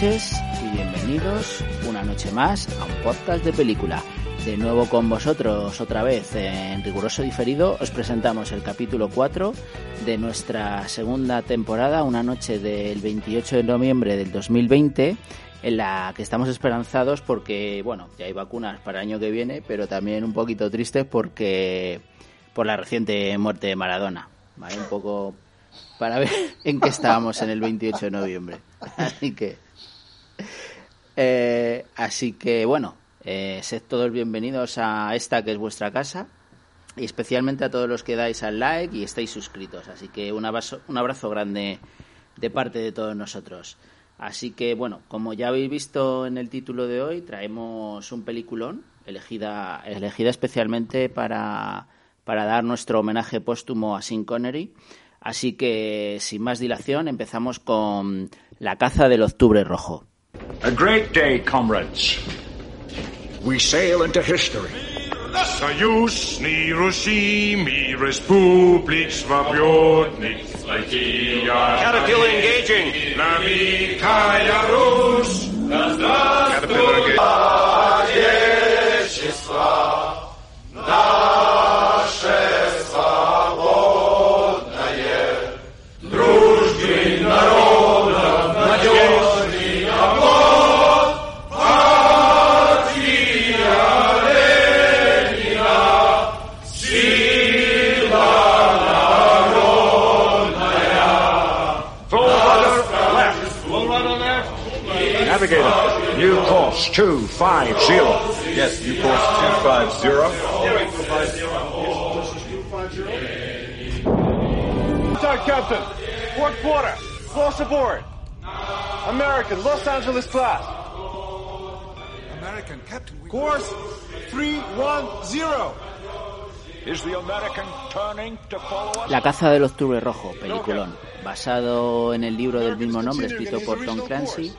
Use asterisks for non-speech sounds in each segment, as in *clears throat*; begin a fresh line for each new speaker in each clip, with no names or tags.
noches y bienvenidos una noche más a un podcast de película. De nuevo con vosotros otra vez en riguroso diferido os presentamos el capítulo 4 de nuestra segunda temporada, una noche del 28 de noviembre del 2020 en la que estamos esperanzados porque, bueno, ya hay vacunas para el año que viene, pero también un poquito tristes porque por la reciente muerte de Maradona. Un poco para ver *laughs* en qué estábamos en el 28 de noviembre. *laughs* Así que, eh, así que bueno, eh, sed todos bienvenidos a esta que es vuestra casa y especialmente a todos los que dais al like y estáis suscritos. Así que un abrazo, un abrazo grande de parte de todos nosotros. Así que bueno, como ya habéis visto en el título de hoy, traemos un peliculón elegida, elegida especialmente para, para dar nuestro homenaje póstumo a Sean Connery. Así que, sin más dilación, empezamos con La caza del octubre rojo.
A great day, comrades. We sail into history.
Союзный Руси, мир республик свободных,
Caterpillar engaging.
Намикая Русь, да здравствует
Отечество наше
Navigator, new course 250.
Yes, new course 250.
Contact, Captain. Port quarter. Close aboard. American, Los Angeles class.
American Captain.
Course 310.
Is the American turning to follow us?
La caza del octubre rojo, peliculón, basado en el libro del mismo nombre escrito por Tom Clancy,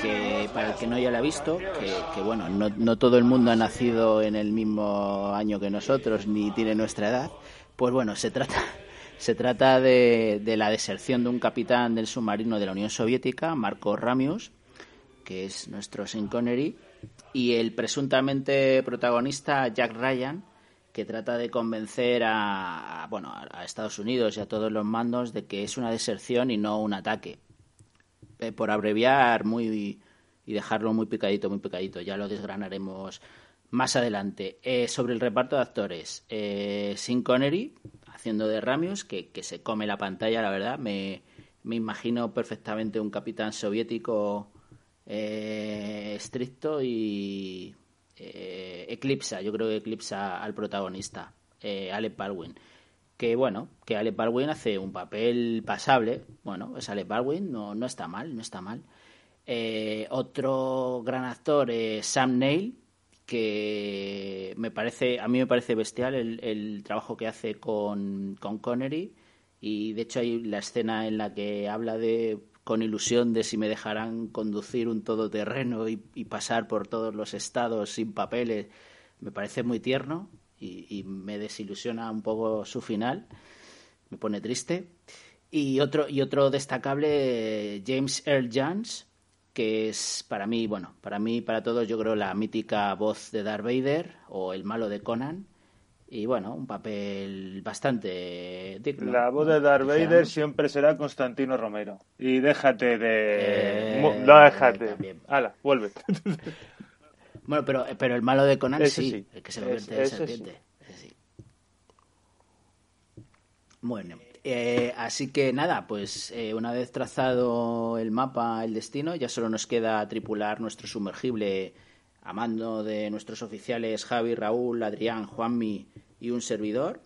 que para el que no ya lo ha visto, que, que bueno, no, no todo el mundo ha nacido en el mismo año que nosotros ni tiene nuestra edad, pues bueno, se trata *laughs* se trata de, de la deserción de un capitán del submarino de la Unión Soviética, Marco Ramius, que es nuestro Sean Connery, y el presuntamente protagonista Jack Ryan, que trata de convencer a, bueno a Estados Unidos y a todos los mandos de que es una deserción y no un ataque. Eh, por abreviar muy y dejarlo muy picadito, muy picadito. Ya lo desgranaremos más adelante. Eh, sobre el reparto de actores, eh, Sean Connery haciendo de Ramius, que, que se come la pantalla, la verdad. Me, me imagino perfectamente un capitán soviético eh, estricto y eh, eclipsa, yo creo que eclipsa al protagonista, eh, Alec Baldwin. Que bueno, que Alec Baldwin hace un papel pasable. Bueno, es Alec Baldwin, no, no está mal, no está mal. Eh, otro gran actor es Sam Neill, que me parece, a mí me parece bestial el, el trabajo que hace con, con Connery. Y de hecho hay la escena en la que habla de con ilusión de si me dejarán conducir un todoterreno y, y pasar por todos los estados sin papeles. Me parece muy tierno y, me desilusiona un poco su final. Me pone triste. Y otro, y otro destacable, James Earl Jones, que es para mí, bueno, para mí, para todos, yo creo la mítica voz de Darth Vader o el malo de Conan. Y bueno, un papel bastante digno.
La voz de Darth Vader siempre será Constantino Romero. Y déjate de. Eh, no, déjate. También. Ala, vuelve. *laughs*
Bueno, pero, pero el malo de Conan sí, sí, el que se convierte en serpiente. Sí. Bueno, eh, así que nada, pues eh, una vez trazado el mapa, el destino, ya solo nos queda tripular nuestro sumergible a mando de nuestros oficiales Javi, Raúl, Adrián, Juanmi y un servidor.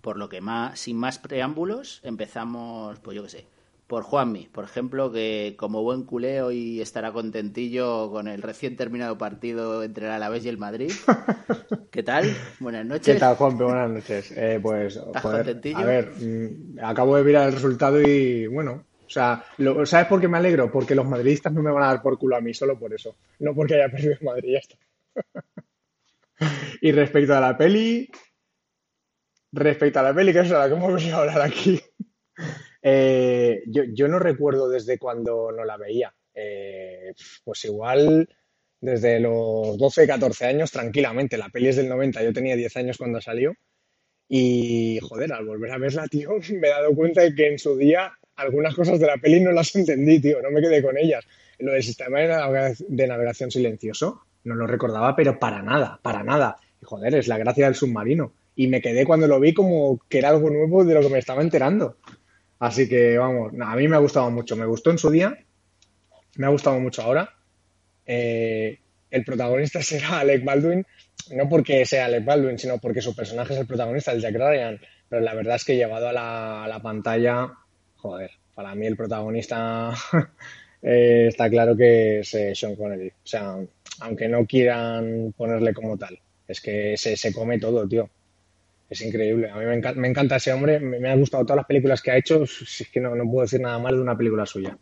Por lo que más, sin más preámbulos, empezamos, pues yo qué sé, por Juanmi, por ejemplo, que como buen culé hoy estará contentillo con el recién terminado partido entre el Alavés y el Madrid. *laughs* ¿Qué tal? Buenas noches.
¿Qué tal, Juanpe? Buenas noches. Eh, pues,
¿Estás
joder,
contentillo?
a ver, mmm, acabo de mirar el resultado y bueno, sea, lo, ¿sabes por qué me alegro? Porque los madridistas no me van a dar por culo a mí, solo por eso. No porque haya perdido Madrid, ya está. *laughs* y respecto a la peli, respecto a la peli, que es la que hemos venido a hablar aquí, *laughs* eh, yo, yo, no recuerdo desde cuando no la veía. eh, pues igual desde los 12, 14 años tranquilamente. La peli es del 90, yo tenía 10 años cuando salió. Y joder, al volver a verla, *laughs* tío, me he dado cuenta de que en su día algunas cosas de la peli no las entendí, tío, no me quedé con ellas. Lo del sistema de navegación silencioso no lo recordaba, pero para nada, para nada. Y joder, es la gracia del submarino. Y me quedé cuando lo vi como que era algo nuevo de lo que me estaba enterando. Así que vamos, a mí me ha gustado mucho. Me gustó en su día, me ha gustado mucho ahora. Eh, el protagonista *laughs* será Alec Baldwin, no porque sea Alec Baldwin, sino porque su personaje es el protagonista, el Jack Ryan. Pero la verdad es que llevado a la, a la pantalla, joder, para mí el protagonista *laughs* eh, está claro que es eh, Sean Connery. O sea, aunque no quieran ponerle como tal, es que se, se come todo, tío. Es increíble. A mí me, encanta, me encanta ese hombre. Me, me, han gustado todas las películas que ha hecho. Si es que no, no puedo decir nada mal de una película suya.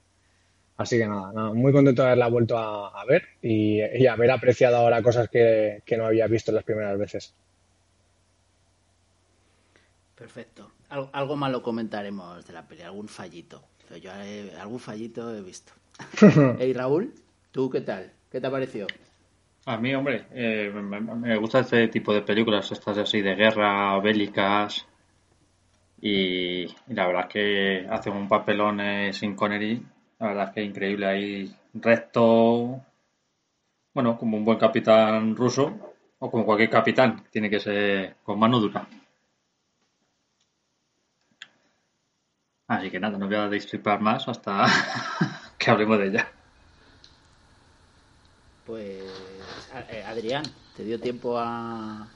Así que nada, nada muy contento de haberla vuelto a, ver y, y, haber apreciado ahora cosas que, que no había visto las primeras veces.
Perfecto. Algo, algo malo comentaremos de la peli, algún fallito. Pero yo eh, algún fallito he visto. *laughs* hey Raúl, ¿tú qué tal? ¿Qué te ha parecido?
A mí, hombre, eh, me, me, gusta este tipo de películas, estas así de guerra, bélicas. Y, y la verdad es que hace un papelón eh, sin Connery. La verdad es que es increíble ahí, recto. Bueno, como un buen capitán ruso, o como cualquier capitán, tiene que ser con mano dura. Así que nada, no voy a destripar más hasta *laughs* que hablemos de ella.
Pues, Adrián, ¿te dio tiempo a,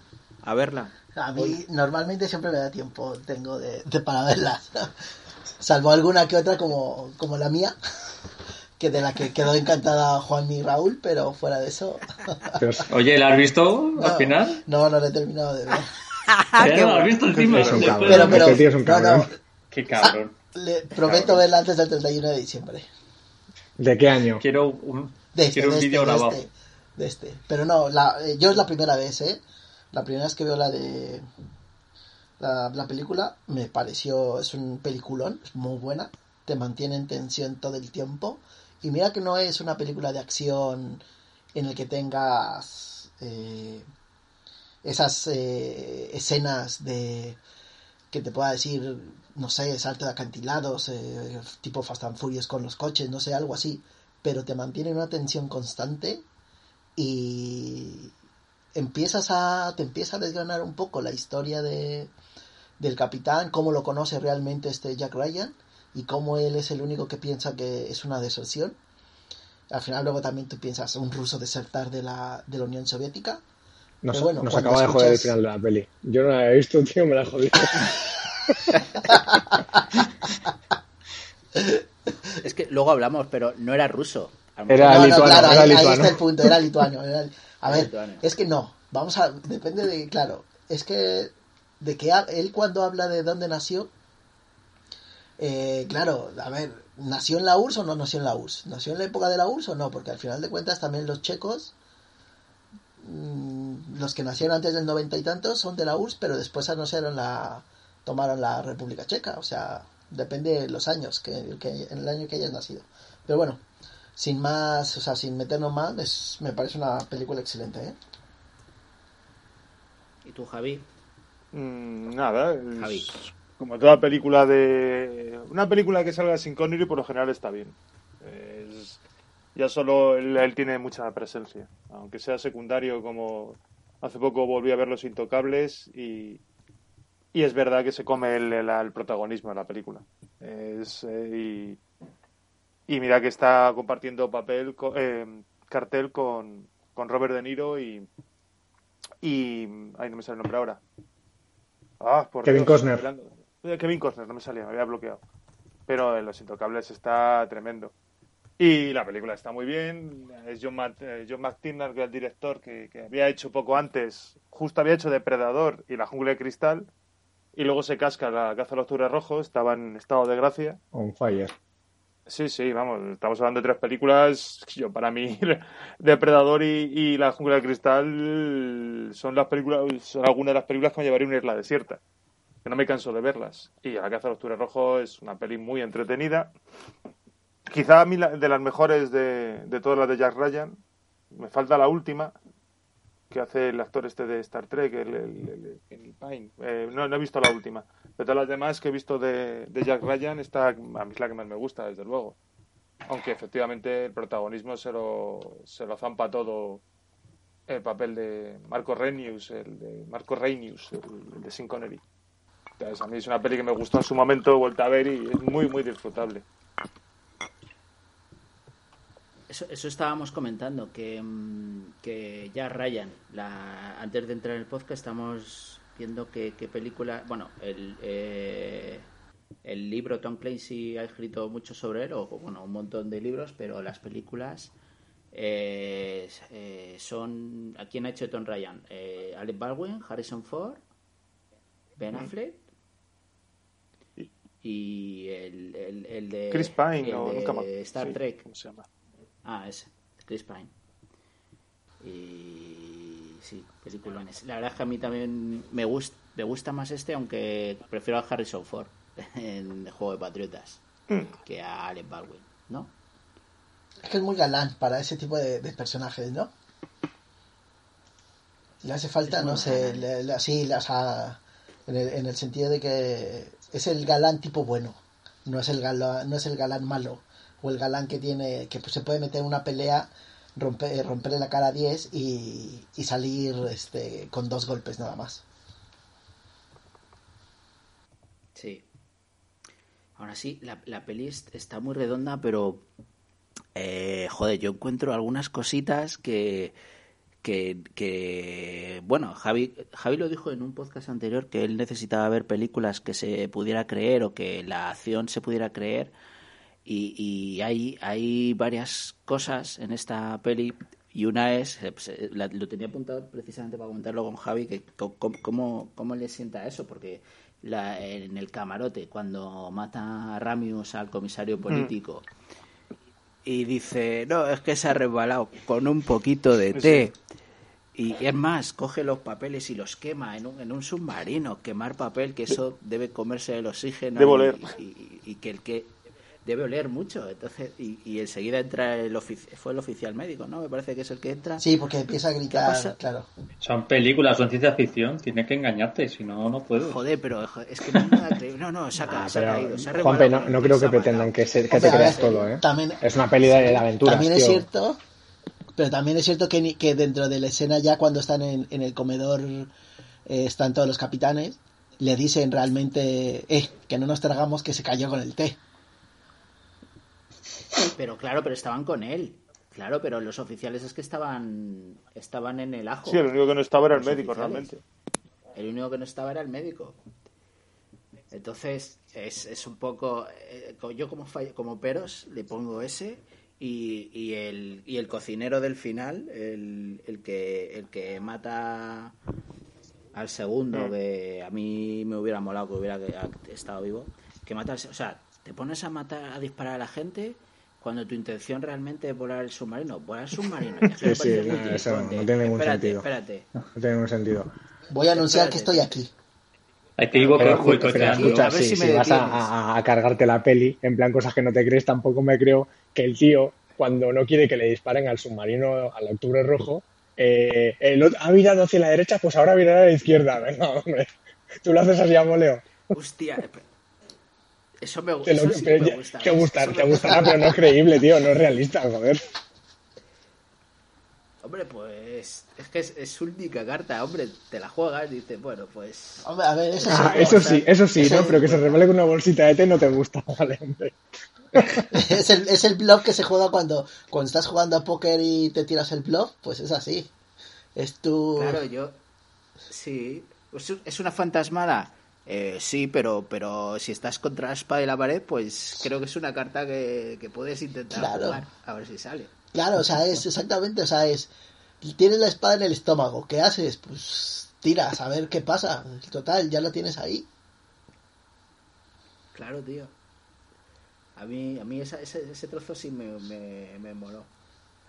a verla?
A mí Hoy... normalmente siempre me da tiempo, tengo de, de para verlas. *laughs* Salvo alguna que otra como, como la mía, *laughs* que de la que quedó encantada Juan y Raúl, pero fuera de eso.
Oye, ¿la has visto
no,
al final?
No, no la he terminado de ver.
¿Qué ¿La has visto encima?
Es un cabrón.
Pero, pero,
Este tío es un cabrón.
no, no.
Qué cabrón.
Le prometo verla antes del 31 de diciembre.
¿De qué año?
Quiero un,
De este,
quiero un
de, este,
vídeo
de,
grabado.
este, de este. Pero no, la, eh, yo es la primera vez, ¿eh? La primera vez que veo la de la, la, película me pareció, es un peliculón, es muy buena, te mantiene en tensión todo el tiempo. Y mira que no es una película de acción en el que tengas eh, esas eh, escenas de que te pueda decir, no sé, salto de acantilados, eh, tipo Fast and Furious con los coches, no sé, algo así, pero te mantiene en una tensión constante y empiezas a, te empieza a desgranar un poco la historia de, del capitán, cómo lo conoce realmente este Jack Ryan y cómo él es el único que piensa que es una deserción. Al final luego también tú piensas un ruso desertar de la, de la Unión Soviética.
Nos,
bueno,
nos acaba de joder el final de la peli. Yo no la he visto, *laughs* tío, me la he jodido.
es que luego hablamos, pero no era ruso.
Era
no,
lituano,
no, claro,
era
ahí,
lituano.
ahí, está el punto, era lituano. Era, *laughs* a ver,
lituano.
es que no, vamos a, depende de, claro, es que de que él cuando habla de dónde nació, eh, claro, a ver, ¿nació en la URSS o no nació en la URSS? ¿Nació en la época de la URSS o no? Porque al final de cuentas también los checos, los que nacieron antes del noventa y tantos son de la URSS, pero después anunciaron la, tomaron la República Checa, o sea, depende de los años, que, que en el año que hayas nacido. Pero bueno, sin más, o sea, sin meternos más, es, me parece una película excelente, ¿eh?
¿Y tú, Javi?
Mm, nada, es
Javi.
como toda película de... Una película que salga sin Connery por lo general está bien. Es... Ya solo él, él, tiene mucha presencia, aunque sea secundario como... Hace poco volví a ver Los Intocables y, y es verdad que se come el, el, el protagonismo de la película. Es, eh, y, y, mira que está compartiendo papel, eh, cartel con, con, Robert De Niro y, y. Ay, no me sale el nombre ahora. Ah, por
Kevin
Dios,
Costner.
Kevin Costner, no me salía, me había bloqueado. Pero en Los Intocables está tremendo. Y la película está muy bien. Es John, Matt, eh, John McTiernan, que es el director que, que había hecho poco antes, justo había hecho Depredador y La Jungla de Cristal y luego se casca la caza del octubre rojo, estaba en estado de gracia.
On fire.
Sí, sí, vamos, estamos hablando de tres películas. Yo, para mí, *laughs* Depredador y, y La Jungla de Cristal son las películas, son algunas de las películas que me llevaría a una isla desierta. Que no me canso de verlas. Y La caza del octubre rojo es una peli muy entretenida. Quizá a mí de las mejores de, de todas las de Jack Ryan, me falta la última, que hace el actor este de Star Trek, el, el, el, Pine. Eh, no, no, he visto la última. De todas las demás que he visto de, de, Jack Ryan, esta a mí es la que más me gusta, desde luego. Aunque efectivamente el protagonismo se lo, se lo zampa todo el papel de Marco Reinius, el de Marco Reinius, el, de Sin Connery. Entonces, a mí es una peli que me gustó en su momento, vuelta a ver y es muy, muy disfrutable.
Eso, eso estábamos comentando, que, mm, que ya Ryan, la, antes de entrar en el podcast, estamos viendo qué película, bueno, el, eh, el libro Tom Clancy ha escrito mucho sobre él, o bueno, un montón de libros, pero las películas eh, eh, son, ¿a quién ha hecho Tom Ryan? Eh, Alec Baldwin, Harrison Ford, Ben Affleck y el, el, el de
Chris Pine
el de
nunca más.
Star
Sí,
Trek.
¿cómo se llama?
Ah, ese, Chris Pine. Y sí, peliculones. La verdad es que a mí también me gusta, me gusta más este, aunque prefiero a Harrison Ford *laughs* en Juego de Patriotas que a Alec Baldwin, ¿no?
Es que es muy galán para ese tipo de, de personajes, ¿no? Le hace falta, no sé, le- le- sí, o sea, en el, en el sentido de que es el galán tipo bueno, no es el galán, no es el galán malo, o el galán que tiene, que pues, se puede meter en una pelea, romper, romperle la cara a 10 y, y salir este, con dos golpes nada más.
Sí. Ahora sí, la, la peli est- está muy redonda, pero eh, joder, yo encuentro algunas cositas que, que, que bueno, Javi, Javi lo dijo en un podcast anterior que él necesitaba ver películas que se pudiera creer o que la acción se pudiera creer y, y hay, hay varias cosas en esta peli y una es, eh, pues, eh, la- lo tenía apuntado precisamente para comentarlo con Javi, que cómo, cómo le sienta eso, porque la, en el camarote, cuando mata a Ramius al comisario político, y dice, no, es que se ha resbalado con un poquito de té. Y es más, coge los papeles y los quema en un, en un submarino. Quemar papel, que eso debe comerse el oxígeno. Y- y que el que debe oler mucho. Entonces, y, y enseguida entra el ofici- fue el oficial médico, ¿no? Me parece que es el que entra.
Sí, porque empieza a
¿Qué
gritar, claro.
Son películas, son ciencia ficción, tiene que engañarte, si no, no puedes.
Joder, pero es que no es nada creíble. No, no, se ha, ca-
Ah,
se ha
pero,
caído. Se ha
Juanpe, no, no creo que pretendan que, se, que
Hombre,
te creas
ver,
todo, ¿eh?
también-
es una peli de, de aventuras,
También es
tío.
cierto, pero también es cierto que, ni- que dentro de la escena ya cuando están en, en el comedor eh, están todos los capitanes, le dicen realmente, eh, que no nos tragamos que se cayó con el té.
Pero claro, pero estaban con él. Claro, pero los oficiales es que estaban estaban en el ajo.
Sí, el único que no estaba era el
Los
médico,
oficiales.
realmente.
El único que no estaba era el médico. Entonces, es, es un poco. eh, yo, como, fall- como peros, le pongo ese. Y, y, el, y el cocinero del final, el, el, que, el que mata al segundo,
Mm.
que a mí me hubiera molado que hubiera estado vivo. Que mata al O sea, te pones a matar, a disparar a la gente. Cuando tu intención realmente es volar el submarino, volar el submarino. que
Sí, sí, no, eso no tiene ningún
espérate,
sentido.
Espérate,
No tiene ningún sentido.
Voy a anunciar que estoy aquí.
Que ir boico-
Pero, pero
boicoteando.
escucha,
A ver
si,
si
vas a,
detienes.
a- a cargarte la peli, en plan cosas que no te crees, tampoco me creo que el tío, cuando no quiere que le disparen al submarino, al octubre rojo, eh, el otro- ha virado hacia la derecha, pues ahora virará a la izquierda. *laughs* Venga, hombre. Tú lo haces así a voleo.
Hostia, eh, eso me,
Te, lo-
eso sí me
ya-
gusta.
te,
¿ves?
gustar-
me-
gustará, pero no es creíble, tío, no es realista, joder.
Hombre, pues es que es, es única carta, hombre, te la juegas y dices, bueno, pues...
Hombre, a ver, eso
Ah,
sí,
eso sí, eso sí, ¿no? Pero que se revele con una bolsita de té no te gusta, *laughs* vale, hombre. *laughs*
es el, es el bluff que se juega cuando, cuando estás jugando a póker y te tiras el bluff, pues es así. Es tu...
Claro, yo... Sí, ¿es un- ¿es una fantasmada? Eh, sí, pero pero si estás contra la espada y la pared, pues creo que es una carta que, que puedes intentar
Claro.
jugar, a ver si sale.
Claro, o sea, es *laughs* exactamente, o sea, es... Tienes la espada en el estómago, ¿qué haces? Pues tiras, a ver qué pasa. Total, ya lo tienes ahí.
Claro, tío. A mí, a mí esa- ese, ese trozo sí me, me, me moló.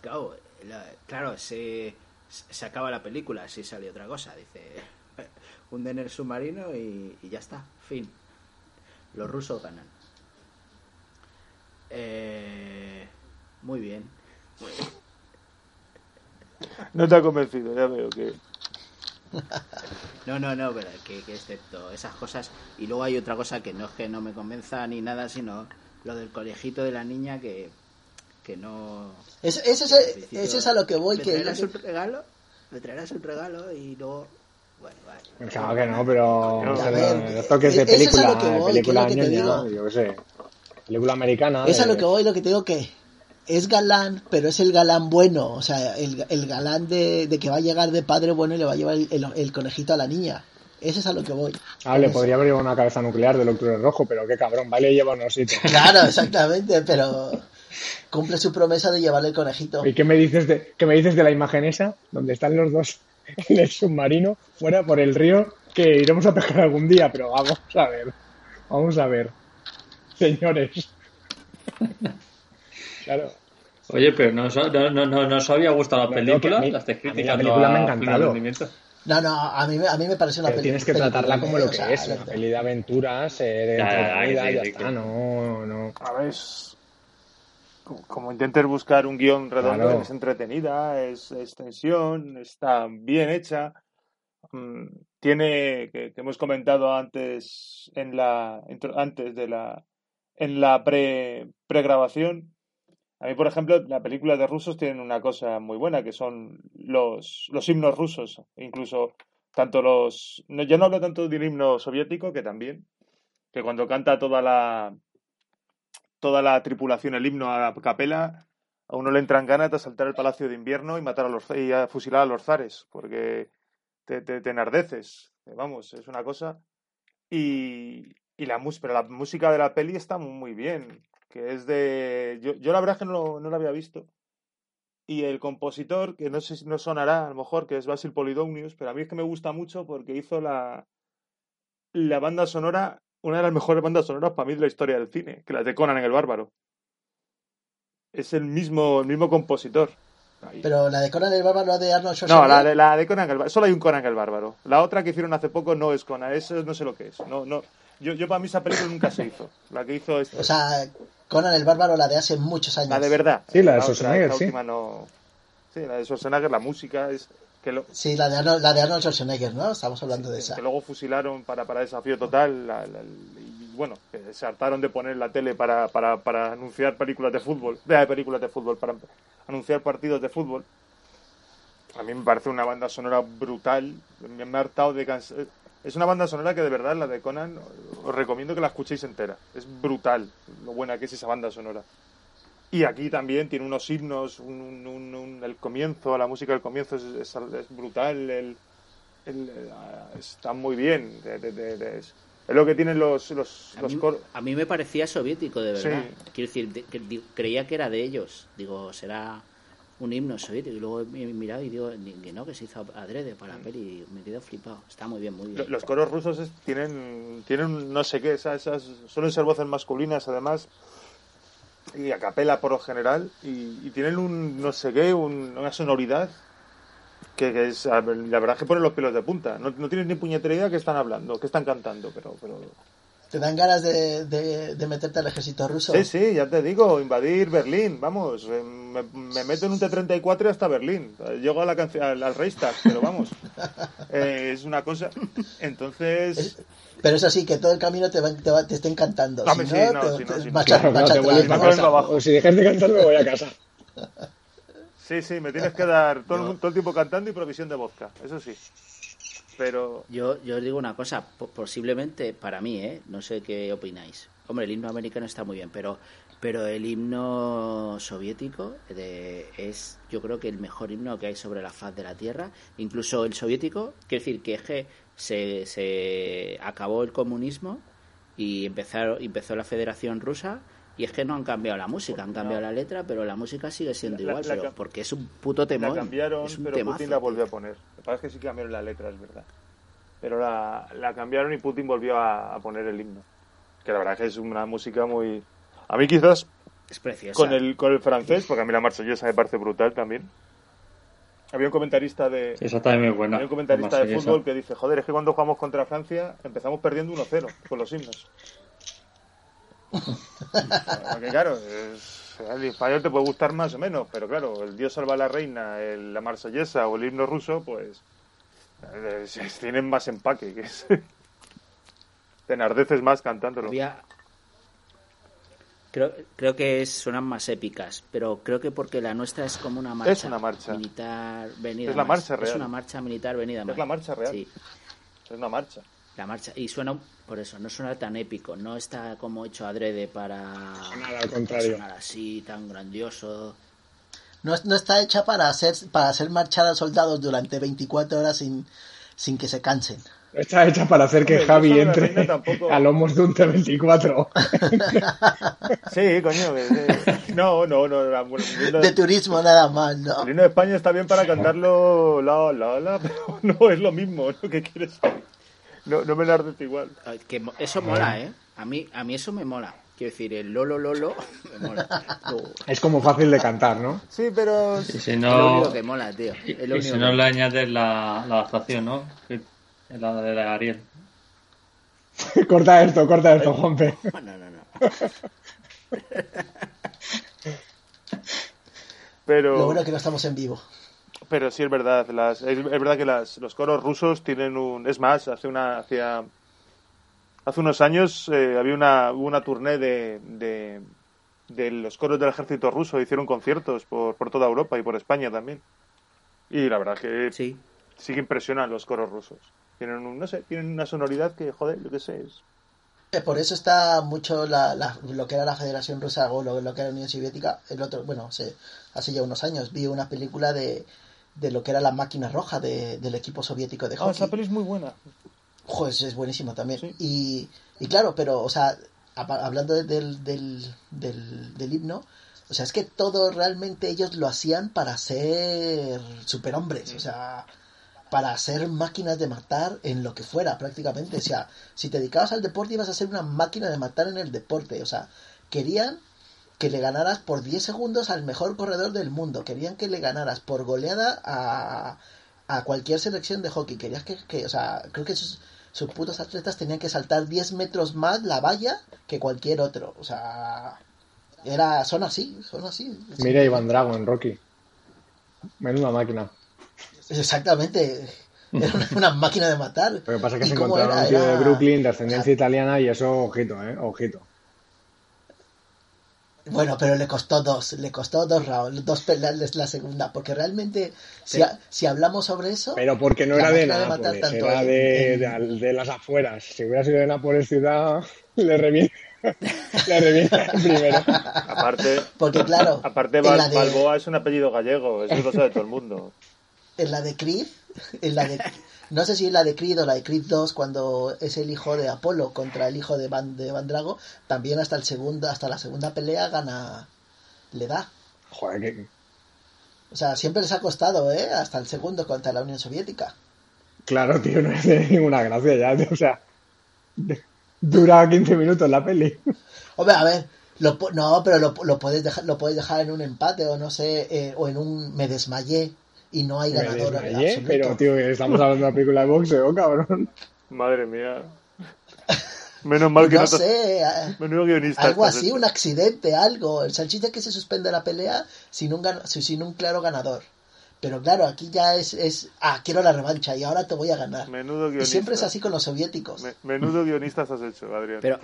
Claro, la- claro se, se acaba la película si sale otra cosa. Dice, hunden el submarino y, y ya está, fin. Los rusos ganan. Eh, muy bien.
No te ha convencido, ya veo que.
No, no, no, pero que, que excepto esas cosas. Y luego hay otra cosa que no es que no me convenza ni nada, sino lo del colegito de la niña que, que no.
Es, eso, es, eso es a lo que voy.
¿Le
que
traerás un regalo? ¿Le traerás un regalo? Y luego.
Claro que no, pero
No,
a ver,
los toques de
es
película,
voy,
de película
es digo.
yo qué sé, película americana.
Es a
de-
lo que voy, lo que te digo que es galán, pero es el galán bueno. O sea, el, el galán de, de que va a llegar de padre bueno y le va a llevar el, el- el conejito a la niña. Eso es a lo que voy.
Ah, le podría haber llevado una cabeza nuclear del octubre rojo, pero qué cabrón, vale, lleva un osito. *laughs*
Claro, exactamente, pero cumple su promesa de llevarle el conejito.
¿Y qué me dices de, qué me dices de la imagen esa, donde están los dos *laughs* en el submarino, fuera por el río, que iremos a pescar algún día, pero vamos a ver, vamos a ver, señores. Claro.
Oye, pero no, os- no, no, no, no os había gustado la
No, no,
película,
que a mí-
la estáis
a mí la película me ha encantado.
No, no, a mí, me- a mí me parece una
Pero
peli-
tienes que
película,
tratarla como lo
o
que
sea,
es, una peli de aventuras, eh, de
Ya, ya,
está,
que-
no, no.
A ver, como, intentes buscar un guion redondo,
Claro.
es entretenida, es, es tensión, está bien hecha. Mm, tiene, que, que hemos comentado antes en la antes de la en la pre pregrabación. A mí, por ejemplo, la película de rusos tienen una cosa muy buena, que son los, los himnos rusos. Incluso tanto los... No, yo no hablo tanto del himno soviético, que también, que cuando canta toda la toda la tripulación el himno a capela, a uno le entran ganas de saltar el palacio de invierno y matar a los y a fusilar a los zares, porque te, te, te enardeces. Vamos, es una cosa. Y, y la pero la música de la peli está muy bien, que es de... Yo, yo la verdad que no, no la había visto. Y el compositor, que no sé si no sonará a lo mejor, que es Basil Polydonius, pero a mí es que me gusta mucho porque hizo la, la banda sonora, una de las mejores bandas sonoras para mí de la historia del cine, que las de Conan en el Bárbaro. Es el mismo, el mismo compositor. Ahí.
Pero la de Conan el Bárbaro de Arnold
No,
Schwarzenegger.
la de, la de Conan el Bárbaro. Solo hay un Conan el Bárbaro. La otra que hicieron hace poco no es Conan. Eso no sé lo que es. No, no. Yo, yo para mí esa película nunca se hizo. La que hizo este.
O sea, Conan el Bárbaro, la de hace muchos años.
la de verdad.
Sí, la de
otra,
Schwarzenegger,
esta
sí.
última no. Sí, la de Schwarzenegger, la música es. Que, lo-
Sí, la de Arnold, la de Arnold Schwarzenegger, ¿no? Estamos hablando de esa.
que luego fusilaron para, para desafío total. la- la- y bueno, que se hartaron de poner la tele para, para, para anunciar películas de fútbol. De películas de fútbol, para anunciar partidos de fútbol. A mí me parece una banda sonora brutal. Me, me ha hartado de cansar. Es una banda sonora que de verdad, la de Conan, os recomiendo que la escuchéis entera. Es brutal lo buena que es esa banda sonora. Y aquí también tiene unos himnos, un, un- un- el comienzo, la música del comienzo es, es- es brutal, el, el- eh, está muy bien. de- de- de- de- es, lo que tienen los, los,
A
los
mí,
coros.
a mí me parecía soviético, de verdad.
Sí.
Quiero decir, de- que creía que era de ellos. Digo, será un himno soviético. Y luego he mirado y digo que no, que se hizo adrede para la peli. Me quedo flipado. Está muy bien, muy bien.
Lo- Los coros rusos es- tienen, tienen no sé qué, esas, esas- suelen ser voces masculinas además, y a capela por lo general, y, y tienen un no sé qué, un- una sonoridad que, que es, la verdad es que ponen los pelos de punta. No, no tienes ni puñetera idea que están hablando, que están cantando, pero... pero...
¿Te dan ganas de, de, de meterte al ejército ruso?
Sí, sí, ya te digo, invadir Berlín, vamos, eh, me, me meto en un T-34 hasta Berlín, llego a la al, al Reichstag, pero vamos, *laughs* Eh, es una cosa, entonces...
Pero eso sí, que todo el camino te, va, te, va- te está encantando. Si
sí,
no,
no,
te,
si
dejas de cantar, me voy a casa.
Sí, sí, me tienes que dar todo, todo el tiempo cantando y provisión de vodka, eso sí. Pero
Yo, yo os digo una cosa, po- posiblemente para mí, ¿eh? no sé qué opináis. Hombre, el himno americano está muy bien, pero, pero el himno soviético de, es, yo creo que el mejor himno que hay sobre la faz de la tierra. Incluso el soviético, quiere decir que se, se acabó el comunismo y empezaron, empezó la Federación Rusa. Y es que no han cambiado la música, han cambiado la letra, pero la música sigue siendo
La-
igual,
la
pero porque es un puto temor.
la cambiaron,
es un
pero
temazo,
Putin la
tío.
volvió a poner. Lo que pasa es que sí cambiaron la letra, es verdad. Pero la, la cambiaron y Putin volvió a, a poner el himno. Que la verdad es que es una música muy... A mí quizás
Es preciosa.
con el, con el francés, porque a mí la marsellesa me parece brutal también. Había un comentarista de...
Sí, esa también es buena.
Hay un comentarista de fútbol que dice, joder, es que cuando jugamos contra Francia empezamos perdiendo 1-0 con los himnos. *laughs* Porque claro, es- el español te puede gustar más o menos, pero claro, el Dios salva a la reina, el- la marsellesa o el himno ruso, pues eh, *laughs* tienen más empaque. Que es- te enardeces más cantándolo.
Había- Creo, creo que es- suenan más épicas, pero creo que porque la nuestra es como una marcha,
Es una marcha.
militar venida.
Es la
más.
marcha real.
Es una marcha militar venida
Es
más.
la marcha real.
Sí,
Es una marcha.
La marcha. Y suena, por eso, no suena tan épico, no está como hecho adrede para
Nada, al contrario.
sonar así, tan grandioso.
No, es- no está hecha para hacer, para hacer marchar a soldados durante 24 horas sin, sin que se cansen.
Está hecha para hacer que
Hombre,
Javi
la
entre
tampoco-
a lomos de un T-24. *laughs*
Sí, coño. que- que- No, no, no. la- himno
De turismo nada más, ¿no?
el himno de España está bien para cantarlo la, la, la, pero *laughs* no es lo mismo. ¿no? ¿Qué quieres? No, no me enardece igual.
Ay, Que mo- eso mola, ¿eh? A mí, a mí eso me mola. Quiero decir, el lolo lolo *laughs* me mola.
Es como fácil de cantar, ¿no?
Sí, pero...
Y si
Es lo
no,
único que mola, tío.
y,
Es lo
y si no le añades la, la adaptación, ¿no? La de la Ariel. *laughs*
corta esto, corta esto, Juanpe. *laughs*
No, no, no.
pero...
Lo bueno es que no estamos en vivo.
Pero sí es verdad, las, es, es verdad que las, los coros rusos tienen un... Es más, hace una... Hacía, hace unos años eh, había una, hubo una tournée de, de, de los coros del ejército ruso, hicieron conciertos por, por toda Europa y por España también. Y la verdad que
Sí.
sí que impresionan los coros rusos. Tienen un, no sé, tienen una sonoridad que, joder, yo qué sé, es...
Eh, Por eso está mucho la, la- lo que era la Federación Rusa o lo, lo que era la Unión Soviética. El otro, bueno, se- hace ya unos años vi una película de, de lo que era la máquina roja de- del equipo soviético de
Ah,
hockey.
esa peli es muy buena.
Joder, es buenísimo también.
Sí.
Y, y claro, pero, o sea, hablando de- del, del, del, del himno, o sea, es que todo realmente ellos lo hacían para ser superhombres, o sea, para ser máquinas de matar en lo que fuera, prácticamente. O sea, si te dedicabas al deporte ibas a ser una máquina de matar en el deporte. O sea, querían que le ganaras por 10 segundos al mejor corredor del mundo. Querían que le ganaras por goleada a, a cualquier selección de hockey. Querías que, que o sea, creo que sus, sus putos atletas tenían que saltar 10 metros más la valla que cualquier otro. O sea, era, son así, son así.
Mira Iván Drago en Rocky. Menuda máquina.
Exactamente. Era una, una máquina de matar. *laughs*
Lo que pasa es que
¿Y
se encontraron
era?
un tío de Brooklyn de ascendencia italiana y eso, ojito, eh, ojito.
Bueno, pero le costó dos, le costó dos rounds, dos peleas la segunda, porque realmente, si, ha- si hablamos sobre eso,
Pero porque no
La
era de
de
Nápoles,
tanto
era de,
en-
de, de las afueras. Si hubiera sido de Nápoles ciudad, le revienta, *laughs* le revienta *laughs* primero.
Aparte,
porque claro,
aparte Bal-
de,
Balboa es un apellido gallego, eso lo sabe todo el mundo. *laughs*
en la de Creed, en la de, no sé si es la de Creed o la de Creed 2, cuando es el hijo de Apolo contra el hijo de Van, de Van Drago, también hasta el segundo, hasta la segunda pelea gana, le da.
Joder, que,
O sea, siempre les ha costado, ¿eh? Hasta el segundo contra la Unión Soviética.
claro, tío, no *laughs* es de ninguna gracia ya, tío, o sea, dura 15 minutos la peli.
Hombre, a ver, lo, no, pero lo, lo puedes dejar, lo puedes dejar en un empate o no sé, eh, o en un me desmayé y no hay ganador
desmayé, pero tío, estamos hablando de una película de boxeo, *laughs* cabrón.
Madre mía. Menos mal que
no
no
sé, eh,
Menudo guionista.
algo así,
hecho.
un accidente, algo. El salchicha que se suspende la pelea sin un, gan- sin un claro ganador. Pero claro, aquí ya es, es, ah, quiero la revancha y ahora te voy a ganar.
Menudo
Y
guionista.
siempre es así con los soviéticos.
Me- menudo guionista has hecho, Adrián.
Pero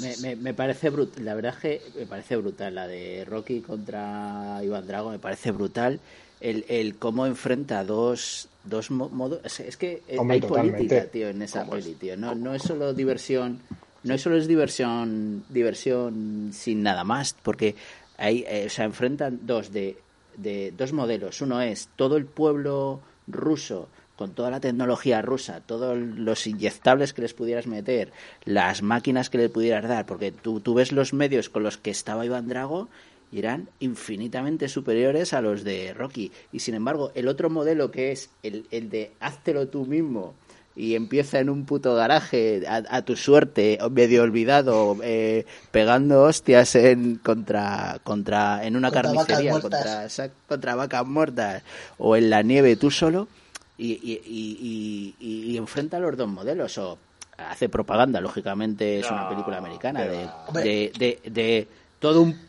me, me, me parece brutal, la verdad es que me parece brutal la de Rocky contra Iván Drago, me parece brutal el, el cómo enfrenta dos, dos mo- modos, es, es que eh,
Hombre,
hay
totalmente.
política, tío, en esa peli, tío, no, no es solo diversión, no es solo es diversión, diversión sin nada más, porque ahí, eh, o sea, enfrentan dos de, de dos modelos, uno es todo el pueblo ruso con toda la tecnología rusa, todos los inyectables que les pudieras meter, las máquinas que le pudieras dar, porque tú, tú ves los medios con los que estaba Iván Drago y eran infinitamente superiores a los de Rocky. Y sin embargo, el otro modelo que es el, el de háztelo tú mismo y empieza en un puto garaje a, a tu suerte, medio olvidado, eh, pegando hostias en contra, contra en una
Contra vacas
carnicería,
muertas.
contra, contra vacas muertas o en la nieve tú solo y, y, y, y- enfrenta a los dos modelos o hace propaganda, lógicamente es una película americana de, de todo un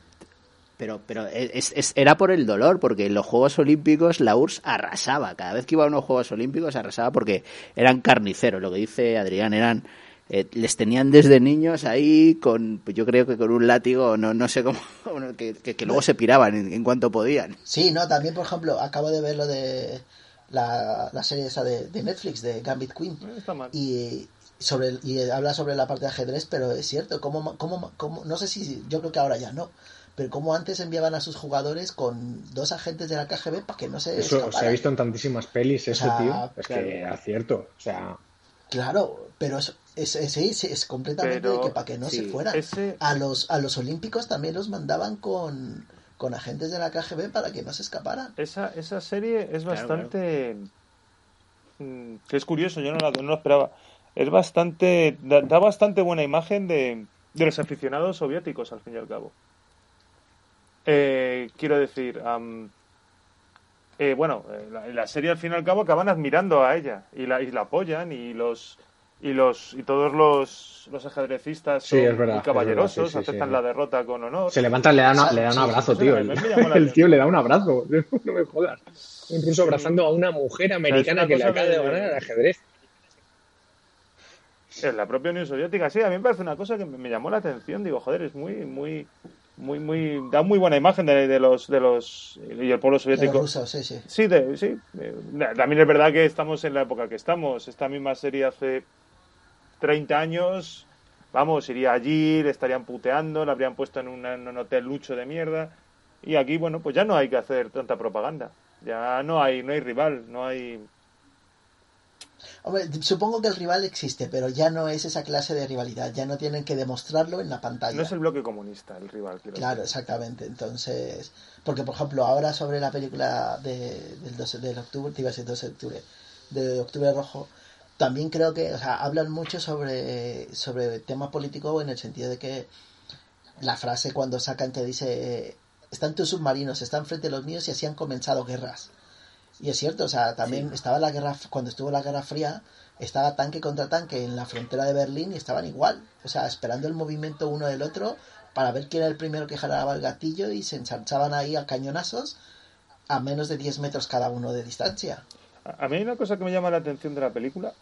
pero pero es- es- era por el dolor porque en los Juegos Olímpicos la URSS arrasaba. Cada vez que iba a unos Juegos Olímpicos arrasaba porque eran carniceros. Lo que dice Adrián eran eh, les tenían desde niños ahí con pues yo creo que con un látigo no no sé cómo *laughs* que, que- que luego se piraban en, en cuanto podían.
Sí, no, también, por ejemplo, acabo de ver lo de la, la serie esa de, de Netflix, de Gambit Queen.
Está mal.
y sobre el- y habla sobre la parte de ajedrez pero es cierto cómo, cómo, cómo- no sé si yo creo que ahora ya no pero como antes enviaban a sus jugadores con dos agentes de la KGB para que no se
Eso se ha visto en tantísimas pelis, eso,
sea,
tío. Es
claro.
que acierto. O sea,
claro pero eso es, es, es, es completamente
Pero,
de que para que no
sí,
se fueran
ese-
a los a los olímpicos también los mandaban con con agentes de la KGB para que no se escaparan
Esa, esa serie es
Claro,
bastante... mm, que es curioso, yo no la, no la esperaba. Es bastante... Da, da bastante buena imagen de, de los aficionados soviéticos, al fin y al cabo. Eh, quiero decir... am, eh, bueno, eh, la, la serie al fin y al cabo acaban admirando a ella y la, y la apoyan y los y los y todos los, los ajedrecistas son
verdad,
muy
verdad,
caballerosos,
sí, sí, sí,
aceptan la derrota con honor.
se levanta, le da, una- le da un abrazo, *laughs* tío. El, tío le da un abrazo. No me jodas. Incluso abrazando a una mujer americana
una
que le acaba de ganar al ajedrez.
En la propia Unión Soviética, sí, a mí me parece una cosa que me, me llamó la atención. Digo, joder, es muy, muy, muy, muy, da muy buena imagen de, de los, de los y el pueblo
de los
soviético.
rusos sí sí
Sí, de- sí. Eh, También es verdad que estamos en la época que estamos. Esta misma serie hace 30 años, vamos, iría allí, le estarían puteando, la habrían puesto en, una- en un hotel lucho de mierda. Y aquí, bueno, pues ya no hay que hacer tanta propaganda. Ya no hay, no hay rival, no hay.
Hombre, supongo que el rival existe, pero ya no es esa clase de rivalidad, ya no tienen que demostrarlo en la pantalla.
No es el bloque comunista el rival, quiero
Claro,
decir.
exactamente. Entonces, porque por ejemplo, ahora sobre la película de, del 12 de octubre, te iba a decir 12 de octubre, de octubre rojo, también creo que, o sea, hablan mucho sobre, sobre tema político en el sentido de que la frase cuando sacan que dice, están tus submarinos, están frente a los míos y así han comenzado guerras. Y es cierto, o sea, también estaba la guerra, cuando estuvo la Guerra Fría, estaba tanque contra tanque en la frontera de Berlín y estaban igual, o sea, esperando el movimiento uno del otro para ver quién era el primero que jalaba el gatillo y se ensanchaban ahí a cañonazos a menos de 10 metros cada uno de distancia.
A mí hay una cosa que me llama la atención de la película.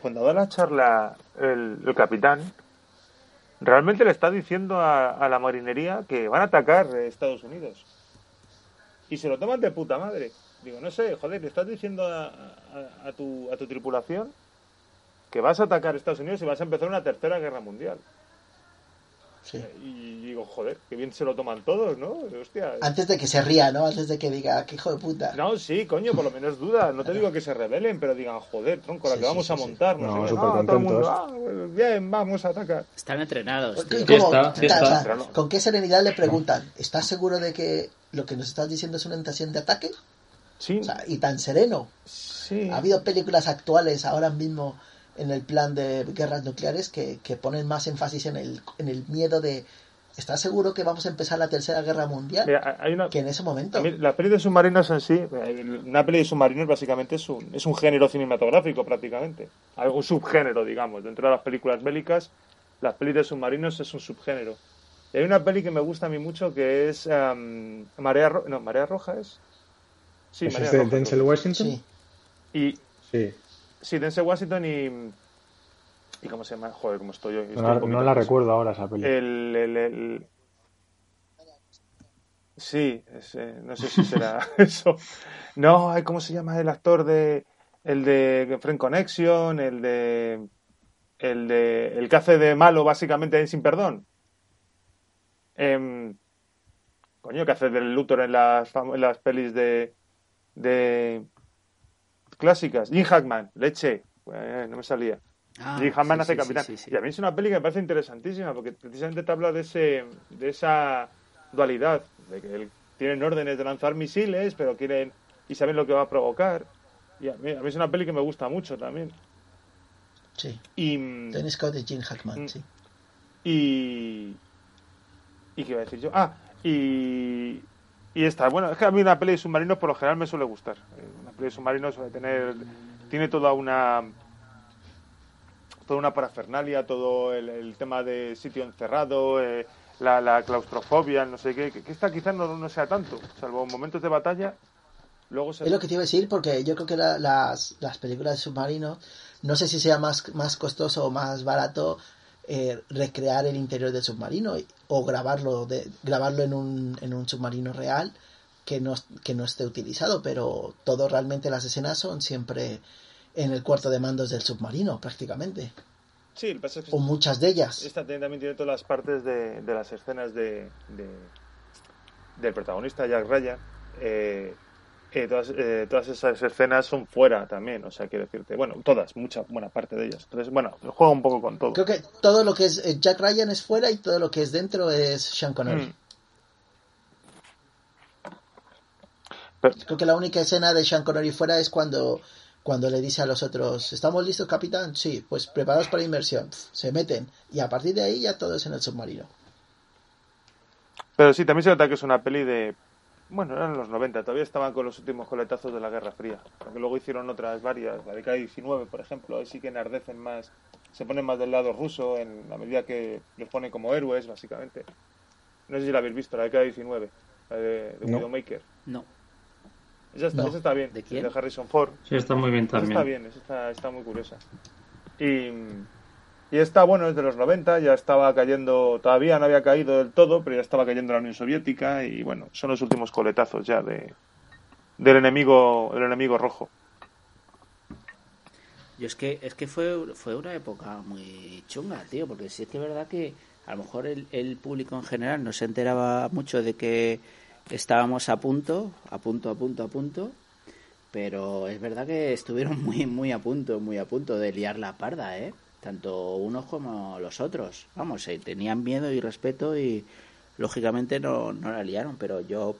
Cuando da la charla el, el capitán, realmente le está diciendo a, a la marinería que van a atacar Estados Unidos. Y se lo toman de puta madre. Digo, no sé, joder, le estás diciendo a, a- a tu, a tu tripulación que vas a atacar Estados Unidos y vas a empezar una tercera guerra mundial.
Sí.
Y digo, joder, que bien se lo toman todos, ¿no? Hostia.
Antes de que se ría, ¿no? Antes de que diga, qué hijo de puta.
No, sí, coño, por lo menos duda. No te digo que se rebelen, pero digan, joder, tronco, la
Sí,
que
sí,
vamos
sí,
a
sí.
montar.
No,
sé qué.
súper
Ah, todo el mundo,
contentos.
ah, pues bien, vamos a atacar.
están entrenados
¿Qué-
tío.
Sí
cómo-
está, está.
No.
¿Con qué serenidad le preguntan? ¿Estás seguro de que lo que nos estás diciendo es una intención de ataque?
Sí,
O sea, y tan sereno.
sí.
Ha habido películas actuales ahora mismo en el plan de guerras nucleares que, que ponen más énfasis en el, en el miedo de ¿estás seguro que vamos a empezar la tercera guerra mundial?
Mira, hay una,
que en ese momento.
la peli de submarinos en sí, una peli de submarinos básicamente es un, es un género cinematográfico prácticamente. Algo subgénero, digamos. Dentro de las películas bélicas, las pelis de submarinos es un subgénero. Y hay una peli que me gusta a mí mucho que es Marea Roja. No, Marea Roja es. Sí,
¿Ese
Marea
es de
Roja,
Denzel Washington?
Sí.
Y
Sí.
Sí, Denzel Washington y. ¿Y cómo se llama? Joder, cómo estoy. Estoy
No, la- no recuerdo ahora esa peli.
El. el, el- Sí, es, eh, no sé si será *laughs* *laughs* eso. No, ¿cómo se llama el actor de. El de Friend Connection, el de. El de. El que hace de malo, básicamente, en Sin Perdón. Em, coño, que hace del Luthor en las, en las pelis de. de. clásicas. Jim Hackman, leche. Eh, no me salía.
Ah,
Jim Hackman
sí,
hace
sí,
capitán.
sí.
Y a mí es una peli que me parece interesantísima porque precisamente te habla de ese de esa dualidad, de que él- tienen órdenes de lanzar misiles, pero quieren y saben lo que va a provocar. Y a mí, a mí es una peli que me gusta mucho también.
Sí.
Y
Tony Scott y Jim Hackman,
Mm.
sí.
y y qué iba a decir yo. Ah, y y esta, bueno, es que a mí una peli de submarinos por lo general me suele gustar. Eh, Una peli de submarinos suele tener tiene toda una toda una parafernalia, todo el, tema de sitio encerrado, eh, la, claustrofobia, no sé qué, que, esta quizás no, no, sea tanto, salvo momentos de batalla. Luego
Es lo que te iba a decir, porque yo creo que las, las películas de submarino, no sé si sea más, más costoso o más barato eh, recrear el interior del submarino o grabarlo, de, grabarlo en, un, en un submarino real que no, que no esté utilizado, pero todo realmente las escenas son siempre en el cuarto de mandos del submarino, prácticamente.
Sí, lo pasa es que
o muchas de ellas.
Esta también tiene todas las partes de, de las escenas de, del protagonista, Jack Ryan. Eh, eh, todas, eh, todas esas escenas son fuera también, o sea, quiero decirte, bueno, todas, mucha buena parte de ellas. Entonces, bueno, juega un poco con todo.
Creo que todo lo que es eh, Jack Ryan es fuera y todo lo que es dentro es Sean Connery. Mm. Creo que la única escena de Sean Connery fuera es cuando, cuando le dice a los otros, ¿estamos listos, capitán? Sí, pues preparados para inversión. se meten y a partir de ahí ya todo es en el submarino.
Pero sí, también se nota que es una peli de bueno, eran los 90, todavía estaban con los últimos coletazos de la Guerra Fría. Porque luego hicieron otras varias, la década 19, por ejemplo, ahí sí que enardecen más, se ponen más del lado ruso en la medida que los ponen como héroes, básicamente. No sé si la habéis visto, la década 19, la de, de no. Widowmaker.
No.
Esa está, esa está bien,
¿De quién?
De Harrison Ford.
Sí, está muy bien también.
Esa está bien, esa está, está muy curiosa. Y y esta, bueno, es de los 90, ya estaba cayendo, todavía no había caído del todo, pero ya estaba cayendo la Unión Soviética y bueno, son los últimos coletazos ya de, del enemigo, del enemigo rojo.
Y es que, es que fue, fue una época muy chunga, tío, porque sí es que es verdad que a lo mejor el, el público en general no se enteraba mucho de que estábamos a punto, a punto, a punto, a punto, pero es verdad que estuvieron muy, muy a punto, muy a punto de liar la parda, ¿eh? Tanto unos como los otros. Vamos, eh, tenían miedo y respeto y lógicamente no, no la liaron, pero yo,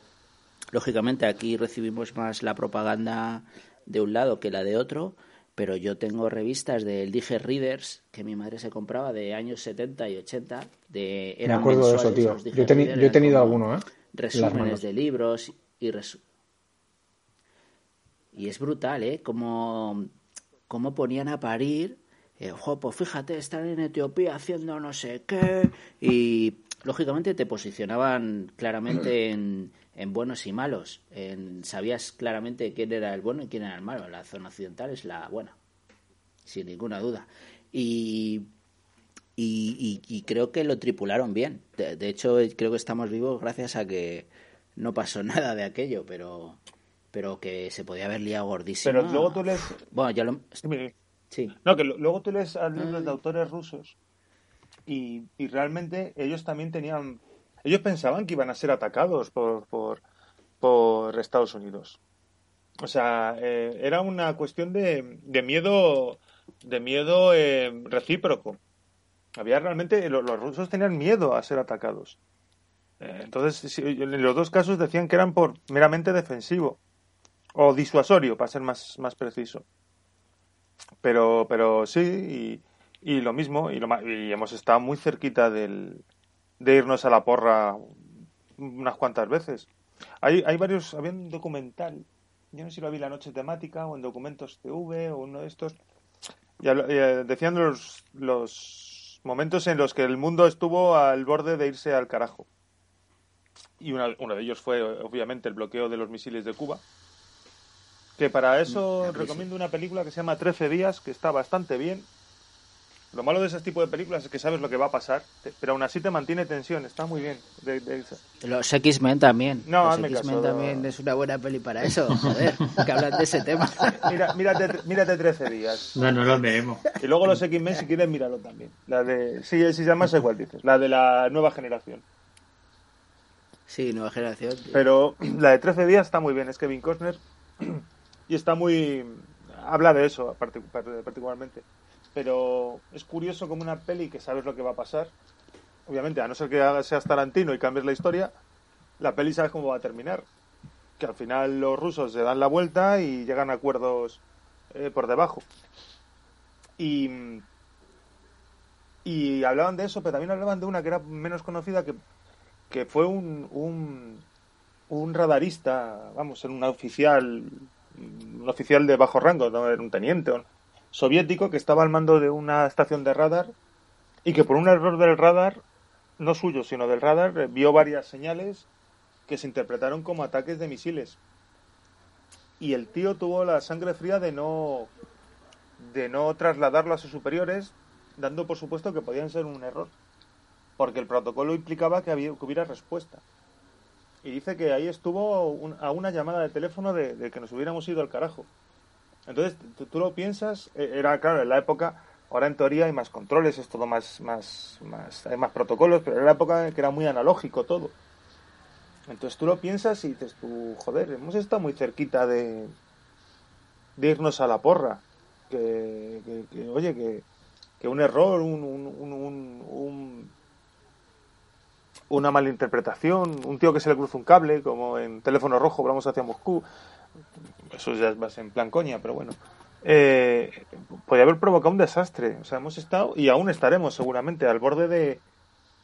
lógicamente aquí recibimos más la propaganda de un lado que la de otro, pero yo tengo revistas del Dije Readers que mi madre se compraba de años 70 y 80. De,
Me acuerdo de eso, tío. Yo, he tenido alguno, ¿eh?
Resúmenes de libros y Y es brutal, ¿eh? Como, como ponían a parir eh, pues fíjate, están en Etiopía haciendo no sé qué, y lógicamente te posicionaban claramente *clears throat* en, en buenos y malos. En, sabías claramente quién era el bueno y quién era el malo. La zona occidental es la buena, sin ninguna duda. Y, y, creo que lo tripularon bien. De, hecho, creo que estamos vivos gracias a que no pasó *laughs* nada de aquello, pero pero que se podía haber liado gordísimo.
Pero luego tú les...
Bueno, ya lo...
Sí. No, que luego tú lees libros de autores rusos y, y, realmente ellos también tenían. Ellos pensaban que iban a ser atacados por, por, por Estados Unidos. O sea, eh, era una cuestión de, de miedo, de miedo eh, recíproco. Había realmente. Los, rusos tenían miedo a ser atacados. Eh, entonces, en los dos casos decían que eran por meramente defensivo o disuasorio, para ser más, más preciso. Pero, pero sí, y, lo mismo, y, lo, y hemos estado muy cerquita del, de irnos a la porra unas cuantas veces. Hay, hay varios, había un documental, yo no sé si lo vi la noche temática o en documentos TV o uno de estos, ya, decían los, los momentos en los que el mundo estuvo al borde de irse al carajo. Y uno de ellos fue, obviamente, el bloqueo de los misiles de Cuba que para eso recomiendo una película que se llama Trece días, que está bastante bien. Lo malo de ese tipo de películas es que sabes lo que va a pasar, pero aún así te mantiene tensión, está muy bien.
Los X-Men también.
No,
Los X-Men también es una buena peli para eso, joder, *laughs* que hablan de ese tema.
Mira, mírate, mírate 13 días.
No, no lo vemos.
Y luego los X-Men, si quieres, míralo también. La de, sí, si se llama, sé cuál dices, la de la nueva generación.
Sí, nueva generación.
Pero *clears throat* la de 13 días está muy bien, es Kevin Costner *clears throat* y está muy... habla de eso particularmente. Pero es curioso como una peli que sabes lo que va a pasar, obviamente, a no ser que seas Tarantino y cambies la historia, la peli sabes cómo va a terminar. Que al final los rusos se dan la vuelta y llegan a acuerdos eh, por debajo. Y, y hablaban de eso, pero también hablaban de una que era menos conocida, que, que fue un, un, un radarista, vamos, en un oficial un oficial de bajo rango, no era un teniente, soviético que estaba al mando de una estación de radar y que por un error del radar, no suyo, sino del radar, eh, vio varias señales que se interpretaron como ataques de misiles. Y el tío tuvo la sangre fría de no de no trasladarlo a sus superiores, dando por supuesto que podían ser un error, porque el protocolo implicaba que, había, que hubiera respuesta. Y dice que ahí estuvo un- a una llamada de teléfono de, que nos hubiéramos ido al carajo. Entonces, tú, lo piensas, eh, era claro, en la época, ahora en teoría hay más controles, es todo más, más, más, hay más protocolos, pero era la época que era muy analógico todo. Entonces tú lo piensas y dices tú, joder, hemos estado muy cerquita de, irnos a la porra. Que, que- que, oye, que, que un error, un, un, un- un- una malinterpretación, un tío que se le cruza un cable, como en teléfono rojo, vamos hacia Moscú, eso ya es más en plan coña, pero bueno, eh, podría haber provocado un desastre. O sea, hemos estado y aún estaremos seguramente al borde de,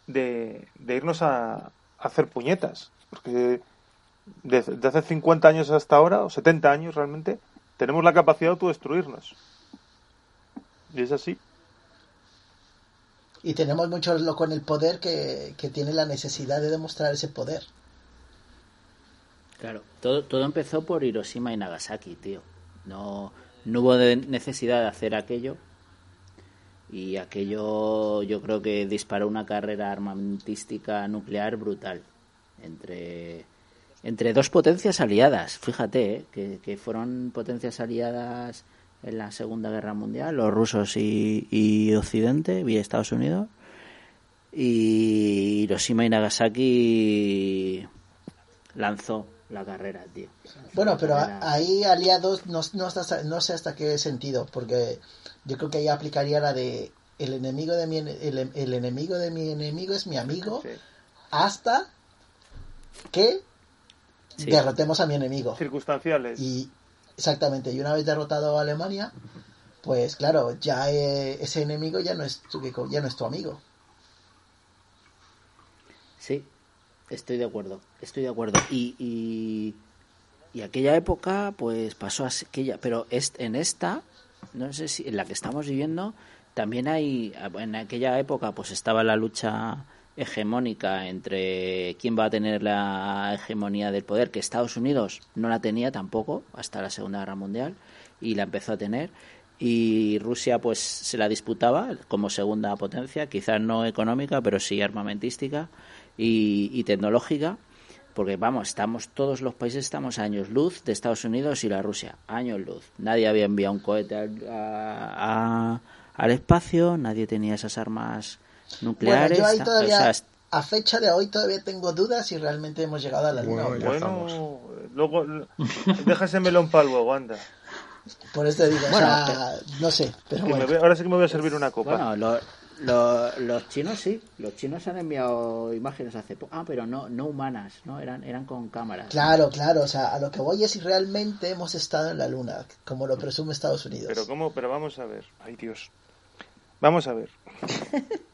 de, irnos a, a hacer puñetas. Porque desde de hace 50 años hasta ahora, o 70 años realmente, tenemos la capacidad de autodestruirnos. Y es así.
Y tenemos muchos lo con el poder que, que tiene la necesidad de demostrar ese poder.
Claro, todo, todo empezó por Hiroshima y Nagasaki, tío. No, no hubo de- necesidad de hacer aquello. Y aquello yo creo que disparó una carrera armamentística nuclear brutal entre, entre dos potencias aliadas. Fíjate, ¿eh? que, que fueron potencias aliadas en la Segunda Guerra Mundial, los rusos y, y Occidente, y Estados Unidos. Y Hiroshima y Nagasaki lanzó la carrera, tío.
Bueno, pero ahí aliados no, no, hasta- no sé hasta qué sentido, porque yo creo que ahí aplicaría la de el enemigo de mi el, el enemigo de mi enemigo es mi amigo
Sí.
hasta que
Sí.
derrotemos a mi enemigo.
Circunstanciales.
Y exactamente, y una vez derrotado a Alemania, pues claro, ya eh, ese enemigo ya no es tu, ya no es tu amigo.
Sí, estoy de acuerdo, estoy de acuerdo. Y, y, y aquella época, pues pasó aquella, pero es, en esta, no sé si en la que estamos viviendo, también hay, en aquella época, pues estaba la lucha hegemónica entre quién va a tener la hegemonía del poder, que Estados Unidos no la tenía tampoco hasta la Segunda Guerra Mundial y la empezó a tener y Rusia pues se la disputaba como segunda potencia, quizás no económica, pero sí armamentística y, tecnológica, porque vamos, estamos todos los países estamos años luz de Estados Unidos y la Rusia, años luz. Nadie había enviado un cohete al espacio, nadie tenía esas armas
Bueno,
nucleares.
yo ahí todavía,
o sea,
a fecha de hoy, todavía tengo dudas si realmente hemos llegado a la luna.
Bueno,
o no.
ya
Bueno, luego *laughs* deja ese melón para luego, anda.
Por eso digo,
Bueno,
o sea, no sé, pero bueno.
voy- ahora sí que me voy a servir una copa.
Bueno, lo- lo- los chinos sí, los chinos han enviado imágenes hace poco. Ah, pero no, no humanas, ¿no? Eran, eran con cámaras.
Claro, claro, o sea, a lo que voy es si realmente hemos estado en la luna, como lo presume Estados Unidos.
Pero cómo, pero vamos a ver. Ay, Dios. Vamos a ver. *laughs*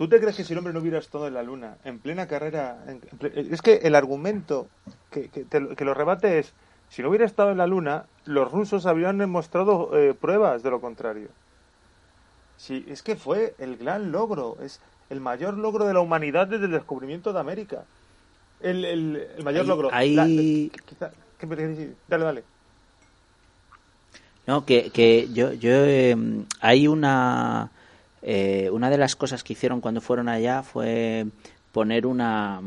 ¿Tú te crees que si el hombre no hubiera estado en la luna, en plena carrera... en- en ple- es que el argumento que, que, te lo- que lo rebate es, si no hubiera estado en la luna, los rusos habrían demostrado eh, pruebas de lo contrario. Sí, es que fue el gran logro, es el mayor logro de la humanidad desde el descubrimiento de América. El, el, el mayor
Ahí-
logro.
ahí-
dale, dale.
No, que, que yo, yo eh, hay una eh, una de las cosas que hicieron cuando fueron allá fue poner una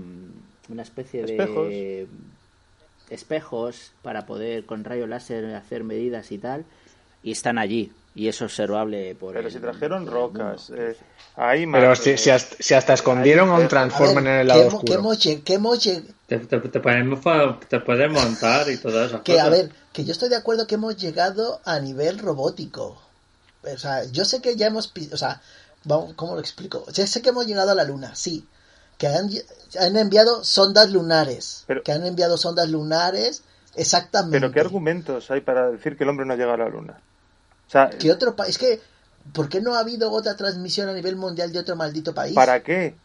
una especie de espejos para poder con rayo láser hacer medidas y tal y están allí y es observable por
Pero
el-
si trajeron
por
rocas, eh, ahí
Pero
más,
si,
eh,
si hasta, si hasta escondieron a un Transformer en el
¿qué
lado
qué
oscuro.
lleg-
Te, te, te te puedes montar y todas esas
que
cosas.
a ver, que yo estoy de acuerdo que hemos llegado a nivel robótico. O sea, yo sé que ya hemos, o sea, vamos, ¿cómo lo explico? Ya sé que hemos llegado a la luna, sí. Que han, han enviado sondas lunares.
Pero-
que han enviado sondas lunares, exactamente.
Pero ¿qué argumentos hay para decir que el hombre no ha llegado a la luna? O sea,
¿Qué otro país? Es que, ¿por qué no ha habido otra transmisión a nivel mundial de otro maldito país?
¿para qué?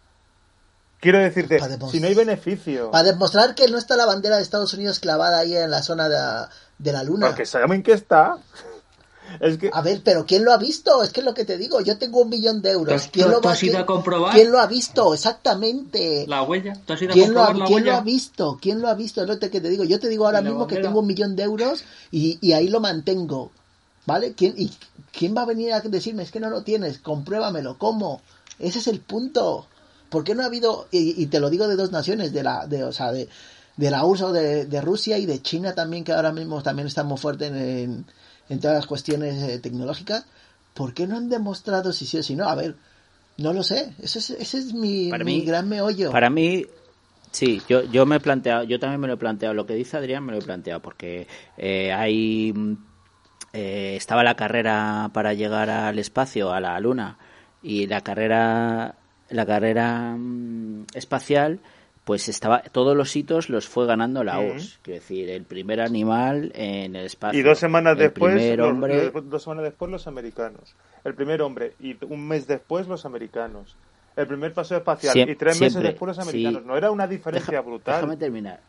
Quiero decirte, si no hay beneficio,
Para demostrar que no está la bandera de Estados Unidos clavada ahí en la zona de, de la luna.
porque saben que está, Es que,
A ver, pero ¿quién lo ha visto? Es que es lo que te digo. Yo tengo un millón de euros.
¿Tú-
¿Quién
tú-
lo
tú
va
has ido
quién-
a comprobar?
¿Quién lo ha visto? Exactamente.
La huella. ¿Tú has ido a
¿Quién lo, ha,
comprobar la
quién lo ha visto? ¿Quién lo ha visto? Es lo que te digo. Yo te digo ahora
¿Y la
mismo que tengo un millón de euros y, y ahí lo mantengo. ¿Vale? ¿Quién, y, ¿Quién va a venir a decirme es que no lo tienes? Compruébamelo. ¿Cómo? Ese es el punto. ¿Por qué no ha habido, y, y te lo digo de dos naciones, de la, de, o sea, de, de la USA, de, de Rusia y de China también, que ahora mismo también está muy fuerte en, en, en todas las cuestiones eh, tecnológicas? ¿Por qué no han demostrado si sí o si no? A ver, no lo sé. Ese es, ese es mi,
Para
mi
mí-
gran meollo.
Para mí, sí, yo, yo me he planteado, yo también me lo he planteado. Lo que dice Adrián me lo he planteado porque eh, hay. mm, eh, estaba la carrera para llegar al espacio, a la luna, y la carrera, la carrera mm, espacial, pues estaba, todos los hitos los fue ganando la
Ujú.
URSS. Quiero decir, el primer animal en el espacio.
y dos semanas
el
después,
hombre,
los- dos semanas después los americanos. El primer hombre y un mes después los americanos. El primer paseo espacial y tres meses
siempre,
después los
sí.
americanos. No era una diferencia
Deja-
brutal.
Déjame terminar.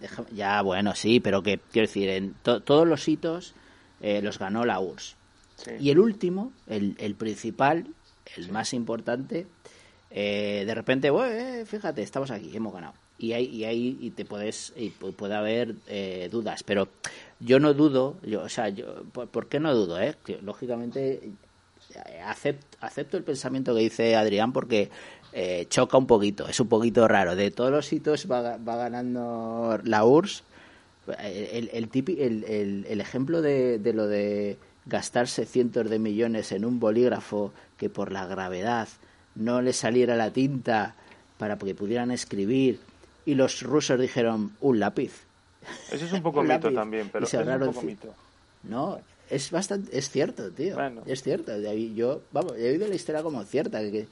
Déjame- ya, bueno, sí, pero que quiero decir, en to- todos los hitos eh, los ganó la URSS.
Sí.
Y el último, el, el principal, el más importante, eh, de repente, "Bueh, eh, fíjate, estamos aquí, hemos ganado. Y ahí, y ahí y te puedes, y pu- puede haber eh, dudas, pero yo no dudo, yo, o sea, yo, ¿por, qué no dudo? Eh? Lógicamente, eh, acepto, el pensamiento que dice Adrián porque eh, choca un poquito, es un poquito raro. De todos los hitos va, ga- va ganando la URSS. El, el, el, ejemplo de lo de gastarse cientos de millones en un bolígrafo que por la gravedad no le saliera la tinta para que pudieran escribir y los rusos dijeron un lápiz.
Eso es un poco *laughs*
Un
mito
lápiz.
también, pero es un poco mito.
No, es bastante, es cierto, tío.
Bueno.
Es cierto. Yo, vamos, he oído la historia como cierta, que,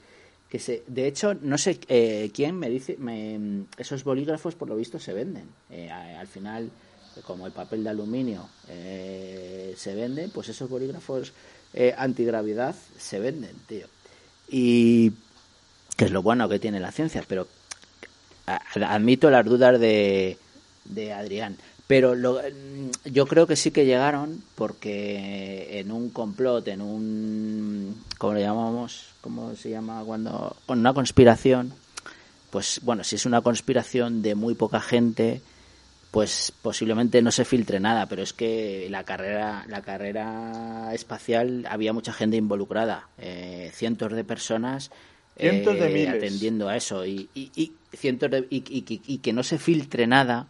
que se, de hecho, no sé eh, quién me dice, me, esos bolígrafos por lo visto se venden. Eh, al final, como el papel de aluminio eh, se vende, pues esos bolígrafos eh, antigravedad se venden, tío. Y que es lo bueno que tiene la ciencia, pero admito las dudas de, de Adrián. Pero lo- mm, yo creo que sí que llegaron porque en un complot, en un... ¿Cómo le llamamos? ¿Cómo se llama cuando...? Una conspiración. Pues bueno, si es una conspiración de muy poca gente, pues posiblemente no se filtre nada, pero es que la carrera, la carrera espacial había mucha gente involucrada, eh, cientos de personas
Cientos de
eh,
miles.
atendiendo a eso y, y, y cientos de- y, y- que no se filtre nada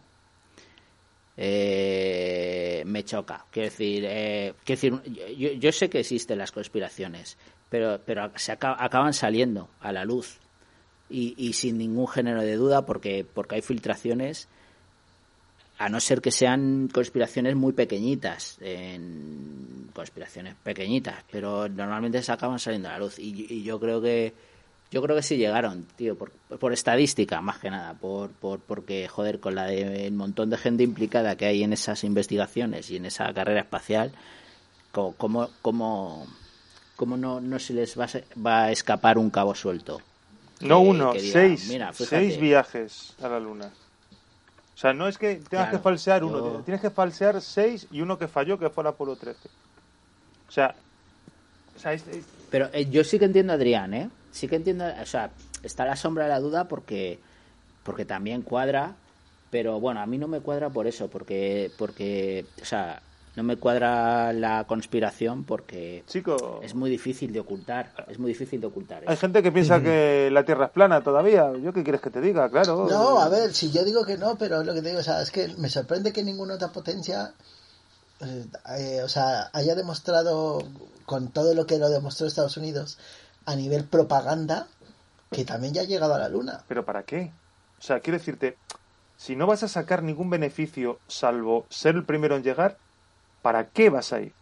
eh, me choca. Quiero decir, eh, quiero decir yo, yo sé que existen las conspiraciones, pero, pero se aca- acaban saliendo a la luz y, y sin ningún género de duda porque, porque hay filtraciones a no ser que sean conspiraciones muy pequeñitas, en conspiraciones pequeñitas, pero normalmente se acaban saliendo a la luz y, y yo creo que yo creo que sí llegaron, tío, por, por estadística más que nada, por, por porque joder con la de el montón de gente implicada que hay en esas investigaciones y en esa carrera espacial, cómo, cómo, cómo no, no se les va a, va a escapar un cabo suelto.
No uno,
diga,
seis.
"Mira, fíjate".
seis viajes a la luna. O sea, no es que tengas
Claro,
que falsear uno,
yo-
tienes que falsear seis y uno que falló, que fue el Apolo 13. O sea, o sea, es- es-
Pero eh, yo sí que entiendo a Adrián, ¿eh? Sí que entiendo, o sea, está la sombra de la duda porque porque también cuadra, pero bueno, a mí no me cuadra por eso, porque porque o sea, no me cuadra la conspiración porque
chico,
es muy difícil de ocultar, es muy difícil de ocultar.
hay
eso.
gente que piensa que la Tierra es plana todavía. ¿Yo qué quieres que te diga? Claro.
No, a ver, si yo digo que no, pero lo que te digo, o sea, es que me sorprende que ninguna otra potencia, eh, eh, o sea, haya demostrado, con todo lo que lo demostró Estados Unidos, a nivel propaganda, que también ya ha llegado a la Luna.
¿Pero para qué? O sea, quiero decirte, si no vas a sacar ningún beneficio salvo ser el primero en llegar, ¿para qué vas a ir?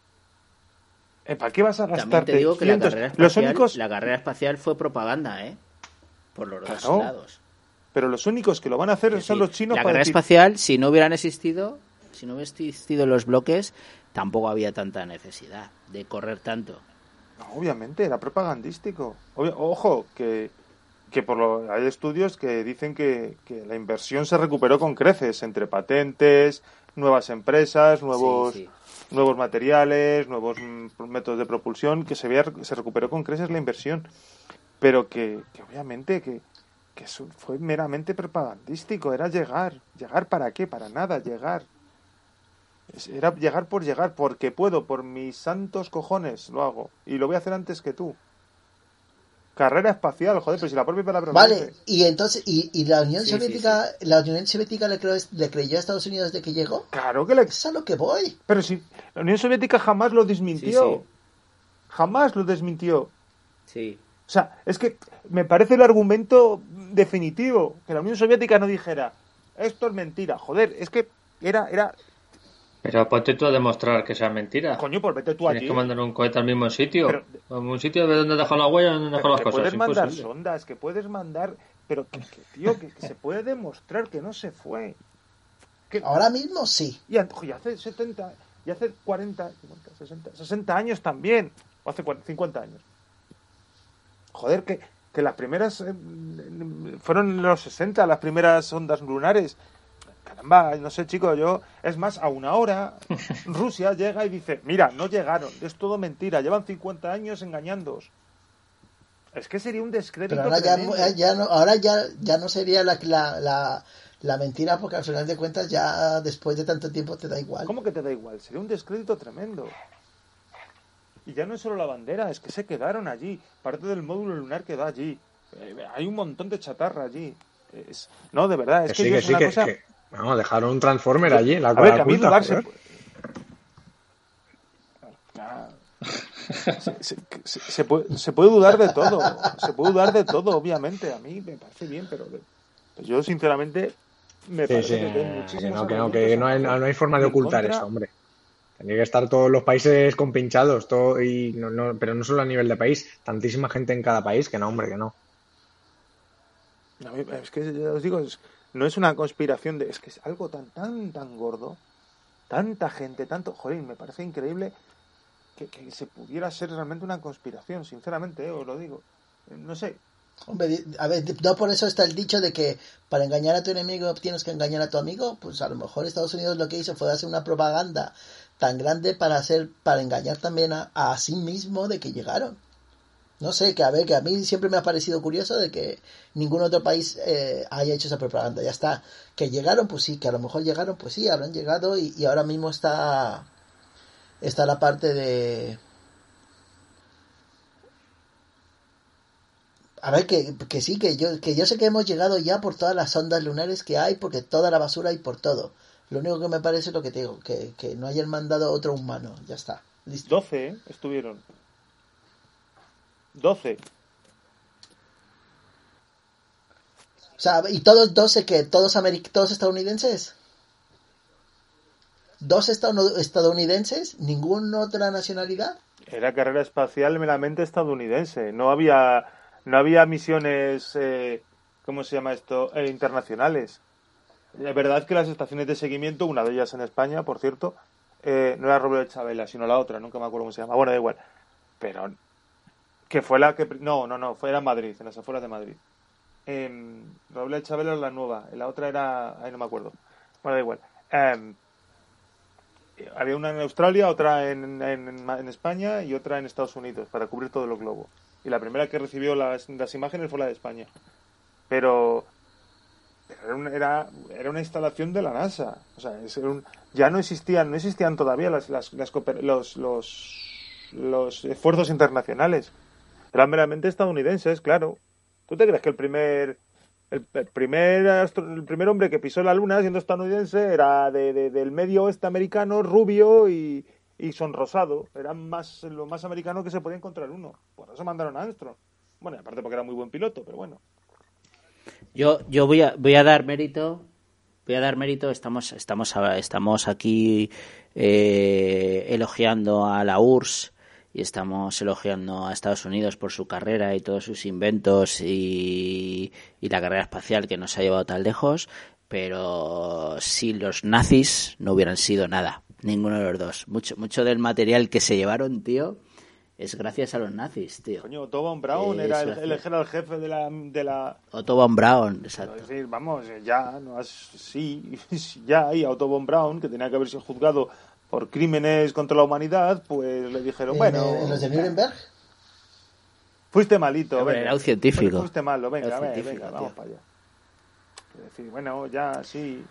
Eh, ¿Para qué vas a
También
gastarte
te digo que la carrera,
Los
espacial,
únicos,
la carrera espacial fue propaganda, ¿eh? Por los dos
Claro.
lados.
pero los únicos que lo van a hacer
Es
son
decir,
los chinos
La
para
carrera
decir,
espacial, si no hubieran existido, si no hubieran existido los bloques, tampoco había tanta necesidad de correr tanto.
No, obviamente, era propagandístico. Obvio- ojo, que, que por lo, hay estudios que dicen que, que la inversión se recuperó con creces entre patentes, nuevas empresas, nuevos,
Sí,
nuevos materiales, nuevos mm, métodos de propulsión, que se, vea, se recuperó con creces la inversión, pero que, obviamente que, que eso fue meramente propagandístico, era llegar. ¿Llegar para qué? Para nada, llegar. Era llegar por llegar, porque puedo, por mis santos cojones lo hago. Y lo voy a hacer antes que tú. Carrera espacial, joder, pero si la propia palabra.
Vale, y entonces, ¿y, y la Unión sí, Soviética sí, sí. la Unión Soviética le, creyó, le creyó a Estados Unidos de que llegó?
Claro que le.
Es a lo que voy.
Pero si la Unión Soviética jamás lo desmintió. Jamás lo desmintió.
Sí.
O sea, es que me parece el argumento definitivo. Que la Unión Soviética no dijera, esto es mentira. Joder, es que era, era
pero ponte tú a demostrar que sea mentira.
Coño, pues vete tú
Tienes
allí.
que mandar un cohete al mismo sitio.
Pero-
a un sitio de donde dejó la huella, donde dejó las
que
cosas.
puedes mandar
Imposible.
sondas, que puedes mandar... Pero que, que, tío, que, que se puede demostrar que no se fue. Que,
Ahora mismo sí.
y, y hace 70, y hace 40, 50, 60, 60 años también. O hace 40, 50 años. Joder, que, que las primeras... eh, fueron en los 60 las primeras ondas lunares. Caramba, no sé, chicos, yo... Es más, a una hora *laughs* Rusia llega y dice, mira, no llegaron, es todo mentira, llevan 50 años engañándoos. Es que sería un descrédito
Pero ahora ya,
tremendo.
ya no, ahora ya, ya no sería la, la, la, la mentira porque al final de cuentas ya después de tanto tiempo te da igual.
¿Cómo que te da igual? Sería un descrédito tremendo. Y ya no es solo la bandera, es que se quedaron allí. Parte del módulo lunar quedó allí. Eh, hay un montón de chatarra allí. Es- no, de verdad, es
Que
que,
sí,
yo
que
es
sí,
una
que,
cosa...
Vamos, dejaron un Transformer allí, la
A ver, a mí dudar se,
joder.
Se, se- se- se puede, se puede dudar de todo. Se puede dudar de todo, obviamente. A mí me parece bien, pero pues yo, sinceramente, me
Sí,
parece
sí,
que
que no, que no, que no hay,
argumentos
no hay forma de ocultar
contra.
eso, hombre. Tendría que estar todos los países compinchados, todo, y no, no, pero no solo a nivel de país, tantísima gente en cada país, que no, hombre, que no.
Es que ya os digo, es- no es una conspiración de. Es que es algo tan, tan, tan gordo. Tanta gente, tanto. Joder, me parece increíble que, que se pudiera ser realmente una conspiración, sinceramente, eh, os lo digo. Eh, No sé.
Hombre, a ver, no por eso está el dicho de que para engañar a tu enemigo tienes que engañar a tu amigo. Pues a lo mejor Estados Unidos lo que hizo fue hacer una propaganda tan grande para hacer, para engañar también a, a sí mismo de que llegaron. No sé, que a ver, que a mí siempre me ha parecido curioso de que ningún otro país eh, haya hecho esa propaganda. Ya está. Que llegaron, pues sí, que a lo mejor llegaron, pues sí, habrán llegado y, ahora mismo está, está la parte de, A ver, que, que sí, que yo, que yo sé que hemos llegado ya por todas las ondas lunares que hay, porque toda la basura hay por todo. Lo único que me parece es lo que te digo, que, que no hayan mandado otro humano. Ya está. Listo.
12, ¿eh? Estuvieron. 12.
O sea, ¿y todos 12 que ¿Todos, americ todos estadounidenses? ¿Dos estado- estadounidenses? ¿Ninguna otra nacionalidad?
Era carrera espacial meramente estadounidense. No había, no había misiones, eh, ¿cómo se llama esto? Eh, internacionales. La verdad es que las estaciones de seguimiento, una de ellas en España, por cierto, eh, no era Robledo de Chabela, sino la otra, nunca me acuerdo cómo se llama. Bueno, da igual. Pero que fue la que... No, no, no, fue era en Madrid, en las afueras de Madrid. Eh, Robledo de Chabela era la nueva, la otra era... Ahí no me acuerdo. Bueno, da igual. Em, había una en Australia, otra en, en, en España y otra en Estados Unidos para cubrir todo el globo. Y la primera que recibió las, imágenes fue la de España. Pero, era, era, era una instalación de la NASA. O sea, es ya no existían, no existían todavía las, las, las los, los, los esfuerzos internacionales. Eran meramente estadounidenses, claro. ¿Tú te crees que el primer el, primer hombre que pisó la luna siendo estadounidense era de, de- del medio oeste americano, rubio y, y sonrosado. Era más lo más americano que se podía encontrar uno. Por eso mandaron a Armstrong. Bueno, aparte porque era muy buen piloto, pero bueno.
Yo, yo voy a, voy a dar mérito. Voy a dar mérito. Estamos, estamos, estamos aquí eh, elogiando a la URSS y estamos elogiando a Estados Unidos por su carrera y todos sus inventos y, y la carrera espacial que nos ha llevado tan lejos. Pero si los nazis no hubieran sido nada, ninguno de los dos. Mucho, mucho del material que se llevaron, tío, es gracias a los nazis, tío.
Coño, Otto von Braun era el,
es
el, era el jefe de la, de la
Otto von Braun,
Es
exacto.
decir, vamos, ya, no has- sí, *laughs* ya, y a Otto von Braun, que tenía que haber sido juzgado por crímenes contra la humanidad, pues le dijeron,
¿En,
bueno,
en los de Nuremberg?
fuiste malito,
Hombre,
venga.
era un científico.
Fuiste malo, venga, venga, vamos para allá. Es decir, bueno, ya sí,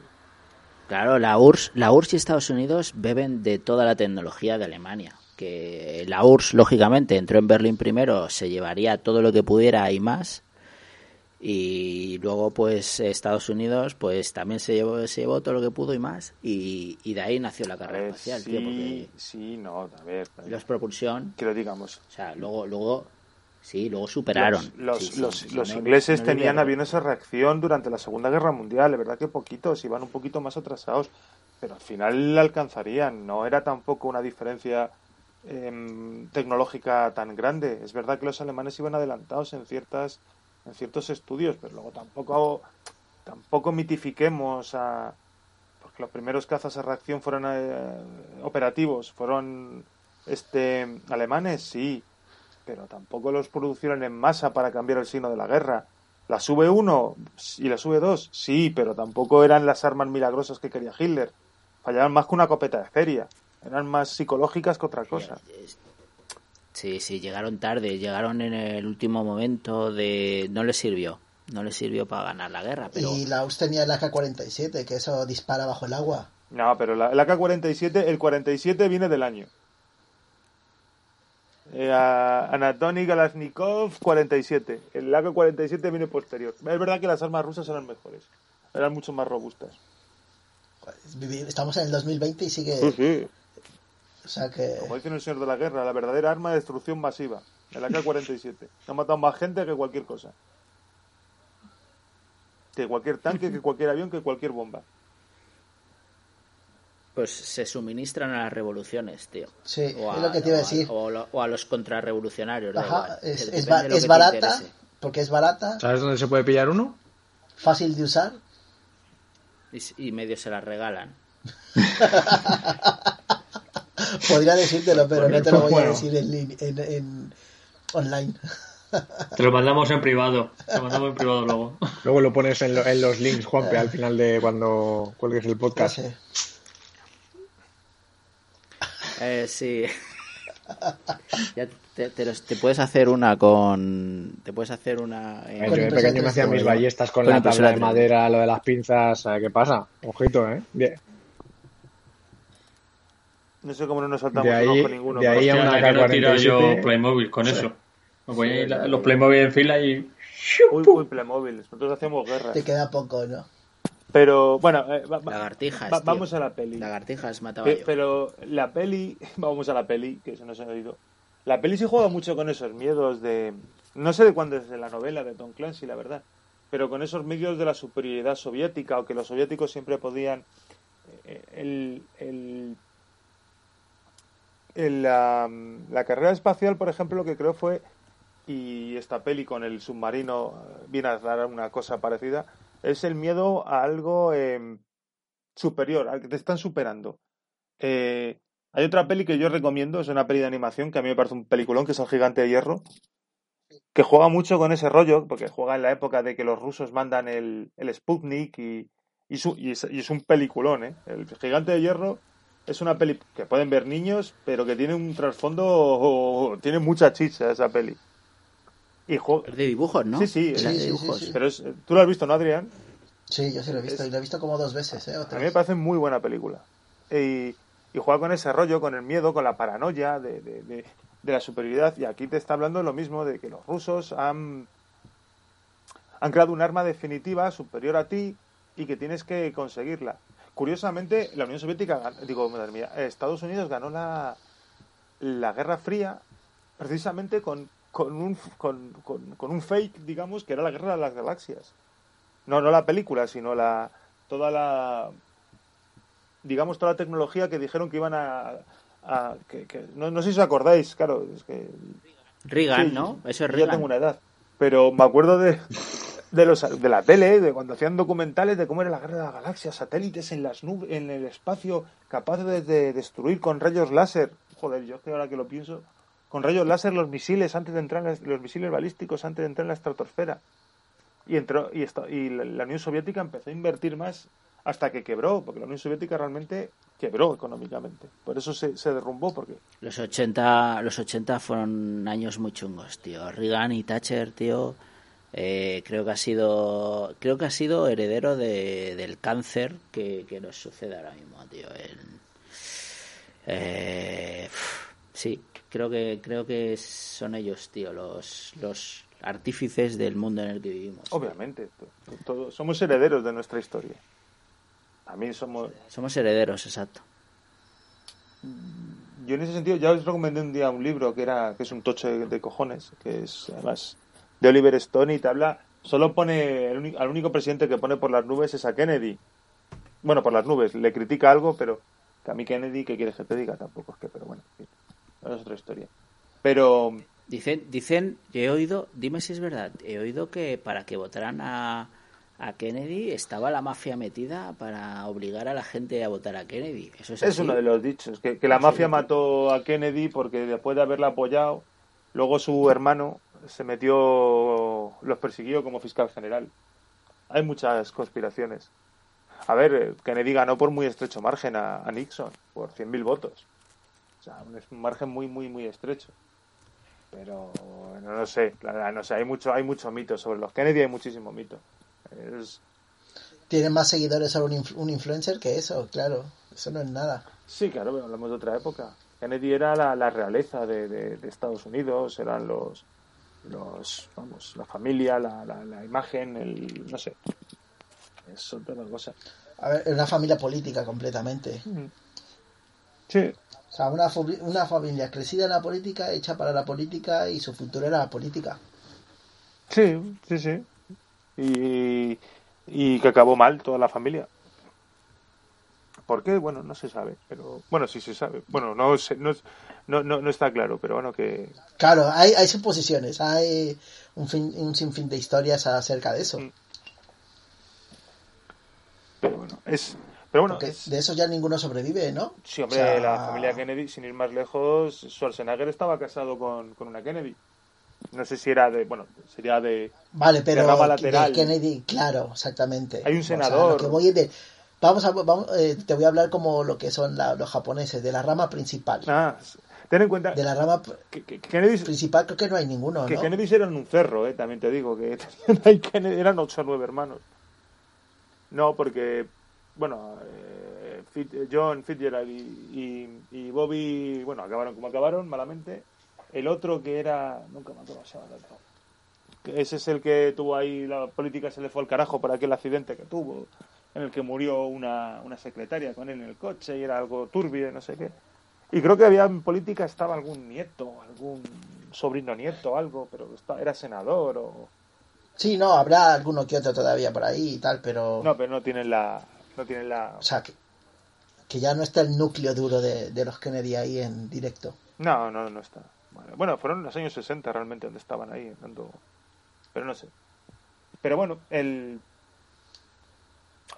Claro, la URSS, la URSS y Estados Unidos beben de toda la tecnología de Alemania. Que la URSS, lógicamente, entró en Berlín primero, se llevaría todo lo que pudiera y más. Y luego, pues, Estados Unidos, pues también se llevó, se llevó todo lo que pudo y más. Y, y de ahí nació la
a
carrera
ver,
espacial,
sí,
tío, porque
sí, no, a ver,
los propulsión,
que lo digamos.
o sea, luego, luego, sí, luego superaron.
Los, los,
Sí,
los-
sí,
los
no-
ingleses
no
tenían aviones de reacción durante la Segunda Guerra Mundial, de verdad que poquitos, iban un poquito más atrasados, pero al final la alcanzarían, no era tampoco una diferencia em, tecnológica tan grande. Es verdad que los alemanes iban adelantados en ciertas en ciertos estudios, pero luego tampoco tampoco mitifiquemos a porque los primeros cazas a reacción fueron eh, operativos, fueron este alemanes, sí, pero tampoco los producieron en masa para cambiar el signo de la guerra. Las V1 y las V2, sí, pero tampoco eran las armas milagrosas que quería Hitler. Fallaban más que una copeta de feria. Eran más psicológicas que otra cosa.
Sí, sí, llegaron tarde, llegaron en el último momento de... No les sirvió, no les sirvió para ganar la guerra, pero...
Y la URSS tenía el AK-47, que eso dispara bajo el agua.
No, pero la, el AK-47, el 47 viene del año. Eh, Anatoly Kalashnikov, 47. El AK-47 viene posterior. Es verdad que las armas rusas eran mejores. Eran mucho más robustas.
Estamos en el 2020 y sigue...
Sí, sí.
O sea que...
Como dice el señor de la guerra, la verdadera arma de destrucción masiva. El AK-47. Ha matado más gente que cualquier cosa. Que cualquier tanque, que cualquier avión, que cualquier bomba.
Pues se suministran a las revoluciones, tío.
Sí,
O
es lo que te iba a decir.
O, a los contrarrevolucionarios.
Ajá, es, ba- barata, porque es barata,
¿Sabes dónde se puede pillar uno?
fácil de usar.
Y, y medio se las regalan. *laughs*
Podría decírtelo, pero no te lo voy a decir en, en, en- online.
Te lo mandamos en privado. Te lo mandamos en privado luego.
Luego lo pones en, lo- en los links, Juanpe, al final de cuando cuelgues el
No
podcast.
sé.
Eh, sí. ya te, te los- te puedes hacer una con. Te puedes hacer una. en-
Eh,
Con
Yo de pequeño me hacía
3D,
mis ballestas con,
Con
la tabla de
3D.
madera, lo de las pinzas. ¿sabes ¿Qué pasa? Ojito, ¿eh? De,
No sé cómo no nos saltamos
De ahí-
ojo ninguno.
de ahí a una
ya que no tiro yo
K-47.
Playmobil con eso. Me ponía la- los Playmobil en fila y...
Uy, uy, Playmobil. Nosotros hacemos guerra.
Te queda poco, ¿no?
Pero bueno, eh, va-
Lagartijas.
va-
tío.
vamos a la peli.
Lagartijas mataba
Pe-
yo.
Pero la peli, *laughs* vamos a la peli, que se nos ha oído. La peli sí juega mucho con esos miedos de. No sé de cuándo es de la novela de Tom Clancy, la verdad. Pero con esos miedos de la superioridad soviética o que los soviéticos siempre podían. eh, El. el el, la, la carrera espacial, por ejemplo, lo que creo fue. Y esta peli con el submarino eh, viene a dar una cosa parecida. Es el miedo a algo. em, superior, al que te están superando. Eh, hay otra peli que yo recomiendo, es una peli de animación que a mí me parece un peliculón, que es El Gigante de Hierro, que juega mucho con ese rollo, porque juega en la época de que los rusos mandan el, el Sputnik y es, y es un peliculón. ¿eh? El Gigante de Hierro es una peli que pueden ver niños, pero que tiene un trasfondo, tiene mucha chicha esa peli. Y
Es de dibujos, ¿no?
Sí, sí,
Es
sí,
de
sí, sí,
dibujos.
sí.
pero es- tú lo has visto, ¿no, Adrián?
Sí, yo sí lo he visto. Y lo he visto como dos veces, ¿eh? O
A mí me parece muy buena película. Y, y juega con ese rollo, con el miedo, con la paranoia de, de- de- de la superioridad. Y aquí te está hablando lo mismo, de que los rusos han, han creado un arma definitiva superior a ti y que tienes que conseguirla. Curiosamente, la Unión Soviética, digo, madre mía, Estados Unidos ganó la, la Guerra Fría precisamente con, con, un, con, con- con un fake, digamos, que era la Guerra de las Galaxias. No, no la película, sino la toda la digamos toda la tecnología que dijeron que iban a, a- que, que- no, no sé si os acordáis, claro, es que
Reagan,
sí,
¿no? Eso es
yo
Reagan.
tengo una edad, pero me acuerdo de de los de la tele, de cuando hacían documentales de cómo era la guerra de las galaxias, satélites en las nubes, en el espacio capaces de, de destruir con rayos láser. Joder, yo que ahora que lo pienso, con rayos láser los misiles antes de entrar los misiles balísticos antes de entrar en la estratosfera. Y entró y, esto, y la, la Unión Soviética empezó a invertir más hasta que quebró, porque la Unión Soviética realmente quebró económicamente. Por eso se, se derrumbó, porque...
Los 80, los 80 fueron años muy chungos, tío. Reagan y Thatcher, tío, eh, creo que ha sido creo que ha sido heredero de, del cáncer que, que nos sucede ahora mismo, tío. Eh, sí, creo que creo que son ellos, tío, los los artífices del mundo en el que vivimos.
Obviamente, todos somos herederos de nuestra historia. También somos...
Somos herederos, exacto.
Yo en ese sentido ya os recomendé un día un libro que era que es un tocho de, cojones, que es además de Oliver Stone y te habla, solo pone, el al único presidente que pone por las nubes es a Kennedy. Bueno, por las nubes, le critica algo, pero que a mí Kennedy, ¿qué quieres que te diga? Tampoco es que, pero bueno, es otra historia. Pero...
Dicen, dicen, he oído, dime si es verdad, he oído que para que votaran a a Kennedy estaba la mafia metida para obligar a la gente a votar a Kennedy. Eso es,
es uno de los dichos, que, la mafia mató a Kennedy porque después de haberla apoyado, luego su hermano se metió, los persiguió como fiscal general. Hay muchas conspiraciones. A ver, Kennedy ganó por muy estrecho margen a, Nixon, por 100.000 votos. O sea, es un margen muy, muy, muy estrecho. Pero no, lo sé, no sé, hay mucho, hay mucho mito sobre los Kennedy, hay muchísimo mito.
Tiene más seguidores ahora un, influencer que eso, claro. Eso no es nada.
Sí, claro, hablamos de otra época. Kennedy era la, realeza de, Estados Unidos, eran los, los vamos, la familia, la, la, imagen, el, no sé. Es otra cosa.
A ver, una familia política completamente.
Sí.
O sea, una, una familia crecida en la política, hecha para la política y su futuro era la política.
Sí, sí, sí y, y que acabó mal toda la familia. ¿Por qué? Bueno, no se sabe, pero bueno, sí se sabe. Bueno, no, no, no, no, está claro, pero bueno, que...
Claro, hay, hay suposiciones, hay un, fin, un sinfín de historias acerca de eso. Mm.
Pero bueno, es... Pero bueno,
de eso ya ninguno sobrevive, ¿no?
Sí, hombre, la familia Kennedy, sin ir más lejos, Schwarzenegger estaba casado con, con una Kennedy. No sé si era de, bueno, sería de.
Vale, pero lateral. Kennedy, claro, exactamente.
Hay un senador.
que voy de, vamos a, vamos, eh, te voy a hablar como lo que son los japoneses, de la rama principal.
Ah, ten en cuenta.
De la rama que, Kennedy, principal creo que no hay ninguno.
Que
¿no?
Kennedy eran un cerro, eh, también te digo, *laughs* que eran ocho o nueve hermanos. No, porque, bueno, eh, John Fitzgerald y, y Bobby, bueno, acabaron como acabaron, malamente el otro que era. Nunca me acuerdo Ese es el que tuvo ahí. La política se le fue al carajo por aquel accidente que tuvo. En el que murió una, una secretaria con él en el coche y era algo turbio, no sé qué. Y creo que había en política estaba algún nieto, algún sobrino nieto, algo, pero era senador o.
Sí, no, habrá alguno que otro todavía por ahí y tal, pero.
No, pero no tienen la. No tienen la.
O sea, que, que ya no está el núcleo duro de, de los Kennedy ahí en directo.
No, no, no está. Bueno, fueron los años 60 realmente donde estaban ahí, dando... pero no sé. Pero bueno, el...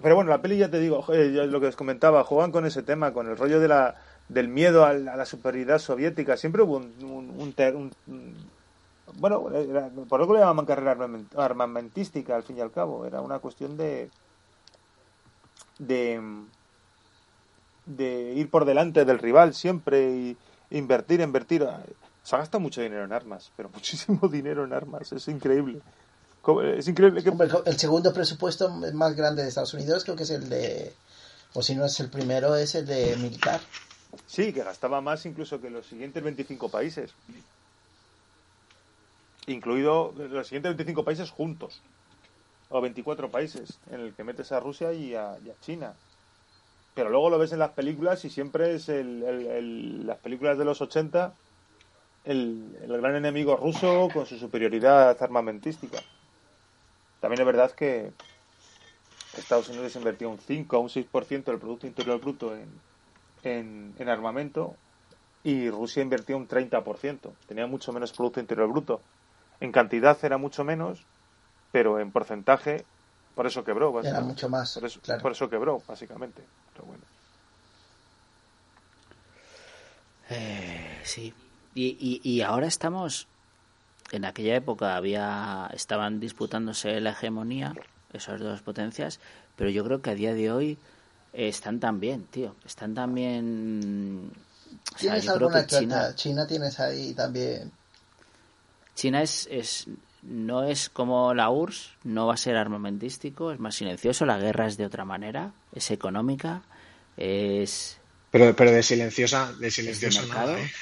Pero bueno, la peli ya te digo, lo que os comentaba, juegan con ese tema, con el rollo de la, del miedo a la, superioridad soviética. Siempre hubo un... un, bueno, por lo que le llamaban carrera armamentística, al fin y al cabo. Era una cuestión de... de de ir por delante del rival siempre y invertir, invertir. Se gasta mucho dinero en armas, pero *laughs* muchísimo dinero en armas, es increíble. Es increíble que...
El segundo presupuesto más grande de Estados Unidos creo que es el de, o si no es el primero, es el de militar.
Sí, que gastaba más incluso que los siguientes 25 países. Incluido los siguientes 25 países juntos. O 24 países, en el que metes a Rusia y a, China. Pero luego lo ves en las películas y siempre es el, las películas de los 80 el, gran enemigo ruso con su superioridad armamentística. También es verdad que Estados Unidos invertía un 5 a un 6% del Producto Interior Bruto en, en, armamento y Rusia invertía un 30%. Tenía mucho menos Producto Interior Bruto. En cantidad era mucho menos, pero en porcentaje, por eso quebró.
Era mucho más.
Por eso, por eso quebró, básicamente. Pero bueno.
Eh, sí, y, y, ahora estamos, en aquella época había estaban disputándose la hegemonía esas dos potencias, pero yo creo que a día de hoy están también, tío. Están también.
¿Tienes alguna China... China tienes ahí también.
China es, es no es como la URSS, no va a ser armamentístico, es más silencioso, la guerra es de otra manera, es económica, es
pero, pero de silenciosa, de silenciosa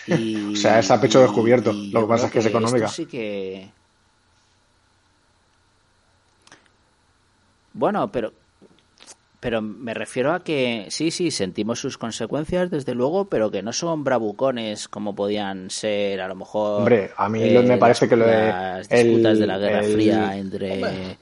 ¿eh? o sea, es a pecho descubierto. Lo que pasa es que es económica.
sí que... Bueno, pero pero me refiero a que sí, sí, sentimos sus consecuencias, desde luego, pero que no son bravucones como podían ser a lo mejor.
Hombre, a mí me parece que lo de.
Las disputas de la Guerra Fría entre.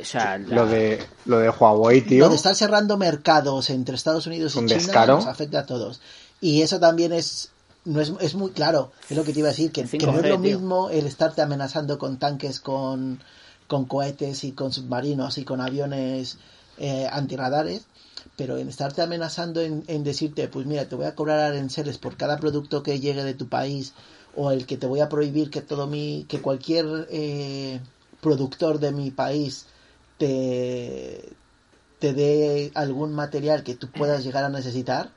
O sea, lo de lo de Huawei, tío. Lo
de estar cerrando mercados entre Estados Unidos y China nos afecta a todos. Y eso también es no es, es muy claro, es lo que te iba a decir, que, no es lo mismo el estarte amenazando con tanques, con, con cohetes y con submarinos y con aviones eh, antirradares, pero en estarte amenazando en, decirte, pues mira, te voy a cobrar aranceles por cada producto que llegue de tu país, o el que te voy a prohibir que todo mi, que cualquier eh, productor de mi país te, te dé algún material que tú puedas llegar a necesitar,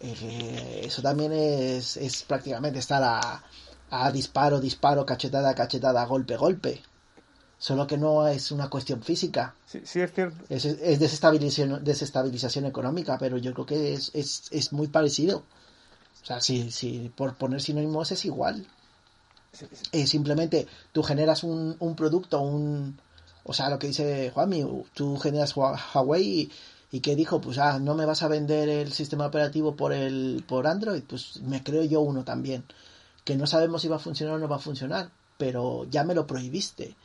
eh, eso también es, es prácticamente estar a, a disparo, disparo, cachetada, cachetada, golpe, golpe. Solo que no es una cuestión física.
Sí, sí es cierto.
Es, es desestabilización, desestabilización económica, pero yo creo que es, es, es muy parecido. O sea, si, si por poner sinónimos es igual. Eh, simplemente tú generas un, un producto, un... O sea, lo que dice Juanmi, tú generas Huawei y, que dijo, pues ah, no me vas a vender el sistema operativo por el por Android, pues me creo yo uno también. Que no sabemos si va a funcionar o no va a funcionar, pero ya me lo prohibiste.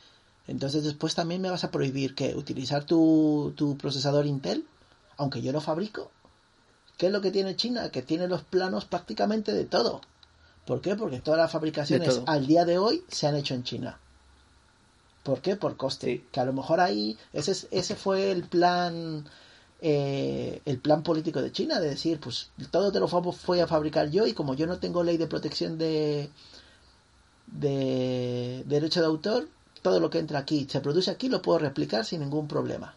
Entonces después también me vas a prohibir que utilizar tu, tu procesador Intel, aunque yo lo fabrico. ¿Qué es lo que tiene China? Que tiene los planos prácticamente de todo. ¿Por qué? Porque todas las fabricaciones al día de hoy se han hecho en China. ¿Por qué? Por coste. Que a lo mejor ahí ese, ese fue el plan eh, el plan político de China de decir pues todo te lo fue a fabricar yo y como yo no tengo ley de protección de de derecho de autor todo lo que entra aquí, se produce aquí, lo puedo replicar sin ningún problema.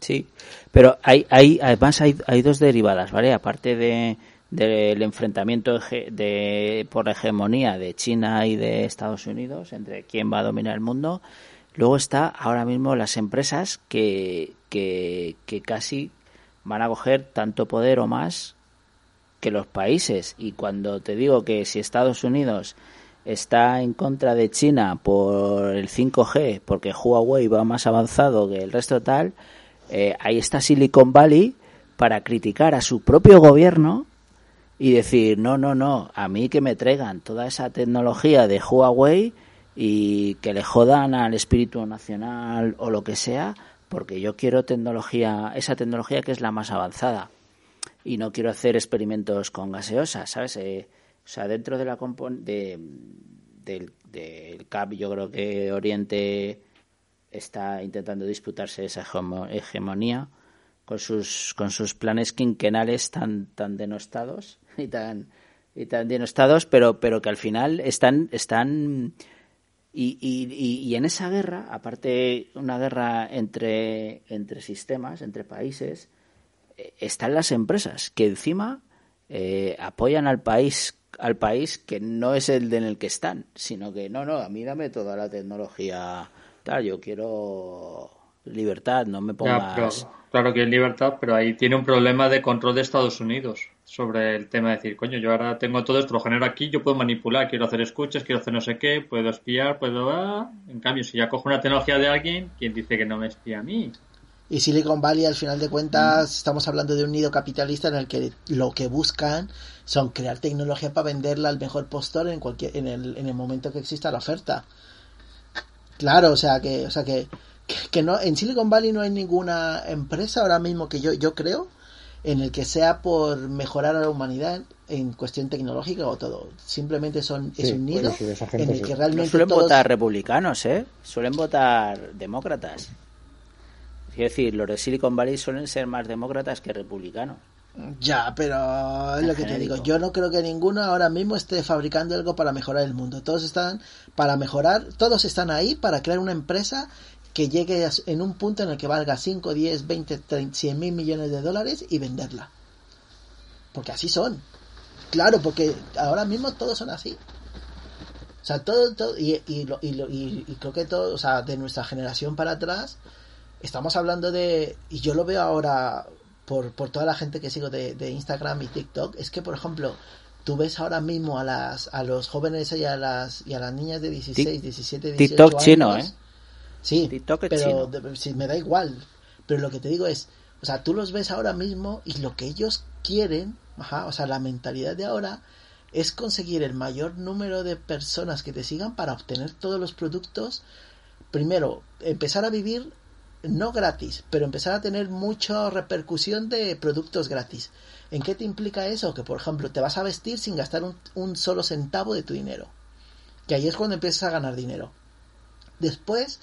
Sí, pero hay, hay además hay, hay dos derivadas, ¿vale? Aparte de del enfrentamiento de, por hegemonía de China y de Estados Unidos entre quién va a dominar el mundo, luego está ahora mismo las empresas que, que, casi van a coger tanto poder o más que los países. Y cuando te digo que si Estados Unidos está en contra de China por el 5G, porque Huawei va más avanzado que el resto tal, eh, ahí está Silicon Valley para criticar a su propio gobierno y decir, no, no, no, a mí que me traigan toda esa tecnología de Huawei y que le jodan al espíritu nacional o lo que sea, porque yo quiero tecnología, esa tecnología que es la más avanzada y no quiero hacer experimentos con gaseosas, ¿sabes? Eh, o sea, dentro de la de, del, del CAP yo creo que Oriente está intentando disputarse esa hegemonía con sus con sus planes quinquenales tan tan denostados *laughs* y tan y tan denostados pero pero que al final están están y, y, y, en esa guerra aparte una guerra entre entre sistemas entre países eh, están las empresas que encima eh, apoyan al país al país que no es el en el que están, sino que no, no, a mí dame toda la tecnología tal, yo quiero libertad, no me pongas...
claro que es libertad, pero ahí tiene un problema de control de Estados Unidos sobre el tema de decir, coño, yo ahora tengo todo esto, lo genero aquí, yo puedo manipular, quiero hacer escuchas, quiero hacer no sé qué, puedo espiar, puedo... Ah". En cambio, si ya cojo una tecnología de alguien, ¿quién dice que no me espía a mí?
Y Silicon Valley, al final de cuentas, estamos hablando de un nido capitalista en el que lo que buscan son crear tecnología para venderla al mejor postor en cualquier en el, en el momento que exista la oferta. Claro, o sea que o sea que, que, no en Silicon Valley no hay ninguna empresa ahora mismo que yo yo creo en el que sea por mejorar a la humanidad en cuestión tecnológica o todo. Simplemente son es un nido en el que realmente
suelen votar republicanos, ¿eh? Suelen votar demócratas. Es decir, los de Silicon Valley suelen ser más demócratas que republicanos.
Ya, pero es lo que te digo. Yo no creo que ninguno ahora mismo esté fabricando algo para mejorar el mundo. Todos están para mejorar, todos están ahí para crear una empresa que llegue en un punto en el que valga 5, 10, 20, 30, 100 mil millones de dólares y venderla. Porque así son. Claro, porque ahora mismo todos son así. O sea, todo, todo y, y, y, y, creo que todo, o sea, de nuestra generación para atrás, estamos hablando de, y yo lo veo ahora por, por toda la gente que sigo de, de Instagram y TikTok, es que, por ejemplo, tú ves ahora mismo a las a los jóvenes y a las y a las niñas de 16, 17, 18
TikTok
años,
chino, ¿eh?
Sí,
TikTok es
pero
chino.
de- sí, me da igual. Pero lo que te digo es, o sea, tú los ves ahora mismo y lo que ellos quieren, ajá, o sea, la mentalidad de ahora es conseguir el mayor número de personas que te sigan para obtener todos los productos. Primero, empezar a vivir no gratis, pero empezar a tener mucha repercusión de productos gratis. ¿En qué te implica eso? Que, por ejemplo, te vas a vestir sin gastar un, un solo centavo de tu dinero. Que ahí es cuando empiezas a ganar dinero. Después,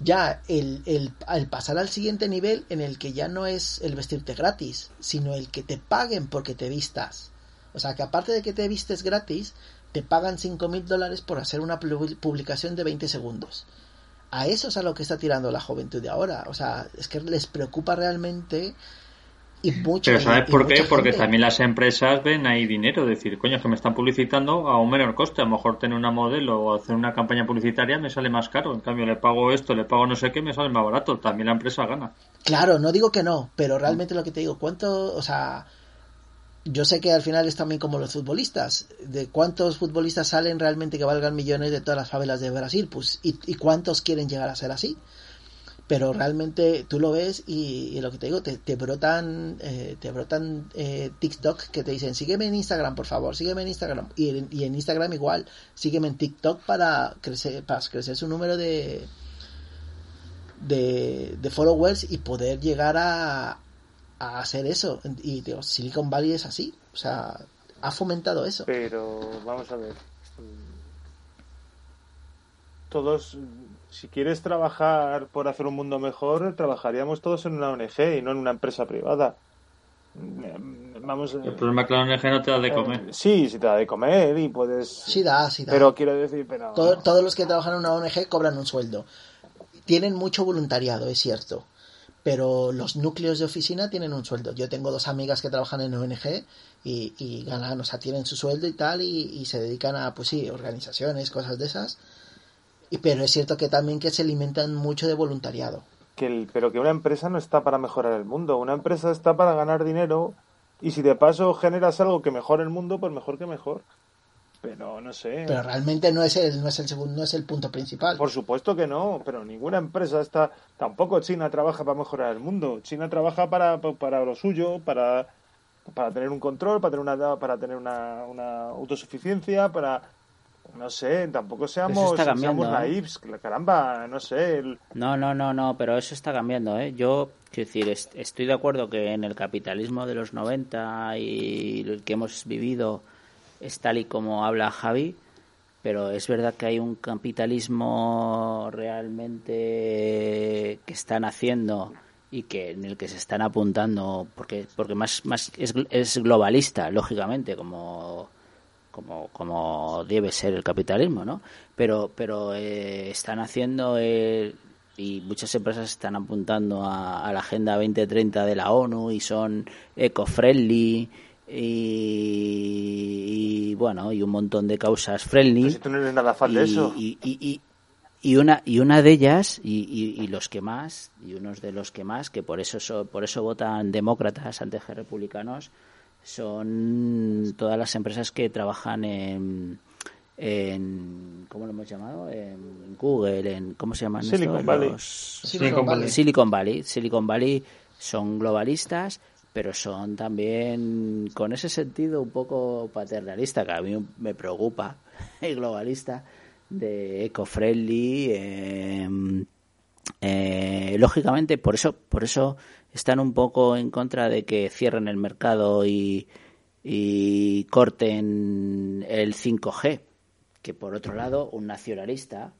ya el, el, el pasar al siguiente nivel en el que ya no es el vestirte gratis, sino el que te paguen porque te vistas. O sea, que aparte de que te vistes gratis, te pagan 5 mil dólares por hacer una pu- publicación de 20 segundos. A eso es a lo que está tirando la juventud de ahora. O sea, es que les preocupa realmente y mucho.
Pero ¿sabes
y
por qué? Porque también las empresas ven ahí dinero, decir, coño, es que me están publicitando a un menor coste, a lo mejor tener una modelo o hacer una campaña publicitaria me sale más caro, en cambio le pago esto, le pago no sé qué, me sale más barato, también la empresa gana.
Claro, no digo que no, pero realmente lo que te digo, ¿cuánto, o sea, yo sé que al final es también como los futbolistas, de cuántos futbolistas salen realmente que valgan millones de todas las favelas de Brasil, pues, y, y cuántos quieren llegar a ser así. Pero realmente tú lo ves y, lo que te digo, te, te brotan, eh, te brotan eh, TikTok que te dicen, sígueme en Instagram, por favor, sígueme en Instagram. Y en, y en Instagram igual, sígueme en TikTok para crecer, para crecer su número de, de, de followers y poder llegar a, a hacer eso. Y digo, Silicon Valley es así, o sea, ha fomentado eso.
Pero vamos a ver. Todos, si quieres trabajar por hacer un mundo mejor, trabajaríamos todos en una ONG y no en una empresa privada. Vamos.
El problema es que la ONG no te da de comer.
Eh, Sí, si te da de comer y puedes.
Sí da, sí da.
Pero quiero decir, pero.
Todo- todos los que trabajan en una ONG cobran un sueldo. Tienen mucho voluntariado, es cierto. Pero los núcleos de oficina tienen un sueldo. Yo tengo dos amigas que trabajan en ONG y, y ganan, o sea, tienen su sueldo y tal, y, y se dedican a, pues sí, organizaciones, cosas de esas. Y, pero es cierto que también que se alimentan mucho de voluntariado.
que el- pero que una empresa no está para mejorar el mundo. Una empresa está para ganar dinero y si de paso generas algo que mejore el mundo, pues mejor que mejor. Pero no sé.
Pero realmente no es el, no es el segundo, no es el punto principal.
Por supuesto que no, pero ninguna empresa está. Tampoco China trabaja para mejorar el mundo. China trabaja para, para lo suyo, para, para tener un control, para tener una, para tener una, una autosuficiencia, para. No sé, tampoco seamos,
está
seamos
¿eh?
naifs. Caramba, no sé. el-
No, no, no, no, pero eso está cambiando, ¿eh? Yo, quiero decir, est- estoy de acuerdo que en el capitalismo de los 90 y el que hemos vivido es tal y como habla Javi, pero es verdad que hay un capitalismo realmente que están haciendo y que en el que se están apuntando porque porque más más es, es globalista lógicamente como como como debe ser el capitalismo no pero pero eh, están haciendo el- y muchas empresas están apuntando a, a la agenda 2030 de la ONU y son eco-friendly y, y, bueno y un montón de causas friendly
Pues si tú no eres nada fan de
y-
eso.
y, y, y, y una y una de ellas y, y, y los que más y unos de los que más que por eso so- por eso votan demócratas antes que republicanos son todas las empresas que trabajan en en ¿cómo lo hemos llamado? en Google en ¿cómo se llaman
Silicon
estos?
Valley.
Los-
Silicon Valley.
Silicon Valley Silicon Valley son globalistas pero son también con ese sentido un poco paternalista que a mí me preocupa *laughs* el globalista de eco-friendly eh, eh, lógicamente por eso por eso están un poco en contra de que cierren el mercado y, y corten el 5G que por otro lado un nacionalista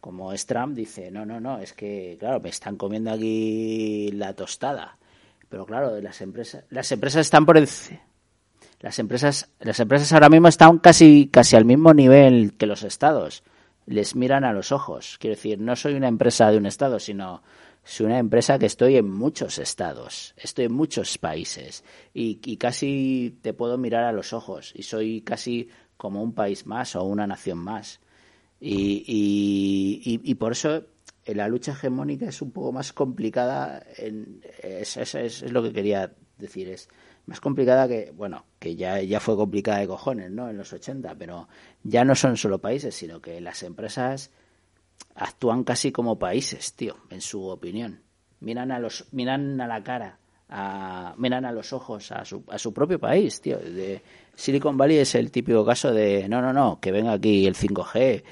como es Trump dice no no no es que claro me están comiendo aquí la tostada Pero claro, las empresas, las empresas están por las empresas, las empresas ahora mismo están casi, casi al mismo nivel que los estados. Les miran a los ojos. Quiero decir, no soy una empresa de un estado, sino soy una empresa que estoy en muchos estados, estoy en muchos países y, casi te puedo mirar a los ojos y soy casi como un país más o una nación más. Y, y, y, por eso la lucha hegemónica es un poco más complicada. En, es, es, es, lo que quería decir. Es más complicada que, bueno, que ya, ya fue complicada de cojones, ¿no? En los 80, pero ya no son solo países, sino que las empresas actúan casi como países, tío, en su opinión. Miran a los, miran a la cara, a, miran a los ojos a su, a su propio país, tío. De Silicon Valley es el típico caso de, no, no, no, que venga aquí el 5G,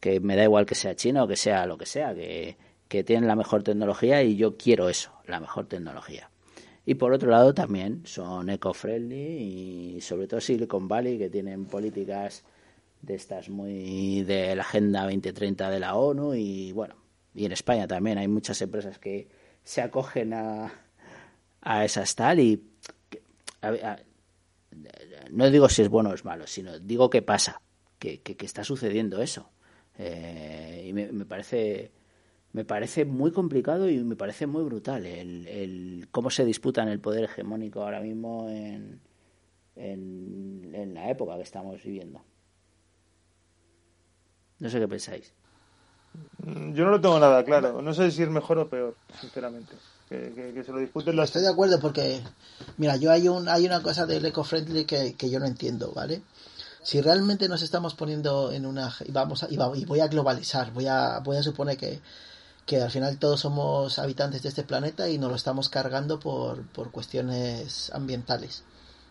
que me da igual que sea chino que sea lo que sea, que, que tienen la mejor tecnología y yo quiero eso, la mejor tecnología. Y por otro lado también son eco-friendly y sobre todo Silicon Valley que tienen políticas de estas muy de la Agenda 2030 de la ONU y bueno, y en España también hay muchas empresas que se acogen a, a esas tal y no digo si es bueno o es malo, sino digo que pasa, que, que está sucediendo eso. Eh, y me, parece me parece muy complicado y me parece muy brutal el, el cómo se disputan el poder hegemónico ahora mismo en, en, en, la época que estamos viviendo. No sé qué pensáis.
Mm, yo no lo tengo nada claro. No sé si es mejor o peor, sinceramente. Que, que, que se lo disputen los...
Estoy de acuerdo porque, mira, yo hay, un, hay una cosa del eco-friendly que, que yo no entiendo, ¿vale? si realmente nos estamos poniendo en una y vamos a, y, va, y voy a globalizar voy a voy a suponer que, que al final todos somos habitantes de este planeta y nos lo estamos cargando por, por cuestiones ambientales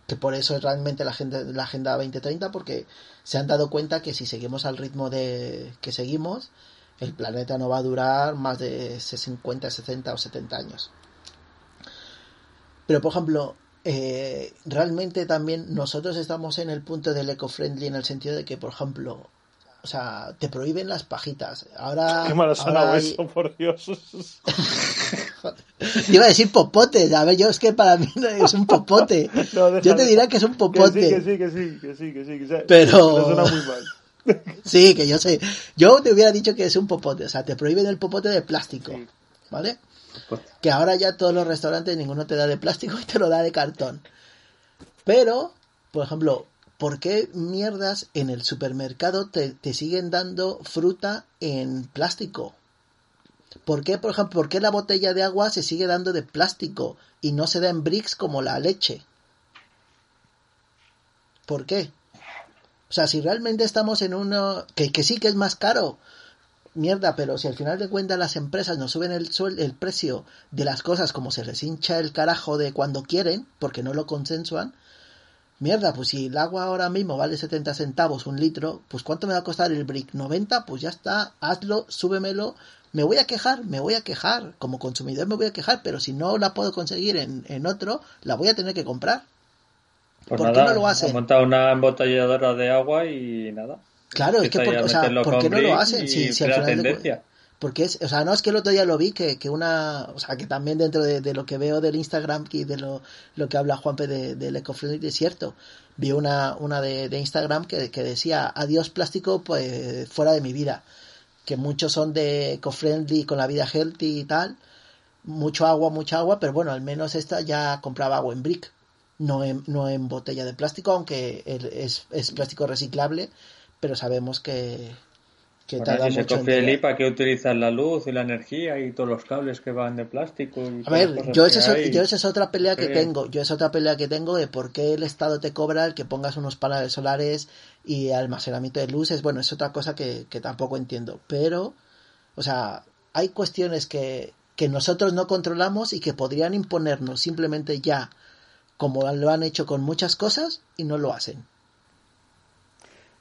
que por eso es realmente la agenda, la agenda 2030 porque se han dado cuenta que si seguimos al ritmo de que seguimos el planeta no va a durar más de 50, 60 o 70 años pero por ejemplo eh, realmente también nosotros estamos en el punto del eco-friendly en el sentido de que, por ejemplo, o sea, te prohíben las pajitas. Ahora.
Qué
ahora
hay... eso, por Dios. *laughs* *laughs*
Iba a decir popote. A ver, yo es que para mí *laughs* es un popote. *laughs* No, yo te diría que es un popote.
Que sí, que sí, que sí, que sí. Que sí.
Pero.
suena muy mal. *laughs*
sí, que yo sé. Yo te hubiera dicho que es un popote. O sea, te prohíben el popote de plástico. Sí. ¿Vale? Que ahora ya todos los restaurantes ninguno te da de plástico y te lo da de cartón. Pero, por ejemplo, ¿por qué mierdas en el supermercado te, te siguen dando fruta en plástico? ¿Por qué, por ejemplo, por qué la botella de agua se sigue dando de plástico y no se da en bricks como la leche? ¿Por qué? O sea, si realmente estamos en uno que, que sí que es más caro, mierda, pero si al final de cuentas las empresas no suben el, suel el precio de las cosas como se les hincha el carajo de cuando quieren, porque no lo consensuan, mierda, pues si el agua ahora mismo vale 70 centavos un litro, pues ¿cuánto me va a costar el brick? ¿90? Pues ya está, hazlo, súbemelo. Me voy a quejar, me voy a quejar, como consumidor me voy a quejar, pero si no la puedo conseguir en, en otro, la voy a tener que comprar.
Pues
¿Por
nada,
qué no lo hacen?
Han montado una embotelladora de agua y nada.
Claro, es que por, o sea, ¿por qué no lo hacen? Si, si al final de porque es, o sea, no es que el otro día lo vi, que, que una, o sea, que también dentro de, de lo que veo del Instagram y de lo, lo que habla Juanpe de, del ecofriendly es cierto. Vi una, una de, de Instagram que, que decía, adiós plástico, pues fuera de mi vida. Que muchos son de ecofriendly con la vida healthy y tal. Mucho agua, mucha agua, pero bueno, al menos esta ya compraba agua en brick, no en, no en botella de plástico, aunque es, es plástico reciclable, pero sabemos que, que
Bueno,
tarda
si se
mucho
copia el. IPA, que utilizan la luz y la energía y todos los cables que van de plástico. Y
A ver, yo esa, es,
hay.
yo esa es otra pelea que tengo. Yo es otra pelea que tengo de por qué el Estado te cobra el que pongas unos paneles solares y almacenamiento de luces. Bueno, es otra cosa que, que tampoco entiendo. Pero, o sea, hay cuestiones que, que nosotros no controlamos y que podrían imponernos simplemente ya, como lo han hecho con muchas cosas, y no lo hacen.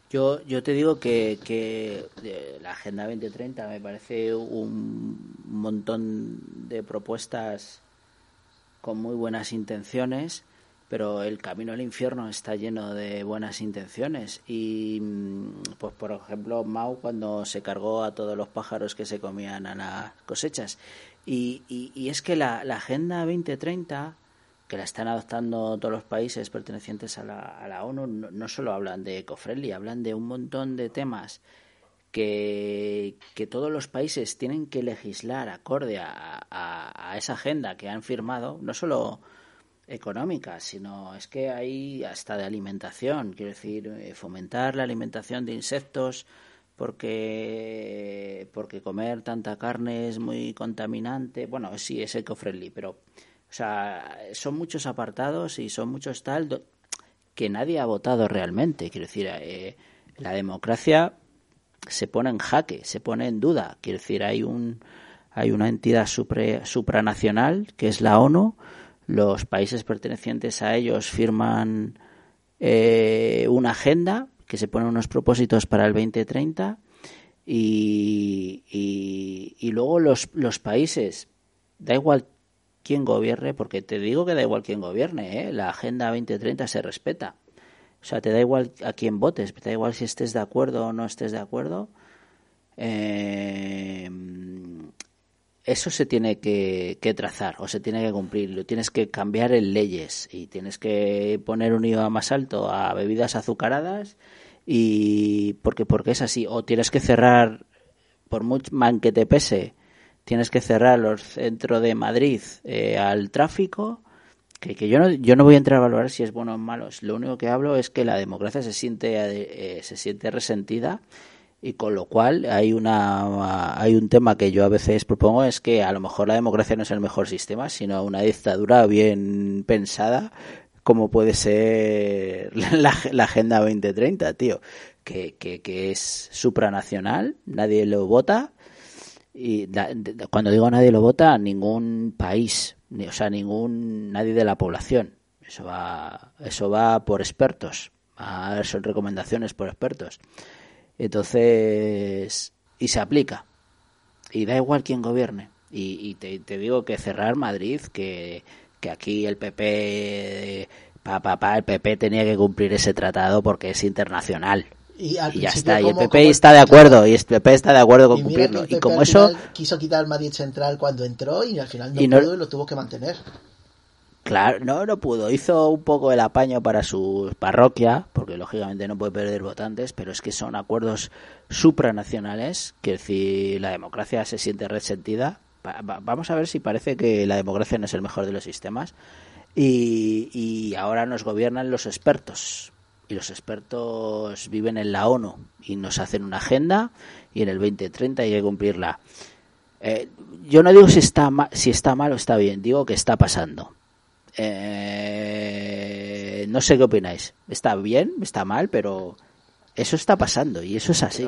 Yo, yo te digo que, que de la Agenda 2030 me parece un montón de propuestas con muy buenas intenciones, pero el camino al infierno está lleno de buenas intenciones. Y, mm, pues, por ejemplo, Mao cuando se cargó a todos los pájaros que se comían a las cosechas. Y, y, y es que la, la Agenda 2030 que la están adoptando todos los países pertenecientes a la, a la ONU, no, solo hablan de ecofriendly, hablan de un montón de temas que, que todos los países tienen que legislar acorde a, a, esa agenda que han firmado, no solo económica, sino es que hay hasta de alimentación, quiero decir, eh, fomentar la alimentación de insectos, porque porque comer tanta carne es muy contaminante. Bueno, sí, es eco-friendly, pero o sea, son muchos apartados y son muchos tal que nadie ha votado realmente. Quiero decir, eh, la democracia se pone en jaque, se pone en duda. Quiero decir, hay un hay una entidad supranacional que es la ONU. Los países pertenecientes a ellos firman eh, una agenda que se ponen unos propósitos para el 2030 y, y, y luego los, los países, da igual quién gobierne, porque te digo que da igual quién gobierne, ¿eh? la Agenda 2030 se respeta. O sea, te da igual a quién votes, te da igual si estés de acuerdo o no estés de acuerdo. Eh, eso se tiene que, trazar o se tiene que cumplir. Lo tienes que cambiar en leyes y tienes que poner un IVA más alto a bebidas azucaradas y porque porque es así. O tienes que cerrar por mucho man que te pese tienes que cerrar los centros de Madrid eh, al tráfico, que, que, yo no yo no voy a entrar a valorar si es bueno o malo. Lo único que hablo es que la democracia se siente eh, se siente resentida y con lo cual hay una hay un tema que yo a veces propongo es que a lo mejor la democracia no es el mejor sistema, sino una dictadura bien pensada como puede ser *laughs* la, la Agenda 2030, tío, que, que, que es supranacional, nadie lo vota y cuando digo nadie lo vota, ningún país, ni, o sea, ningún nadie de la población. Eso va, eso va por expertos, son recomendaciones por expertos. Entonces, y se aplica. Y da igual quién gobierne. Y, te, digo que cerrar Madrid, que, que aquí el PP, papá, el PP tenía que cumplir ese tratado porque es internacional. Y, ya está, y el PP está de acuerdo, y el PP está de acuerdo con cumplirlo. Y como eso.
Quiso quitar Madrid Central cuando entró y al final no, pudo y lo tuvo que mantener.
Claro, no, no pudo. Hizo un poco el apaño para su parroquia, porque lógicamente no puede perder votantes, pero es que son acuerdos supranacionales, que decir, la democracia se siente resentida. vamos a ver si parece que la democracia no es el mejor de los sistemas. Y, y ahora nos gobiernan los expertos, y los expertos viven en la ONU y nos hacen una agenda y en el 2030 hay que cumplirla. Eh, yo no digo si está, si está mal o está bien, digo que está pasando. Eh, no sé qué opináis. ¿Está bien? ¿Está mal? Pero eso está pasando y eso es así.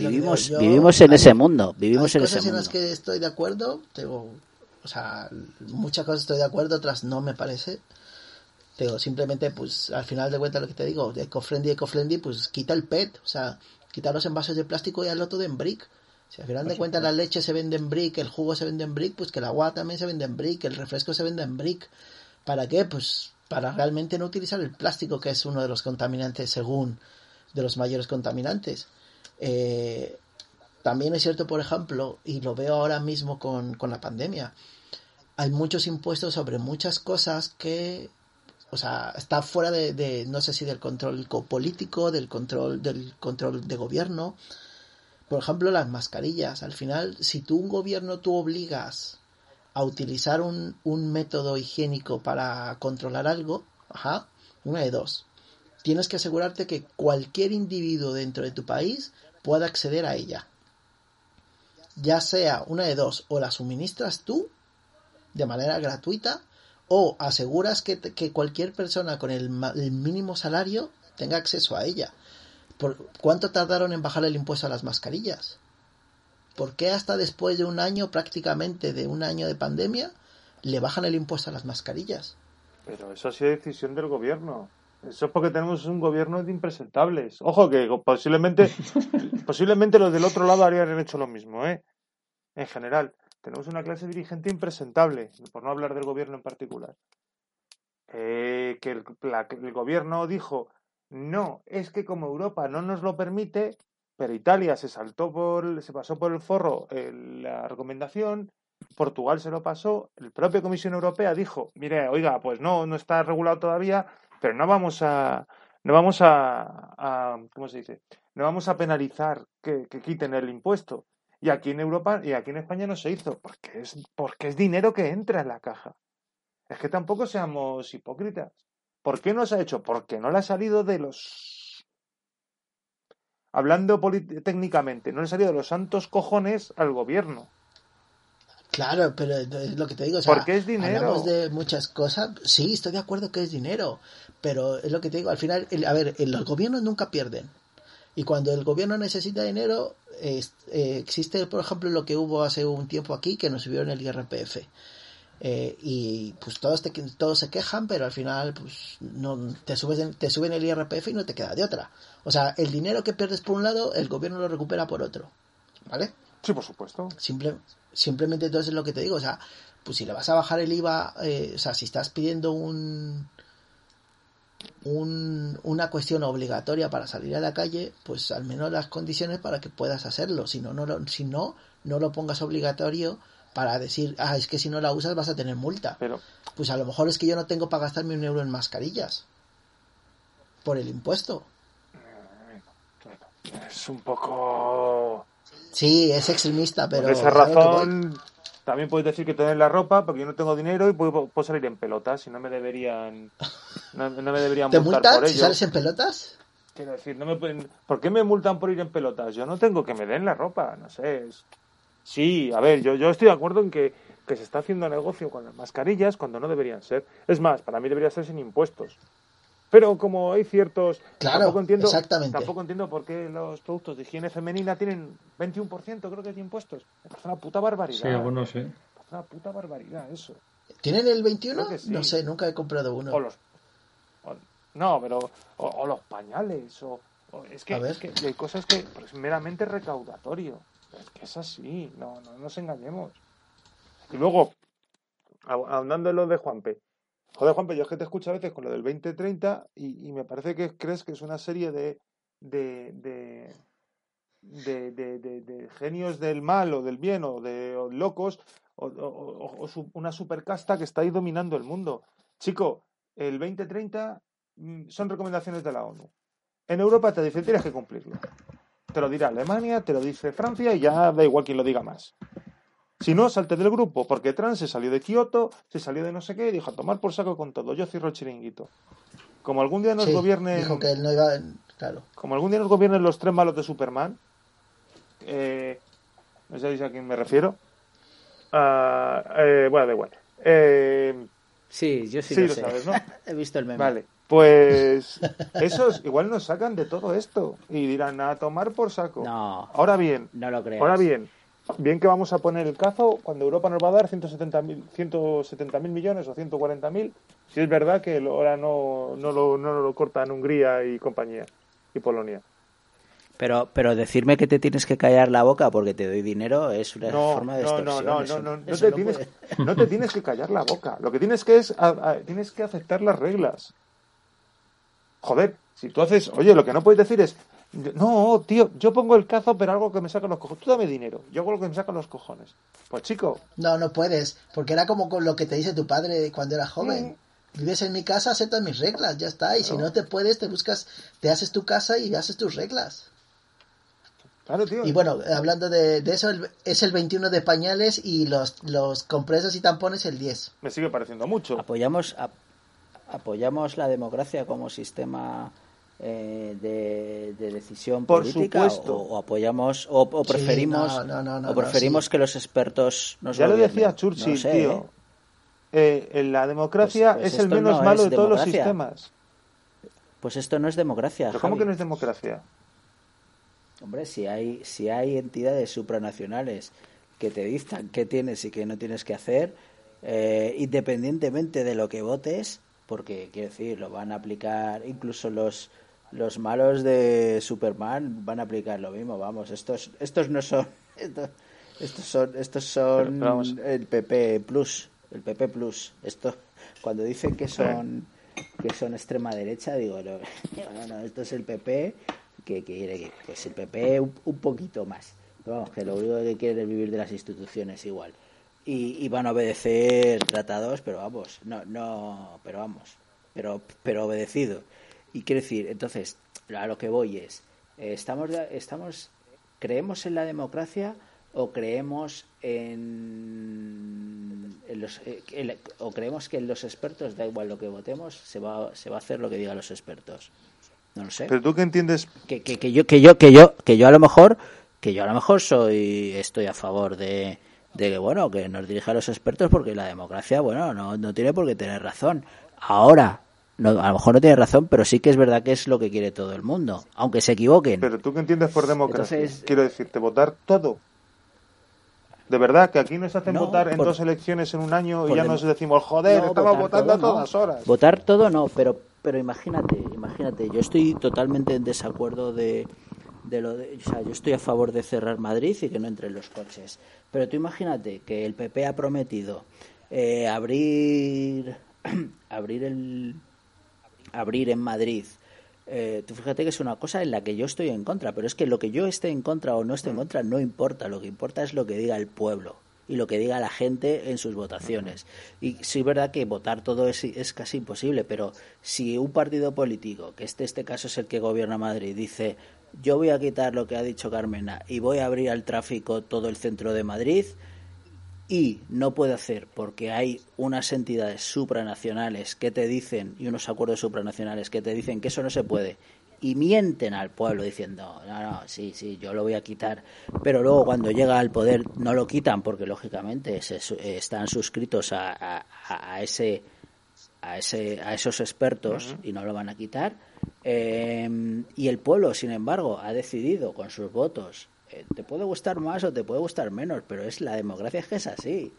vivimos, vivimos en ese mundo. Vivimos en ese
en las que estoy de acuerdo. Tengo, o sea, muchas cosas estoy de acuerdo, otras no me parece simplemente, pues al final de cuentas lo que te digo, eco-friendly, eco-friendly, pues quita el PET, o sea, quita los envases de plástico y hazlo todo en brick. Si al final de cuentas la leche se vende en brick, el jugo se vende en brick, pues que el agua también se vende en brick, el refresco se vende en brick. ¿Para qué? Pues para realmente no utilizar el plástico, que es uno de los contaminantes según de los mayores contaminantes. Eh, también es cierto, por ejemplo, y lo veo ahora mismo con, con la pandemia, hay muchos impuestos sobre muchas cosas que o sea, está fuera de, no sé si del control político, del control, del control de gobierno. Por ejemplo, las mascarillas. Al final, si tú un gobierno tú obligas a utilizar un, un método higiénico para controlar algo, ajá, una de dos. Tienes que asegurarte que cualquier individuo dentro de tu país pueda acceder a ella. Ya sea una de dos, o la suministras tú de manera gratuita o aseguras que, que cualquier persona con el, mínimo salario tenga acceso a ella. ¿Por ¿Cuánto tardaron en bajar el impuesto a las mascarillas? ¿Por qué hasta después de un año, prácticamente de un año de pandemia, le bajan el impuesto a las mascarillas?
Pero eso ha sido decisión del gobierno. Eso es porque tenemos un gobierno de impresentables. Ojo que posiblemente, *laughs* posiblemente los del otro lado habrían hecho lo mismo, ¿eh? En general tenemos una clase dirigente impresentable, por no hablar del gobierno en particular. Eh, que el, gobierno dijo, no, es que como Europa no nos lo permite, pero Italia se saltó por, se pasó por el forro la recomendación Portugal se lo pasó, la propia Comisión Europea dijo, mire, oiga, pues no, no está regulado todavía, pero no vamos a, no vamos a, ¿cómo se dice? No vamos a penalizar que, quiten el impuesto. Y aquí en Europa y aquí en España no se hizo, porque es, porque es dinero que entra en la caja. Es que tampoco seamos hipócritas. ¿Por qué no se ha hecho? Porque no le ha salido de los. Hablando técnicamente, no le ha salido de los santos cojones al gobierno.
Claro, pero es lo que te digo, o sea,
Porque es dinero.
hablamos de muchas cosas, sí, estoy de acuerdo que es dinero, pero es lo que te digo, al final, el- a ver, el- los gobiernos nunca pierden. Y cuando el gobierno necesita dinero, eh, existe, por ejemplo, lo que hubo hace un tiempo aquí, que nos subieron el IRPF. Eh, y pues todos, te- todos se quejan, pero al final pues no te, subes, te suben el IRPF y no te queda de otra. O sea, el dinero que pierdes por un lado, el gobierno lo recupera por otro. ¿Vale?
Sí, por supuesto.
Simple, simplemente entonces es lo que te digo, o sea, pues si le vas a bajar el IVA, eh, o sea, si estás pidiendo un, un una cuestión obligatoria para salir a la calle, pues al menos las condiciones para que puedas hacerlo, si no, no lo, si no, no lo pongas obligatorio para decir, ah, es que si no la usas vas a tener multa.
Pero,
Pues a lo mejor es que yo no tengo para gastarme un euro en mascarillas por el impuesto.
es un poco.
Sí, es extremista, pero
Por esa razón, también puedes decir que te den la ropa porque yo no tengo dinero y puedo, puedo salir en pelotas y no me deberían. No, no me deberían *laughs*
¿Te
multar
multan
por
si
ello.
sales en pelotas?
Quiero decir, no me pueden... ¿por qué me multan por ir en pelotas? Yo no tengo que me den la ropa, no sé. es- Sí, a ver, yo, yo estoy de acuerdo en que, que se está haciendo negocio con las mascarillas cuando no deberían ser. Es más, para mí debería ser sin impuestos. Pero como hay ciertos...
Claro,
tampoco entiendo,
exactamente.
Tampoco entiendo por qué los productos de higiene femenina tienen 21% creo que de impuestos. Me parece una puta barbaridad.
Sí, algunos sí.
Me parece una puta barbaridad eso.
¿Tienen el 21?
Creo que sí.
No sé, nunca he comprado uno.
O los... o- no, pero... O, o los pañales, o... o- es, que, es hay cosas que pues, es meramente recaudatorio. Es que es así, no, no nos engañemos. Y luego, ahondando en lo de Juanpe. Joder, Juanpe, yo es que te escucho a veces con lo del 2030 y, y me parece que crees que es una serie de... de, de de, de- genios del mal o del bien o de locos o, o- o- o su- una supercasta que está ahí dominando el mundo. Chico, el 2030 mm, son recomendaciones de la ONU. En Europa te dicen tienes que cumplirlo. Te lo dirá Alemania, te lo dice Francia y ya da igual quien lo diga más. Si no, salte del grupo, porque Trump se salió de Kioto, se salió de no sé qué y dijo a tomar por saco con todo. Yo cierro el chiringuito. Como algún día nos
Sí,
gobiernen
Dijo que él no iba. Claro.
como algún día nos gobiernen los tres malos de Superman, eh, no sabéis a quién me refiero. Eh, bueno, da igual. Eh,
Sí, yo sí,
sí,
lo
lo
sé.
sabes, ¿no? *laughs*
He visto el meme.
Vale, pues *laughs* esos igual nos sacan de todo esto y dirán a tomar por saco.
No,
Ahora bien,
no lo creo.
ahora bien, bien que vamos a poner el cazo cuando Europa nos va a dar 170.000 170 millones o 140.000, si es verdad que ahora no, no, lo, no lo cortan Hungría y compañía y Polonia.
Pero, pero decirme que te tienes que callar la boca porque te doy dinero es una
No,
forma de
no,
extorsión.
no, no,
eso-
no, no, no te tienes,
puede. *laughs*
no te tienes que callar la boca. Lo que tienes que es, a- a- tienes que aceptar las reglas. Joder, si tú haces, oye, lo que no puedes decir es, no, tío, yo pongo el cazo, pero algo que me saca los cojones. Tú dame dinero, yo hago lo que me saca los cojones. Pues chico,
No, no puedes. Porque era como con lo que te dice tu padre cuando era joven. Vives en mi casa, aceptas mis reglas, ya está. Y si no te puedes, te buscas, te haces tu casa y haces tus reglas.
claro, tío.
Y bueno, hablando de, de eso, el- es el 21 de pañales y los, los compresas y tampones el 10.
Me sigue pareciendo mucho.
Apoyamos, ap- apoyamos la democracia como sistema eh, de, de decisión
Por
política
supuesto.
o, o apoyamos o, preferimos
no, no, no, no,
o preferimos
sí.
que los expertos nos
ya lo decía Churchill,
sé,
tío.
¿eh?
Eh, en la democracia
Pues- pues
es el menos
no
malo de todos los sistemas.
Pues esto no es democracia.
¿Pero ¿Cómo que no es democracia?
Hombre, si hay, si hay entidades supranacionales que te dictan qué tienes y qué no tienes que hacer, eh, independientemente de lo que votes, porque quiero decir, lo van a aplicar incluso los los malos de Superman van a aplicar lo mismo, vamos, estos estos no son *laughs* estos, estos son estos son
Pero, pero vamos.
el PP Plus, el PP Plus. Esto cuando dicen que son que son extrema derecha, digo, no, *laughs* no, no, esto es el PP que quiere que pues el PP un, un poquito más. Pero vamos, que lo único que quiere es vivir de las instituciones igual. y, van a obedecer tratados, pero vamos, no, no, pero vamos, pero, pero obedecido. Y quiero decir, entonces, a lo que voy es, estamos, estamos, creemos en la democracia o creemos en, los, eh, o creemos que en los expertos da igual lo que votemos, se va, se va a hacer lo que digan los expertos. No lo sé.
Pero tú qué entiendes
que, que, que yo que yo que yo que yo a lo mejor que yo a lo mejor soy estoy a favor de de que, bueno, que nos dirija a los expertos porque la democracia, bueno, no, no tiene por qué tener razón. Ahora, no, a lo mejor no tiene razón, pero sí que es verdad que es lo que quiere todo el mundo, aunque se equivoquen.
Pero tú qué entiendes por democracia. Quiero decirte, votar todo. De verdad, que aquí nos hacen votar en dos elecciones en un año y ya nos decimos, joder, estamos votando a todas horas.
Votar todo no, pero, pero imagínate, imagínate, yo estoy totalmente en desacuerdo de, de lo de, o sea, yo estoy a favor de cerrar Madrid y que no entren los coches. Pero tú imagínate que el PP ha prometido eh, abrir *clears throat* abrir el abrir en Madrid. Eh, tú fíjate que es una cosa en la que yo estoy en contra, pero es que lo que yo esté en contra o no esté en contra no importa, lo que importa es lo que diga el pueblo y lo que diga la gente en sus votaciones. Y sí es verdad que votar todo es, es casi imposible, pero si un partido político, que este, este caso es el que gobierna Madrid, dice yo voy a quitar lo que ha dicho Carmena y voy a abrir al tráfico todo el centro de Madrid y no puede hacer porque hay unas entidades supranacionales que te dicen y unos acuerdos supranacionales que te dicen que eso no se puede y mienten al pueblo diciendo no no sí sí yo lo voy a quitar pero luego cuando llega al poder no lo quitan porque lógicamente se, están suscritos a, a, ese a ese a esos expertos y no lo van a quitar. Eh, y el pueblo, sin embargo, ha decidido con sus votos, eh, te puede gustar más o te puede gustar menos, pero es la democracia es que es así.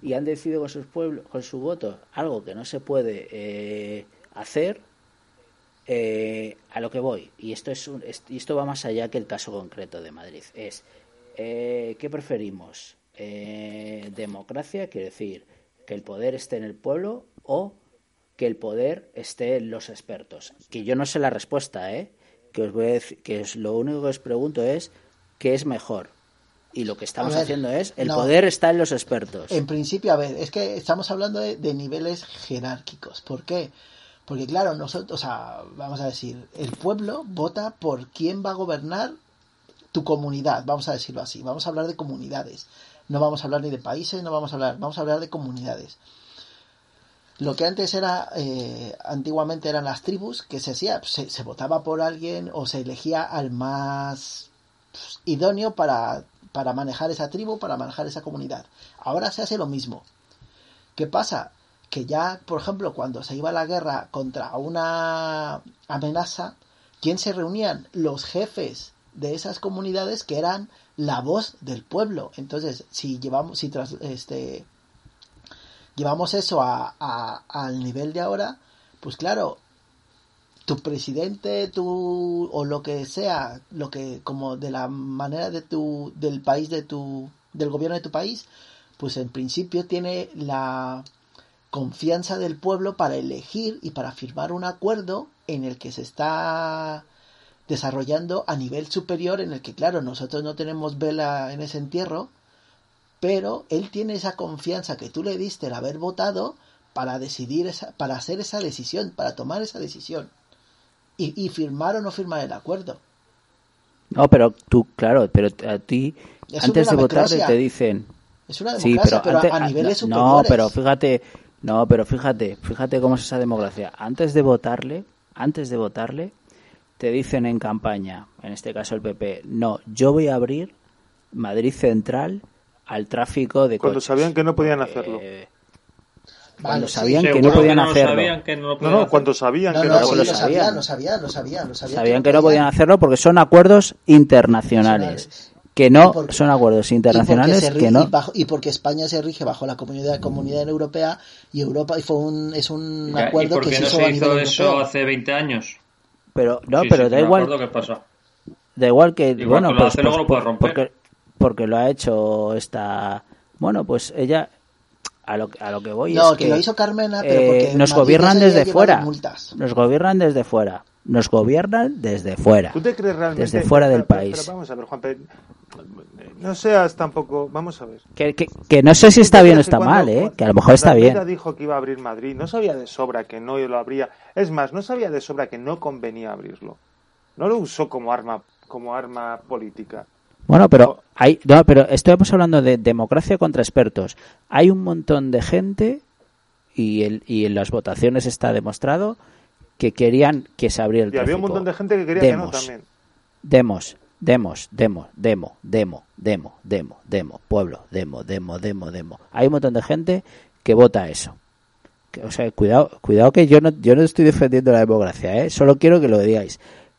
Y han decidido con sus pueblos, con su voto, algo que no se puede eh, hacer, a lo que voy. Y esto es, y esto va más allá que el caso concreto de Madrid. Es ¿qué preferimos? democracia, quiere decir que el poder esté en el pueblo o que el poder esté en los expertos. Que yo no sé la respuesta, ¿eh? Que os voy a decir, que es, lo único que os pregunto es qué es mejor. Y lo que estamos haciendo es, el poder está en los expertos.
En principio, a ver, es que estamos hablando de, niveles jerárquicos. ¿Por qué? Porque claro, nosotros, o sea, vamos a decir, el pueblo vota por quién va a gobernar tu comunidad, vamos a decirlo así. Vamos a hablar de comunidades. No vamos a hablar ni de países, no vamos a hablar, vamos a hablar de comunidades. Lo que antes era, eh, antiguamente eran las tribus, que se hacía, se, votaba por alguien o se elegía al más idóneo para, para manejar esa tribu, para manejar esa comunidad. Ahora se hace lo mismo. ¿Qué pasa? Que ya, por ejemplo, cuando se iba a la guerra contra una amenaza, ¿quién se reunían? Los jefes de esas comunidades que eran la voz del pueblo. Entonces, si llevamos, si tras, este, llevamos eso a, al nivel de ahora, pues claro, tu presidente, tu o lo que sea, lo que como de la manera de tu del país de tu del gobierno de tu país, pues en principio tiene la confianza del pueblo para elegir y para firmar un acuerdo en el que se está desarrollando a nivel superior en el que claro, nosotros no tenemos vela en ese entierro, pero él tiene esa confianza que tú le diste el haber votado para decidir esa, para hacer esa decisión, para tomar esa decisión y, firmar o no firmar el acuerdo.
No, pero tú, claro, pero a ti antes de votar te dicen.
Es una democracia, pero, a niveles
no, No, pero fíjate, no, pero fíjate, fíjate cómo es esa democracia. Antes de votarle, antes de votarle, te dicen en campaña, en este caso el PP, no, yo voy a abrir Madrid Central al tráfico de
Cuando sabían que no podían hacerlo. Eh,
cuando sabían que no podían hacerlo.
no, no, cuando sabían que
no, lo sabían. Lo sabían, lo sabían,
sabían. que, no podían hacerlo porque son acuerdos internacionales. Que no son acuerdos internacionales que no.
Y, porque España se rige bajo la comunidad, comunidad europea y Europa y fue un, es un acuerdo que
se hizo, no se hizo eso hace 20 años?
Pero no, pero da igual. Da igual que bueno, pues, pues, porque porque lo ha hecho esta... Bueno, pues ella... A lo, a lo que voy
no,
es que,
lo hizo Carmena, pero porque
nos gobiernan desde fuera. Nos gobiernan desde fuera. nos gobiernan desde fuera.
¿Tú te crees realmente?
Desde fuera del
pero,
país.
Pero, vamos a ver, Juan no seas tampoco. Vamos a ver.
Que, que, que no sé si está bien o está cuando, mal, ¿eh? Que a lo mejor está bien.
dijo que iba a abrir Madrid. No sabía de sobra que no lo abría. Es más, no sabía de sobra que no convenía abrirlo. No lo usó como arma, como arma política.
Bueno, pero hay, no, pero estamos hablando de democracia contra expertos. Hay un montón de gente y, el, y en las votaciones está demostrado que querían que se abriera el
y
tráfico.
había un montón de gente que quería
demos,
que no también.
Demos, demos, demo, demo, demo, demo, demo, demo, pueblo, demo, demo, demo, demo. Hay un montón de gente que vota eso. O sea, cuidado, cuidado que yo no, yo no estoy defendiendo la democracia, ¿eh? Solo quiero que lo digáis.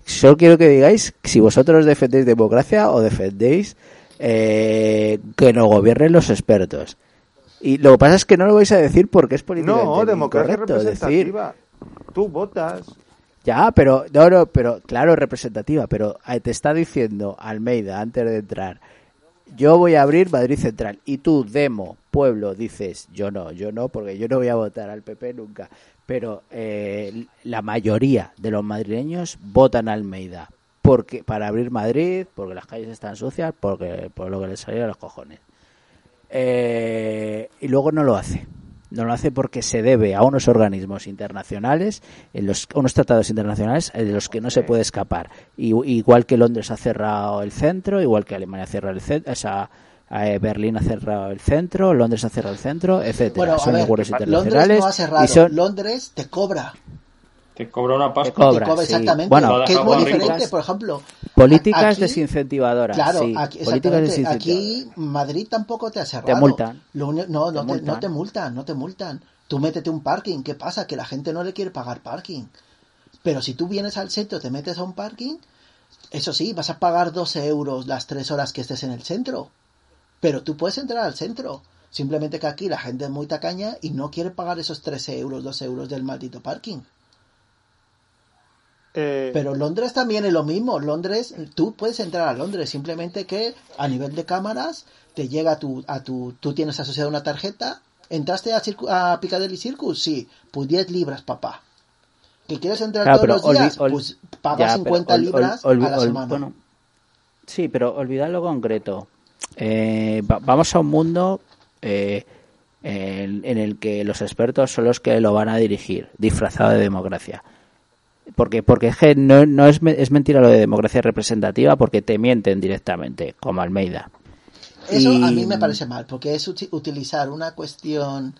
Solo quiero que digáis si vosotros defendéis democracia o defendéis eh, que nos gobiernen los expertos. Y lo que pasa es que no lo vais a decir porque es políticamente
No, democracia
incorrecto
representativa.
decir.
Tú votas.
Ya, pero no, no, pero claro, representativa, pero te está diciendo Almeida antes de entrar, yo voy a abrir Madrid Central y tú, Demo, pueblo, dices, yo no, yo no, porque yo no voy a votar al PP nunca, pero eh, la mayoría de los madrileños votan a Almeida porque para abrir Madrid, porque las calles están sucias, porque por lo que les salió a los cojones. Eh, y luego no lo hace. No lo hace porque se debe a unos organismos internacionales, en los, unos tratados internacionales de los que no se puede escapar. Y, igual que Londres ha cerrado el centro, igual que Alemania ha cerrado el centro, o sea, eh, Berlín ha cerrado el centro, Londres ha cerrado el centro, etcétera.
Bueno,
son
ver,
acuerdos
Londres
internacionales.
no ha cerrado.
y son,
Londres te cobra.
Te cobra una pasta.
Te cobra,
te cobra
sí.
exactamente.
Bueno,
que es muy
políticas-
diferente, por ejemplo.
políticas
aquí-
desincentivadoras.
Claro,
sí,
aquí,
políticas
exactamente.
desincentivadoras.
Aquí Madrid tampoco te ha cerrado.
multan.
Lo no, no
Te
te, no
multan.
te multan, no te multan. Tú métete un parking. ¿Qué pasa? Que la gente no le quiere pagar parking. Pero si tú vienes al centro, te metes a un parking, eso sí, vas a pagar 12 euros las 3 horas que estés en el centro. Pero tú puedes entrar al centro. Simplemente que aquí la gente es muy tacaña y no quiere pagar esos 13 euros, 12 euros del maldito parking.
Eh,
Pero Londres también es lo mismo. Londres, tú puedes entrar a Londres, simplemente que a nivel de cámaras te llega a tu, a tu, tú tienes asociada una tarjeta. ¿Entraste a, Circu- a Piccadilly Circus? Sí, pues 10 libras, papá. ¿Que quieres entrar
Claro,
todos
pero
los días? pues
pero
50
ol- ol-
libras a la semana.
bueno, sí, pero olvidad lo concreto. Eh, va- vamos a un mundo eh, en, en el que los expertos son los que lo van a dirigir, disfrazado de democracia. Porque, porque es que no, no es, es mentira lo de democracia representativa porque te mienten directamente, como Almeida.
Eso
Y-
a mí me parece mal, porque es uti- utilizar una cuestión...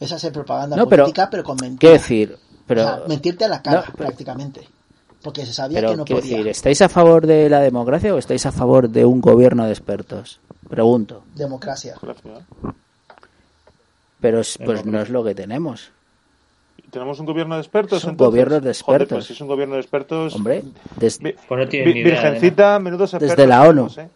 Es hacer propaganda
No,
política, pero, con
¿Qué
mentira.
decir? Pero,
O sea, mentirte a la cara,
No, pero-
prácticamente. Porque se sabía
pero
que no podía.
decir, ¿estáis a favor de la democracia o estáis a favor de un gobierno de expertos? Pregunto.
Democracia.
Pero es- pues no es lo que tenemos.
Tenemos un gobierno de expertos.
Son
entonces?
gobiernos de
Joder,
expertos.
pues si es un gobierno de expertos.
Hombre, des-
vi-
Pues no tienen
vi-
ni idea de
Virgencita, menudos expertos.
Desde la ONU.
¿eh?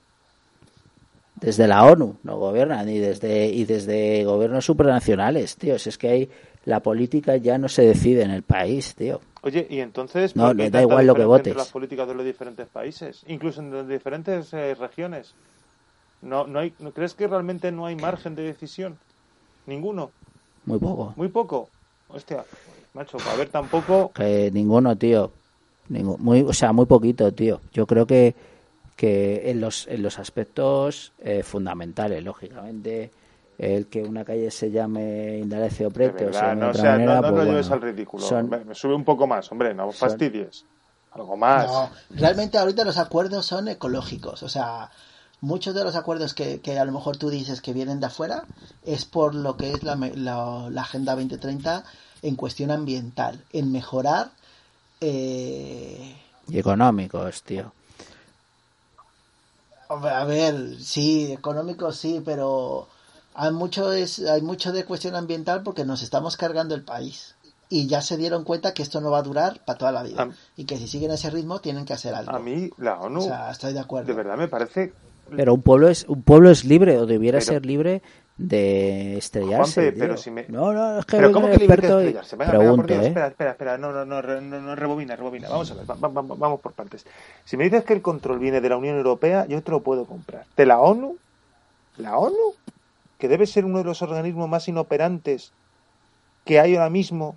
desde la ONU no gobiernan y desde y desde gobiernos supranacionales, tío. Si es que hay la política ya no se decide en el país, tío.
Oye, y entonces.
No,
¿por qué
le da igual lo que
diferencia entre
votes.
las políticas de los diferentes países, incluso en las diferentes eh, regiones. No, no hay, ¿no ¿Crees que realmente no hay margen de decisión? Ninguno.
Muy poco.
Muy poco. Hostia, macho, para ver tampoco.
Que ninguno, tío. Ningún- muy, o sea, muy poquito, tío. Yo creo que que en los en los aspectos eh, fundamentales, lógicamente, el que una calle se llame Indalecio
De
Prete o sea, de
no, o
otra
sea,
manera,
no, no
pues
lo lleves
bueno,
al ridículo.
son-
Me, me sube un poco más, hombre, no
son-
fastidies. Algo más.
No, realmente ahorita los acuerdos son ecológicos, o sea, muchos de los acuerdos que, que a lo mejor tú dices que vienen de afuera es por lo que es la, me- la- la Agenda 2030 en cuestión ambiental, en mejorar... eh,
y económicos, tío.
hombre, a ver, sí, económico sí, pero hay mucho, es, hay mucho de cuestión ambiental porque nos estamos cargando el país. Y ya se dieron cuenta que esto no va a durar para toda la vida. Y que si siguen ese ritmo tienen que hacer algo.
A mí, la ONU,
o sea, estoy de acuerdo.
de verdad me parece.
Pero un pueblo es un pueblo es libre o debiera
Pero-
ser libre de estrellarse.
Juanpe, pero si me-
No, no, es que
Pero ¿cómo que libre de estrellarse? Venga, venga, por
pregunto,
Dios,
¿eh?
espera, espera, espera, no, no, no, re- no, no, rebobina, rebobina. Vamos a ver, va- va- va- vamos por partes. Si me dices que el control viene de la Unión Europea, yo te lo puedo comprar. ¿De la ONU? ¿La ONU? Que debe ser uno de los organismos más inoperantes que hay ahora mismo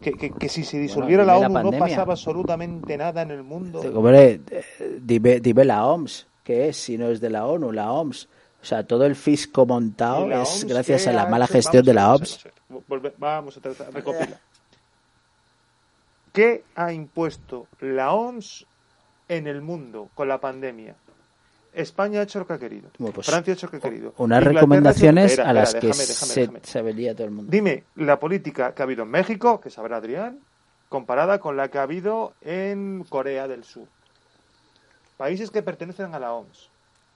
Que, que, que si se disolviera
Bueno,
la ONU no pasaba absolutamente nada en el mundo.
Hombre, eh, dime, dime la OMS, ¿qué es? Si no es de la ONU, la OMS. O sea, todo el fisco montado es gracias
¿qué
a la mala
hecho?
gestión de la OMS.
vamos a- volve- Vamos a tratar, recopila. *laughs* ¿Qué ha impuesto la OMS en el mundo con la pandemia? España ha hecho lo que ha querido.
Bueno, pues,
Francia ha hecho lo que ha querido.
Unas
Inglaterra ha hecho-
recomendaciones
Espera,
a las
espera,
que
déjame, déjame,
se,
déjame.
se todo el mundo.
Dime la política que ha habido en México, que sabrá Adrián, comparada con la que ha habido en Corea del Sur. Países que pertenecen a la OMS.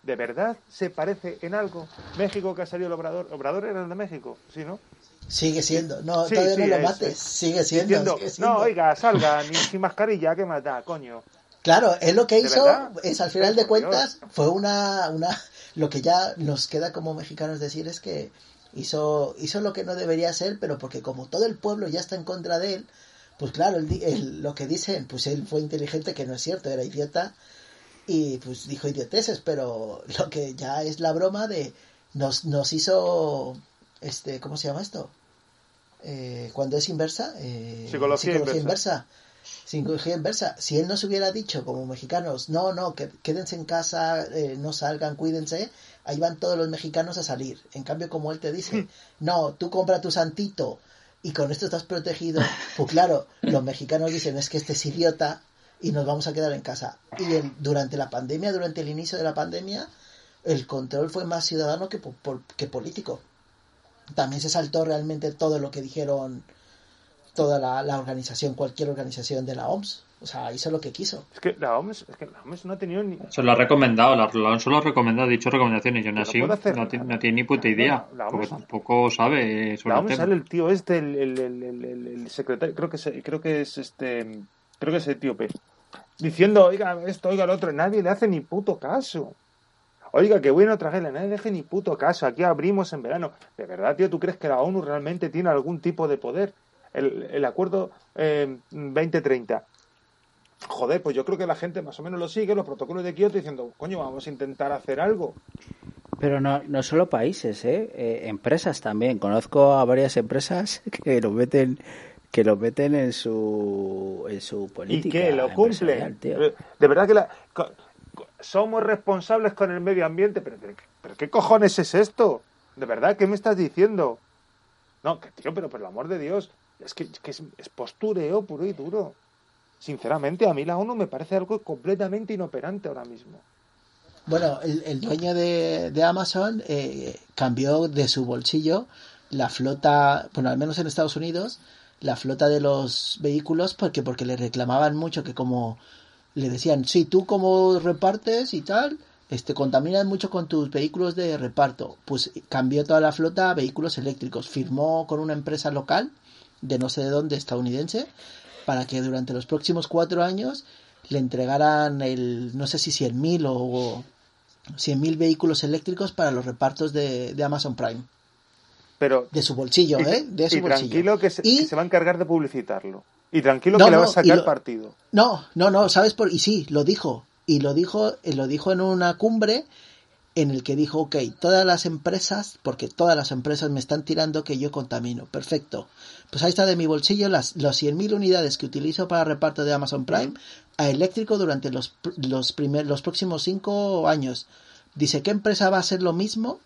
¿De verdad se parece en algo? México que ha salido el Obrador. ¿Obrador era el de México? ¿Sí, no?
Sigue siendo. No,
Sí,
todavía
sí,
no lo
es-
mates.
es-
Sigue siendo. Sigue siendo.
no, oiga, salga, ni sin mascarilla, que mata, coño.
Claro, él lo que
¿De
hizo
verdad?
es al final de cuentas fue una, una lo que ya nos queda como mexicanos decir es que hizo hizo lo que no debería ser, pero porque como todo el pueblo ya está en contra de él, pues claro, él di- él- lo que dicen, pues él fue inteligente, que no es cierto, era idiota y pues dijo idioteces, pero lo que ya es la broma de nos nos hizo este, ¿cómo se llama esto? Eh, cuando es inversa, eh,
Psicología inversa.
inversa. Psicología inversa. Si él nos hubiera dicho como mexicanos, no, no, que quédense en casa, eh, no salgan, cuídense, ahí van todos los mexicanos a salir. En cambio, como él te dice, no, tú compra tu santito y con esto estás protegido, pues claro, los mexicanos dicen, es que este es idiota y nos vamos a quedar en casa. Y el- durante la pandemia, durante el inicio de la pandemia, el control fue más ciudadano que, por- que político. También se saltó realmente todo lo que dijeron toda la, la organización, cualquier organización de la OMS. O sea, hizo lo que quiso.
Es que la OMS, es que la OMS no ha tenido ni...
Se lo ha recomendado, la, la OMS lo ha recomendado, ha dicho recomendaciones y aún
Pero
así
no puede hacer
no, tiene ni puta idea,
la
porque
OMS
tampoco sabe sobre
La
el
OMS
tema.
sale el tío este, el, el, el, el- el- el secretario, creo que es, creo que es este, creo que es etíope, diciendo, oiga, esto, oiga, lo otro, nadie le hace ni puto caso. Oiga, que bueno tragedia, nadie le hace ni puto caso, aquí abrimos en verano. De verdad, tío, ¿tú crees que la ONU realmente tiene algún tipo de poder? El, el acuerdo eh, 2030. Joder, pues yo creo que la gente más o menos lo sigue, los protocolos de Kioto, diciendo, coño, vamos a intentar hacer algo.
Pero no, no solo países, ¿eh? Eh, empresas también. Conozco a varias empresas *laughs* que lo meten que lo meten en su en su
y
política
que lo cumplen. De verdad que la- somos responsables con el medio ambiente, pero, pero, pero ¿qué cojones es esto? De verdad, ¿qué me estás diciendo? No, que tío, pero por el amor de Dios, es que, es, postureo puro y duro. Sinceramente, a mí la ONU me parece algo completamente inoperante ahora mismo.
Bueno, el, el dueño de, de Amazon eh, cambió de su bolsillo la flota, bueno, al menos en Estados Unidos, la flota de los vehículos, porque porque le reclamaban mucho que como le decían, sí, tú como repartes y tal, este contaminas mucho con tus vehículos de reparto. Pues cambió toda la flota a vehículos eléctricos. Firmó con una empresa local de no sé de dónde, estadounidense, para que durante los próximos cuatro años le entregaran el, no sé si 100.000 o 100.000 vehículos eléctricos para los repartos de, de Amazon Prime.
Pero,
De su bolsillo,
y,
¿eh? De su
y
bolsillo.
tranquilo que se,
Y-
que se va a encargar de publicitarlo. Y tranquilo
No,
que le va
no,
a sacar
lo-
partido.
No, no, no, ¿sabes por Y sí, lo dijo. Y lo dijo, lo dijo en una cumbre en el que dijo, ok, todas las empresas, porque todas las empresas me están tirando que yo contamino. Perfecto. Pues ahí está de mi bolsillo las, los 100.000 unidades que utilizo para reparto de Amazon Prime a eléctrico durante los, los, primer, los próximos cinco años. Dice, ¿qué empresa va a hacer lo mismo?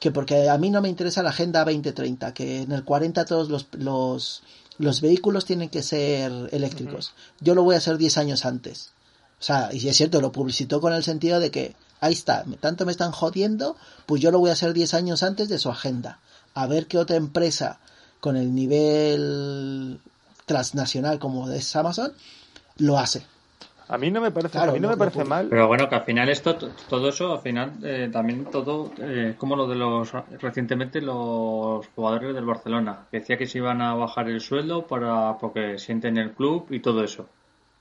Que porque a mí no me interesa la Agenda 2030, que en el 40 todos los, los, los vehículos tienen que ser eléctricos. Yo lo voy a hacer 10 años antes. O sea, y es cierto, lo publicitó con el sentido de que, ahí está, me- tanto me están jodiendo, pues yo lo voy a hacer 10 años antes de su agenda. A ver qué otra empresa con el nivel transnacional como es Amazon lo hace.
A mí no me parece,
Claro,
a mí no
no-
me parece
no-
mal.
Pero bueno, que al final esto, todo eso, al final eh, también todo, eh, como lo de los, recientemente los jugadores del Barcelona, que decía que se iban a bajar el sueldo para, porque sienten el club y todo eso.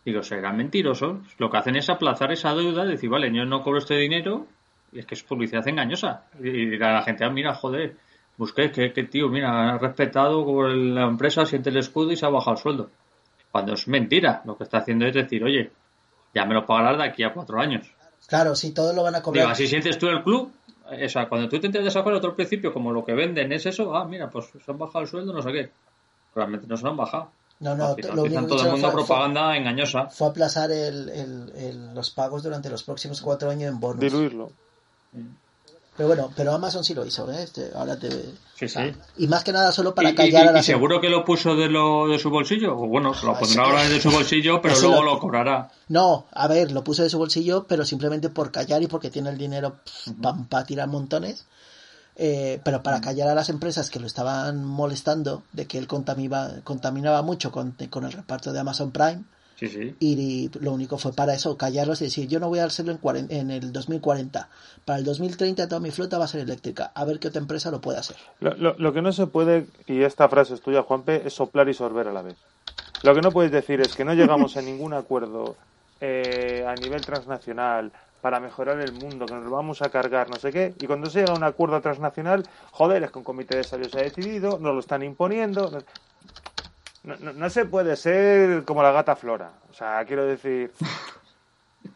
Digo, serán mentirosos. Lo que hacen es aplazar esa deuda, decir, vale, yo no cobro este dinero, y es que es publicidad engañosa. Y, la gente, ah, mira, joder, busqué que, que tío, mira, ha respetado la empresa, siente el escudo y se ha bajado el sueldo. Cuando es mentira, lo que está haciendo es decir, oye, ya me lo pagarás de aquí a cuatro años.
Claro, si todos lo van a
Digo,
cobrar.
así sientes tú el club. O sea, cuando tú te entiendes a otro principio, como lo que venden es eso, ah, mira, pues se han bajado el sueldo, no sé qué. Realmente no se lo han bajado.
No, no,
final
lo único que
todo el mundo
fue-
propaganda engañosa.
Fue aplazar el, el- el- los pagos durante los próximos cuatro años en bonus.
Diluirlo.
Pero bueno, pero Amazon sí lo hizo, ¿eh? Este, ahora te...
Sí, sí.
Y más que nada solo para
¿Y, y-
callar
y-
a
y
las
seguro que lo puso de, lo, de su bolsillo? O bueno, se lo
Ah,
pondrá
sí.
ahora de su bolsillo, *laughs* pero luego
lo-
lo cobrará.
No, a ver, lo puso de su bolsillo, pero simplemente por callar y porque tiene el dinero para tirar montones. Eh, pero para callar a las empresas que lo estaban molestando de que él contaminaba, contaminaba mucho con, con el reparto de Amazon Prime.
Sí, sí.
Y lo único fue para eso, callarlos y decir, yo no voy a hacerlo en, cuaren- en el 2040. Para el 2030 toda mi flota va a ser eléctrica. A ver qué otra empresa lo puede hacer.
Lo, lo- lo que no se puede, y esta frase es tuya, Juanpe, es soplar y sorber a la vez. Lo que no puedes decir es que no llegamos a ningún acuerdo eh, a nivel transnacional para mejorar el mundo, que nos lo vamos a cargar, no sé qué, y cuando se llega a un acuerdo transnacional, joder, es que un comité de sabios ha decidido, nos lo están imponiendo. no- No, no- se puede ser como la gata Flora. O sea, quiero decir. *laughs*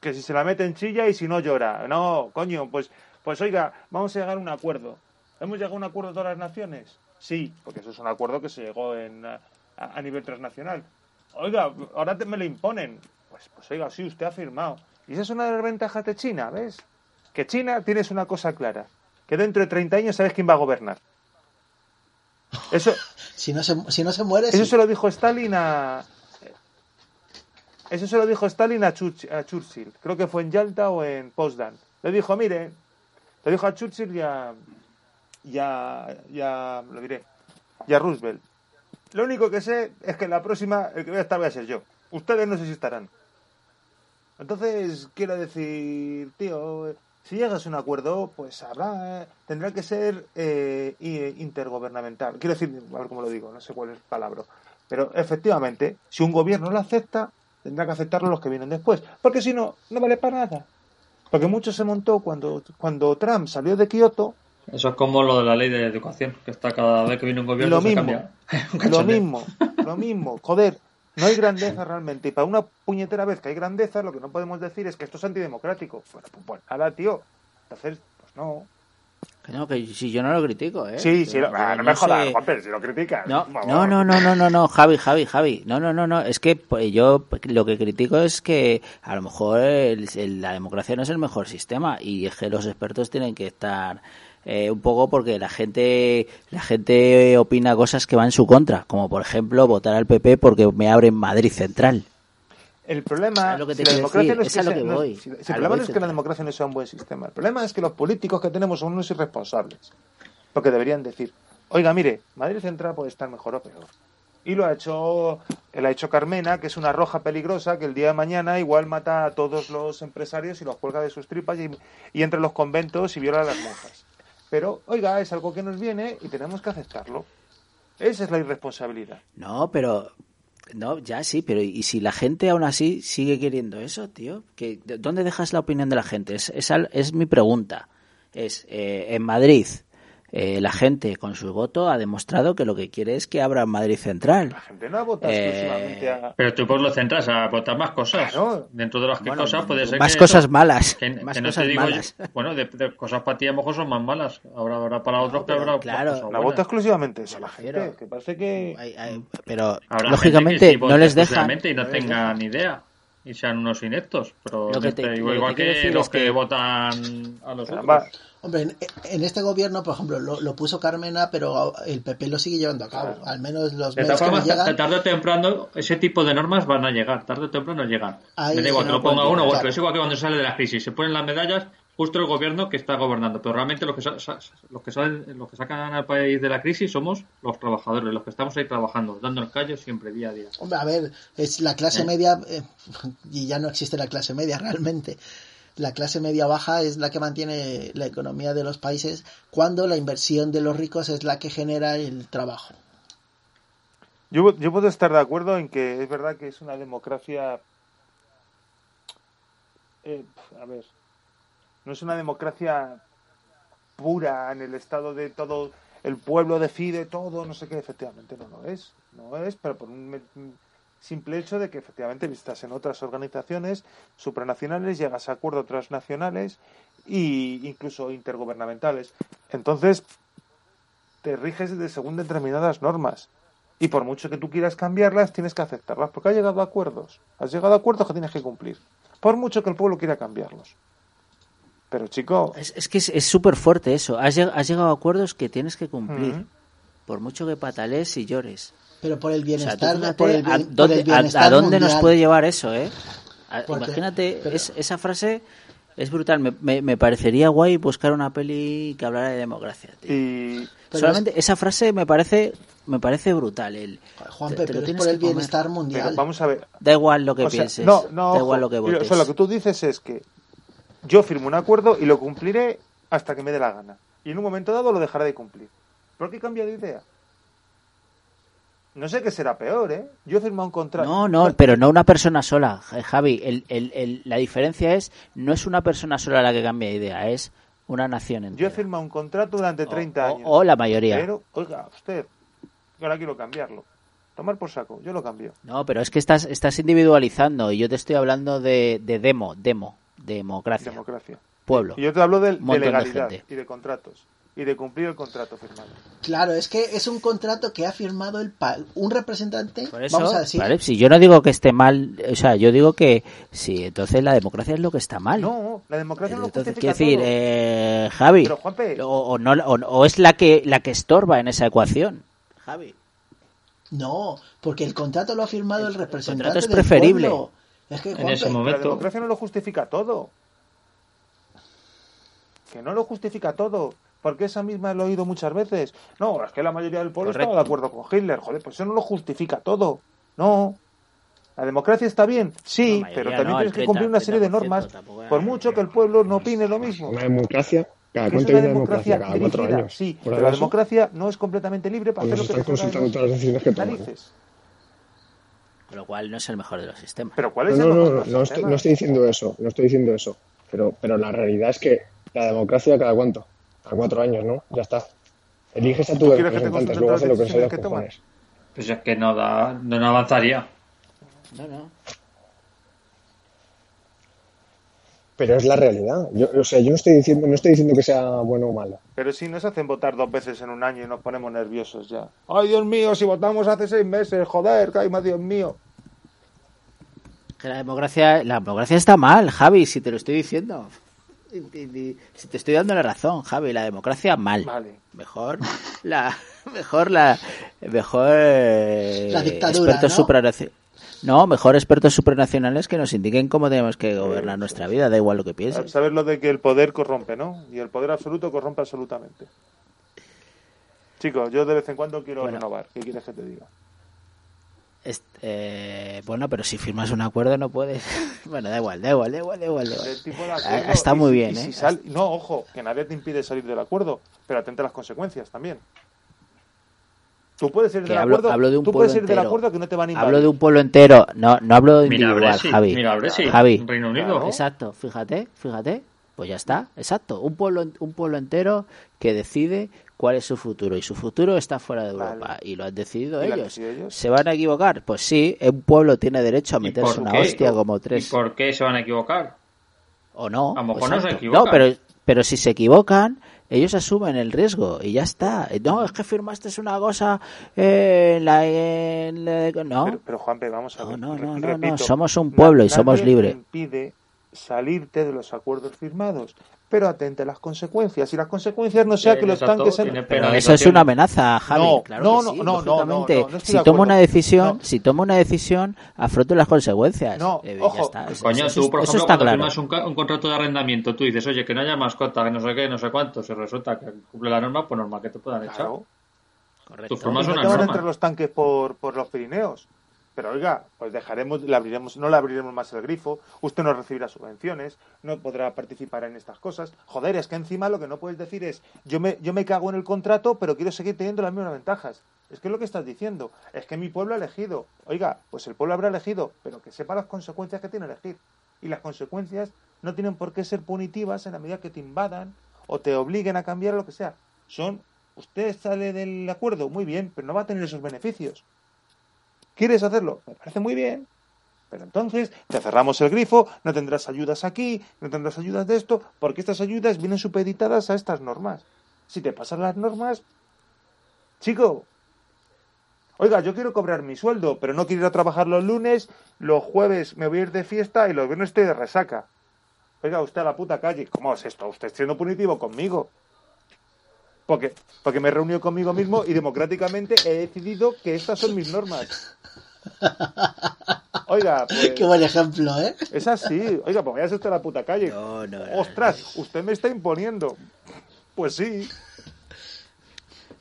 Que si se la mete en chilla y si no llora. No, coño, pues, pues oiga, vamos a llegar a un acuerdo. ¿Hemos llegado a un acuerdo todas las naciones? Sí, porque eso es un acuerdo que se llegó en, a, a nivel transnacional. Oiga, ahora te- me lo imponen. Pues, pues oiga, sí, usted ha firmado. Y esa es una de las ventajas de China, ¿ves? Que China tienes una cosa clara. Que dentro de 30 años sabes quién va a gobernar. Eso, *laughs*
Si no se, si no se muere,
eso
sí.
se lo dijo Stalin a. Eso se lo dijo Stalin a, Church- a Churchill. Creo que fue en Yalta o en Potsdam. Le dijo, mire, le dijo a Churchill y a. y a- y a- lo diré. Y a Roosevelt. Lo único que sé es que la próxima el que voy a estar voy a ser yo. Ustedes no sé si estarán. Entonces, quiero decir, tío, si llegas a un acuerdo, pues habrá, tendrá que ser eh, intergubernamental. Quiero decir, a ver cómo lo digo, no sé cuál es el palabra. Pero efectivamente, si un gobierno lo acepta, tendrá que aceptarlo los que vienen después. Porque si no, no vale para nada. Porque mucho se montó cuando, cuando Trump salió de Kioto,
Eso es como lo de la ley de educación, que está cada vez que viene un gobierno
lo
se
mismo,
cambia. *laughs* Un
lo mismo, lo mismo. Joder, no hay grandeza realmente. Y para una puñetera vez que hay grandeza, lo que no podemos decir es que esto es antidemocrático. Bueno, pues bueno, nada, tío. Entonces, pues no.
Que no, que si yo no lo critico, ¿eh?
Sí, sí, no, ah, no me jodas, Juanpe, si lo criticas.
No, no, no, no, no, no, Javi, Javi, Javi. No, no, no, no. Es que pues, yo lo que critico es que a lo mejor la democracia no es el mejor sistema y es que los expertos tienen que estar eh, un poco porque la gente la gente opina cosas que van en su contra, como por ejemplo votar al PP porque me abren Madrid Central.
El problema, es que la democracia no sea un buen sistema. El problema es que los políticos que tenemos son unos irresponsables. Porque deberían decir, oiga, mire, Madrid Central puede estar mejor o peor. Y lo ha hecho, lo ha hecho Carmena, que es una roja peligrosa que el día de mañana igual mata a todos los empresarios y los cuelga de sus tripas y, y entra en los conventos y viola a las monjas. Pero, oiga, es algo que nos viene y tenemos que aceptarlo. Esa es la irresponsabilidad.
No, pero no, ya sí, pero y si la gente aún así sigue queriendo eso, tío, que ¿dónde dejas la opinión de la gente? Es es, es mi pregunta. Es eh, en Madrid eh, la gente con su voto ha demostrado que lo que quiere es que abra Madrid Central.
La gente no vota
Eh,
exclusivamente a...
Pero tú por lo centras a votar más cosas.
Claro.
Dentro de las que
Bueno,
cosas puede ser
más
que
cosas
eso-
malas,
que,
más
que no
cosas
te digo yo-
malas. *laughs*
bueno, de, de cosas para ti a lo mejor son más malas. Habrá, habrá para otros que
pero
habrá
claro,
cosas
La vota exclusivamente eso, la
Pero-
gente, que parece que...
Hay- hay- pero
Habrá
lógicamente
que sí
no
vote
les
exclusivamente y no,
no
tengan
dejan.
idea y sean unos ineptos. Pero
Lo que te-
este,
lo que
igual, que
decir
los
que-
que votan a los otros.
Hombre, en, en este gobierno, por ejemplo, lo, lo puso Carmena, pero el PP lo sigue llevando a cabo. Al menos los medios que llegan.
tarde o temprano, ese tipo de normas van a llegar. Tarde o temprano llegan.
Ahí
Me da igual que
no
lo ponga uno o otro. Es igual que cuando sale de la crisis. Se ponen las medallas justo el gobierno que está gobernando. Pero realmente los que, los que, salen, los que sacan al país de la crisis somos los trabajadores, los que estamos ahí trabajando, dándonos callos siempre día a día.
Hombre, a ver, es la clase
¿Eh?
media, eh, *laughs* y ya no existe la clase media realmente. La clase media baja es la que mantiene la economía de los países cuando la inversión de los ricos es la que genera el trabajo.
Yo, yo puedo estar de acuerdo en que es verdad que es una democracia. eh, a ver, no es una democracia pura en el estado de todo. El pueblo decide todo, no sé qué, efectivamente no lo es. No es, pero por un simple hecho de que efectivamente vistas en otras organizaciones supranacionales, llegas a acuerdos transnacionales e incluso intergubernamentales. Entonces, te riges de según determinadas normas. Y por mucho que tú quieras cambiarlas, tienes que aceptarlas, porque has llegado a acuerdos. Has llegado a acuerdos que tienes que cumplir. Por mucho que el pueblo quiera cambiarlos. Pero chico...
Es, es que es súper fuerte eso. Has, has, llegado a acuerdos que tienes que cumplir. Uh -huh. Por mucho que patalees y llores.
Pero por el bienestar,
o sea,
por el,
a,
bien,
dónde,
por el bienestar
a, a dónde
mundial.
nos puede llevar eso, eh? A,
Porque-
imagínate,
pero-
es- esa frase es brutal. Me, me- me parecería guay buscar una peli que hablara de democracia. tío.
Y...
Solamente esa frase me parece me parece brutal. El, te lo
pero es por el
comer.
bienestar
Pero
mundial.
vamos a ver.
Da igual lo que
O sea,
pienses.
no, no,
da igual
ojo.
lo que
O
votes.
sea, lo que tú dices es que yo firmo un acuerdo y lo cumpliré hasta que me dé la gana. Y en un momento dado lo dejaré de cumplir. ¿Por qué cambia de idea? No sé qué será peor, ¿eh? Yo he firmado un contrato.
No, no, pero no una persona sola, eh, Javi. El, el, el- la diferencia es, no es una persona sola la que cambia de idea, es una nación
Yo he
entera.
firmado un contrato durante 30
o-
años.
o la mayoría.
Pero, oiga, usted, que ahora quiero cambiarlo. Tomar por saco, yo lo cambio.
No, pero es que estás, estás individualizando y yo te estoy hablando de, de demo, demo, democracia,
Democracia.
pueblo.
Y yo te hablo de, de legalidad y de contratos. Y de cumplir el contrato firmado.
Claro, es que es un contrato que ha firmado el pa- un representante.
Por eso,
vamos a decir,
vale, si yo no digo que esté mal, o sea, yo digo que sí, entonces la democracia es lo que está mal.
No, la democracia no lo
Entonces,
justifica
quiero decir,
todo.
eh, Javi,
Pero, Juanpe-
o, o no, o, o es la que la que estorba en esa ecuación. Javi.
no, porque el contrato lo ha firmado el, representante.
contrato es preferible.
pueblo. Es que,
En
Juanpe,
ese
Pero la
momento.
democracia no lo justifica todo. Que no lo justifica todo. Porque esa misma lo he oído muchas veces. No, es que la mayoría del pueblo
Correcto.
estaba de acuerdo con Hitler. Joder, pues eso no lo justifica todo. No. ¿La democracia está bien? Sí,
mayoría
pero también
no,
tienes que cumplir una serie de
30%,
normas. Por mucho que el pueblo no opine lo mismo.
Una democracia, cada
Que es
cuánto
una
hay una democracia,
democracia
cada cuatro
dirigida,
años.
sí, pero la democracia no es completamente libre para hacer lo que
están consultando todas las decisiones que toman.
Con lo cual no es el mejor de los sistemas.
Pero ¿cuál es
no,
el
no,
mejor
no, no estoy, no estoy diciendo eso, no estoy diciendo eso. Pero, pero la realidad es que la democracia cada cuánto, cada cuatro años, ¿no? Ya está. Eliges a tus
quieres que te
representantes,
consulten
luego haces lo que los cojones.
Pues es que no da, no, no avanzaría.
No, no.
Pero es la realidad. Yo, o sea, yo no estoy diciendo, no estoy diciendo que sea bueno o malo.
Pero si nos hacen votar dos veces en un año y nos ponemos nerviosos ya. Ay, Dios mío, si votamos hace seis meses, joder, más Dios mío.
Que la democracia, la democracia está mal, Javi, si te lo estoy diciendo. Si te estoy dando la razón, Javi, la democracia mal.
Vale.
Mejor la, *laughs* mejor la, mejor eh,
La dictadura,
expertos
¿no?
supranaci- No, mejor expertos supranacionales que nos indiquen cómo tenemos que gobernar nuestra vida, da igual lo que pienses.
Sabes lo de que el poder corrompe, ¿no? Y el poder absoluto corrompe absolutamente. Chicos, yo de vez en cuando quiero
Bueno.
renovar. ¿Qué quieres que te diga?
Eh, bueno, pero si firmas un acuerdo no puedes. *laughs* bueno, da igual, da igual, da igual, da igual. da igual.
El tipo de
Ah,
acuerdo,
Está muy bien,
y si
¿eh?
sal- No, ojo, que nadie te impide salir del acuerdo, pero atenta a las consecuencias también. Tú puedes ir del
hablo-
acuerdo,
hablo de un
tú ir del
entero.
acuerdo que no te van a invadir.
Hablo de un pueblo entero, no, no hablo de
Mira
individual,
Brexit,
Javi.
mira Brexit,
Javi.
Reino Unido.
Claro.
Exacto, fíjate, fíjate. Pues ya está, exacto. Un pueblo, un pueblo entero que decide cuál es su futuro. Y su futuro está fuera de
Vale.
Europa. Y lo han decidido
¿Y lo han
ellos.
decidido ellos?
¿Se van a equivocar? Pues sí, un pueblo tiene derecho a
¿Y
meterse una
qué?
hostia como
¿Y
tres.
por qué se van a equivocar?
O no.
A lo mejor no se equivocan.
No, pero, pero si se equivocan, ellos asumen el riesgo y ya está. No, es que firmaste una cosa eh, en la... en la- no.
Pero, pero Juanpe, vamos a
No,
ver.
no, no, no,
repito,
no, somos un pueblo y somos libres.
te impide salirte de los acuerdos firmados, pero atente a las consecuencias. Y las consecuencias no sea
Eh,
que los tanques... En...
Pero eso es una amenaza, Javi.
No,
claro
no,
que
no,
sí,
no, no,
lógicamente.
no, no, no estoy
si tomo una decisión,
No.
si tomo una decisión, afronto las consecuencias.
No,
Eh,
ojo.
ya está. Eso-
coño,
eso,
tú, por
eso
ejemplo,
está
cuando
claro.
firmas un, ca- un contrato de arrendamiento, tú dices, oye, que no haya mascota, que no sé qué, no sé cuánto, si resulta que cumple la norma, pues normal que te puedan echar.
Claro.
Correcto.
Tú formas una norma.
entrar los tanques por, por los Pirineos. Pero oiga, pues dejaremos, le abriremos, no le abriremos más el grifo, usted no recibirá subvenciones, no podrá participar en estas cosas. Joder, es que encima lo que no puedes decir es, yo me, yo me cago en el contrato, pero quiero seguir teniendo las mismas ventajas. Es que es lo que estás diciendo, es que mi pueblo ha elegido. Oiga, pues el pueblo habrá elegido, pero que sepa las consecuencias que tiene elegir. Y las consecuencias no tienen por qué ser punitivas en la medida que te invadan o te obliguen a cambiar lo que sea. Son, usted sale del acuerdo, muy bien, pero no va a tener esos beneficios. ¿Quieres hacerlo? Me parece muy bien. Pero entonces te cerramos el grifo, no tendrás ayudas aquí, no tendrás ayudas de esto, porque estas ayudas vienen supeditadas a estas normas. Si te pasan las normas, Chico, oiga, yo quiero cobrar mi sueldo, pero no quiero ir a trabajar los lunes, los jueves me voy a ir de fiesta y los viernes estoy de resaca. Oiga, usted a la puta calle. ¿Cómo es esto? Usted siendo punitivo conmigo. Porque, porque me he reunido conmigo mismo y democráticamente he decidido que estas son mis normas. *laughs* Oiga, pues,
Qué buen ejemplo, ¿eh?
es así. Oiga, pues vaya usted a la puta calle.
No, no, no,
Ostras, usted me está imponiendo. Pues sí.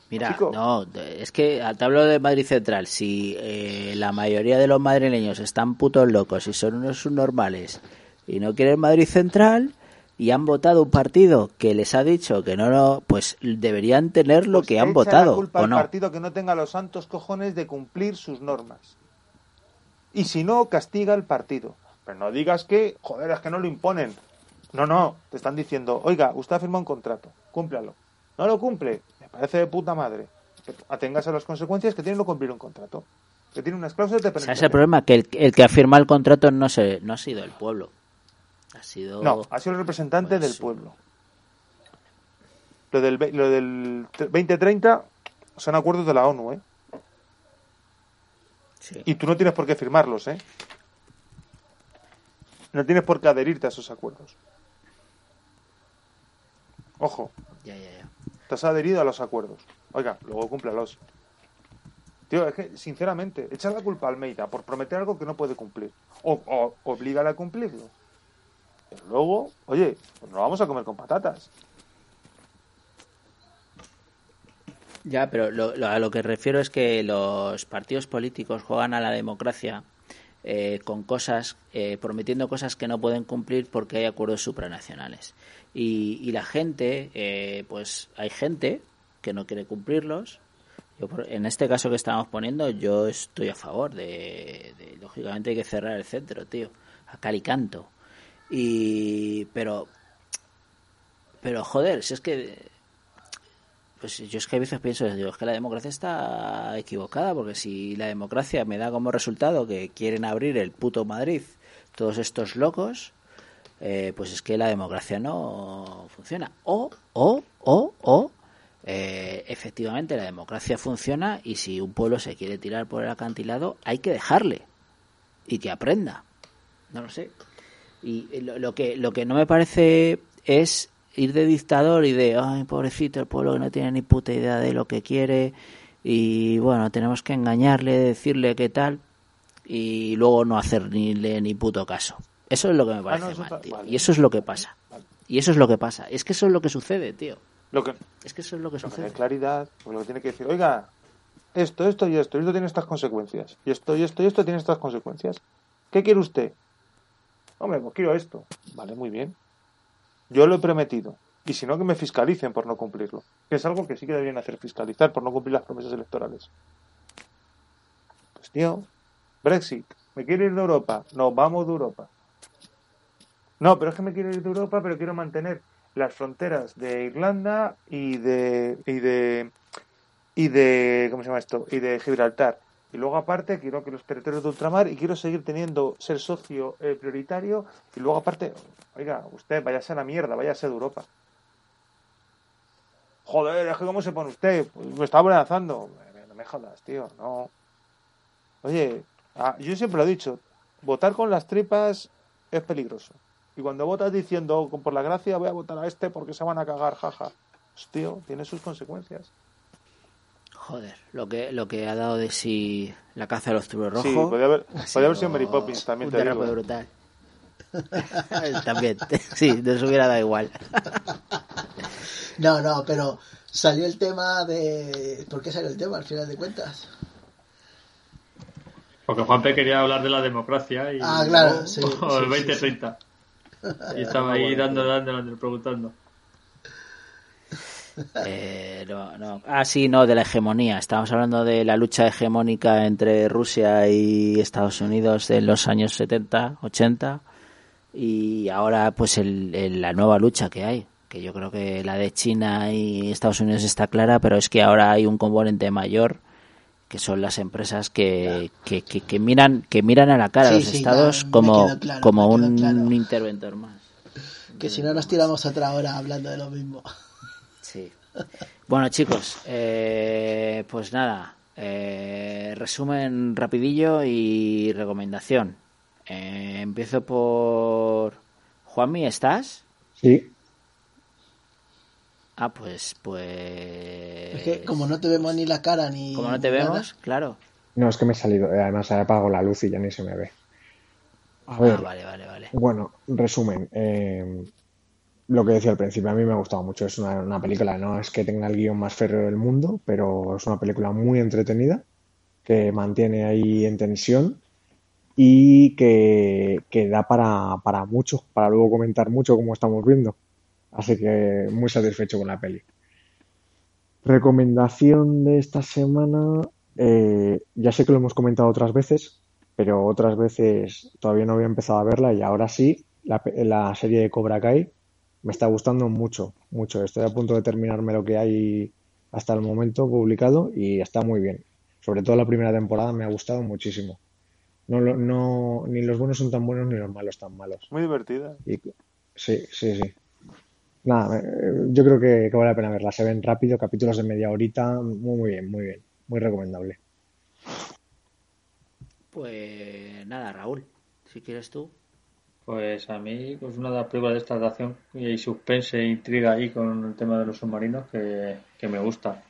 Mira,
Chico.
no, es que te hablo de Madrid Central. Si eh, la mayoría de los madrileños están putos locos y son unos subnormales y no quieren Madrid Central y han votado un partido que les ha dicho que no, no, pues deberían tener lo
Pues
que han votado,
la culpa
¿o
al
no?
partido que no tenga los santos cojones de cumplir sus normas. Y si no, castiga al partido. Pero no digas que, joder, es que no lo imponen. No, no, te están diciendo, oiga, usted ha firmado un contrato, cúmplalo. No lo cumple, me parece de puta madre. Que atengas a las consecuencias que tiene no cumplir un contrato. Que tiene unas cláusulas de
O sea,
penalización.
es el problema, que el, el que ha firmado el contrato no, se, no ha sido el pueblo. Sido...
No, ha sido el representante del pueblo. Lo del, lo del 2030 son acuerdos de la ONU, ¿eh?
sí.
Y tú no tienes por qué firmarlos, ¿eh? No tienes por qué adherirte a esos acuerdos. Ojo,
Ya, ya, ya.
te has adherido a los acuerdos. Oiga, luego cúmplelos. Tío, es que, sinceramente, echar la culpa a Almeida por prometer algo que no puede cumplir. O, o oblígale a cumplirlo. Pero luego, oye, pues no vamos a comer con patatas.
Ya, pero lo- lo- a lo que refiero es que los partidos políticos juegan a la democracia eh, con cosas, eh, prometiendo cosas que no pueden cumplir porque hay acuerdos supranacionales. Y, y la gente, eh, pues hay gente que no quiere cumplirlos. Yo, en este caso que estamos poniendo, yo estoy a favor de, lógicamente hay que cerrar el centro, tío, a cal y pero, pero joder, si es que pues yo es que a veces pienso, digo, es que la democracia está equivocada, porque si la democracia me da como resultado que quieren abrir el puto Madrid todos estos locos, eh, pues es que la democracia no funciona. O, o, o, o, eh, efectivamente la democracia funciona y si un pueblo se quiere tirar por el acantilado, hay que dejarle y que aprenda. No lo sé. Y lo, lo que lo que no me parece es ir de dictador y de, ay, pobrecito, el pueblo que no tiene ni puta idea de lo que quiere y bueno, tenemos que engañarle, decirle qué tal y luego no hacer ni le ni puto caso. Eso es lo que me parece
no, eso
mal,
está-
tío.
vale.
Y eso es lo que pasa. Y eso es lo que pasa. Es que eso es lo que sucede, tío.
Lo que,
Es que eso es lo que
lo que
sucede.
de claridad, lo que tiene que decir, oiga, esto, esto y esto, y esto tiene estas consecuencias. Y esto y esto y esto tiene estas consecuencias. ¿Qué quiere usted? Hombre, pues quiero esto. Vale, muy bien. Yo lo he prometido. Y si no, que me fiscalicen por no cumplirlo. Que es algo que sí que deberían hacer, fiscalizar por no cumplir las promesas electorales. Pues tío, Brexit. ¿Me quiero ir de Europa? No, vamos de Europa. No, pero es que me quiero ir de Europa, pero quiero mantener las fronteras de Irlanda y de y de y de ¿cómo se llama esto? y de Gibraltar. Y luego aparte quiero que los territorios de ultramar y quiero seguir teniendo ser socio eh, prioritario y luego aparte, oiga, usted váyase a la mierda, váyase de Europa. Joder, es que cómo se pone usted, Pues me está amenazando. No me jodas, tío, no. Oye, ah, yo siempre lo he dicho, votar con las tripas es peligroso. Y cuando votas diciendo, por la gracia voy a votar a este porque se van a cagar, jaja. Pues, tío, tiene sus consecuencias.
Joder, lo que lo que ha dado de sí la caza de los trubos rojos.
Sí, podría haber,
ha
podría haber sido Mary Poppins, también
un
te digo.
brutal. *laughs* también, *laughs* sí, nos hubiera dado igual. *laughs*
No, no, pero salió el tema de... ¿Por qué salió el tema al final de cuentas?
Porque Juanpe quería hablar de la democracia y
Ah, claro,
o-
sí,
o
sí,
el
sí,
2030. Y estaba ahí dando, dando, dando, preguntando.
Eh, no, no. Ah, sí, no, de la hegemonía. Estábamos hablando de la lucha hegemónica entre Rusia y Estados Unidos en los años 70, 80 y ahora pues el, el- la nueva lucha que hay. Que yo creo que la de China y Estados Unidos está clara, pero es que ahora hay un componente mayor que son las empresas que, que, que, que miran que miran a la cara a los
sí,
estados como,
claro,
como un
claro.
interventor más.
Que si no nos tiramos otra hora hablando de lo mismo.
Sí. Bueno, chicos, eh, pues nada, eh, resumen rapidillo y recomendación. Eh, empiezo por Juanmi, ¿estás?
Sí.
Ah, pues, pues.
Es que como no te vemos ni la cara ni.
Como no te
nada,
vemos, claro.
No, es que me he salido. eh, Además, he apagado la luz y ya ni se me ve. A
Ah,
ver,
vale, vale, vale.
bueno, resumen. eh, lo que decía al principio, a mí me ha gustado mucho. Es una, una película, no es que tenga el guion más férreo del mundo, pero es una película muy entretenida, que mantiene ahí en tensión y que, que da para, para mucho, para luego comentar mucho como estamos viendo. Así que muy satisfecho con la peli. Recomendación de esta semana. eh, ya sé que lo hemos comentado otras veces, pero otras veces todavía no había empezado a verla y ahora sí. La, la serie de Cobra Kai me está gustando mucho, mucho. Estoy a punto de terminarme lo que hay hasta el momento publicado y está muy bien. Sobre todo la primera temporada me ha gustado muchísimo. No, lo- no, ni los buenos son tan buenos ni los malos tan malos.
Muy divertida.
Y, sí, sí, sí. Nada, eh, yo creo que, que vale la pena verla. Se ven rápido, capítulos de media horita. Muy, muy bien, muy bien. Muy recomendable.
Pues nada, Raúl, si quieres tú.
Pues a mí, pues una de las películas de esta de acción y suspense e intriga ahí con el tema de los submarinos que, que me gusta.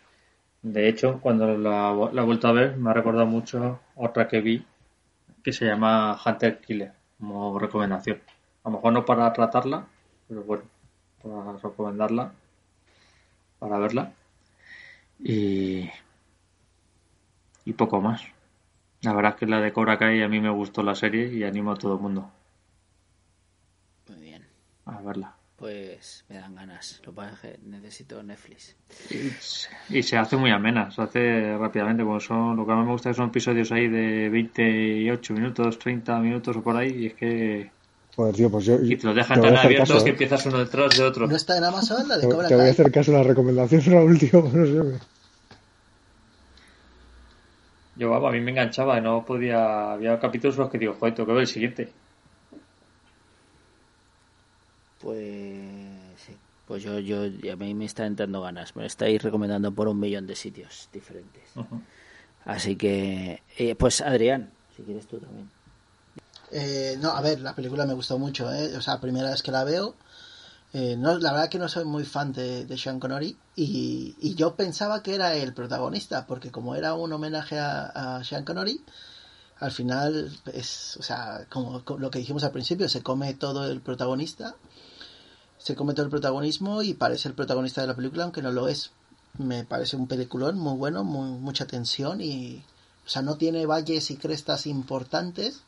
De hecho, cuando la, la he vuelto a ver, me ha recordado mucho otra que vi que se llama Hunter Killer, como recomendación. A lo mejor no para tratarla, pero bueno, para recomendarla, para verla. Y, y poco más. La verdad es que la de Cobra Kai a mí me gustó la serie y animo a todo el mundo. A verla.
Pues me dan ganas. Lo que pasa es que necesito Netflix.
Y se hace muy amena, se hace rápidamente, como son, lo que más me gusta son episodios ahí de 28 minutos, 30 minutos o por ahí, y es que
Joder, tío, pues yo.
y te lo dejan
te
tan abiertos
caso,
que
¿eh?
empiezas uno detrás de otro.
¿No está en Amazon la de
Te,
Cobra
te voy a
Kai?
hacer caso a la recomendación, *laughs* Raúl, tío. No sé.
Yo, vamos, a mí me enganchaba, y no podía, había capítulos en los que digo, joder, tengo que ver el siguiente.
Pues sí. Pues yo, yo, a mí me está entrando ganas. Me lo estáis recomendando por un millón de sitios diferentes. Así que, eh, pues Adrián, si quieres tú también.
Eh, no, a ver, la película me gustó mucho, ¿eh? O sea, primera vez que la veo. Eh, no, la verdad que no soy muy fan de, de Sean Connery y, y yo pensaba que era el protagonista, porque como era un homenaje a, a Sean Connery, al final es, o sea, como, como lo que dijimos al principio, se come todo el protagonista, se come todo el protagonismo y parece el protagonista de la película, aunque no lo es. Me parece un peliculón muy bueno, mucha tensión y, o sea, no tiene valles y crestas importantes,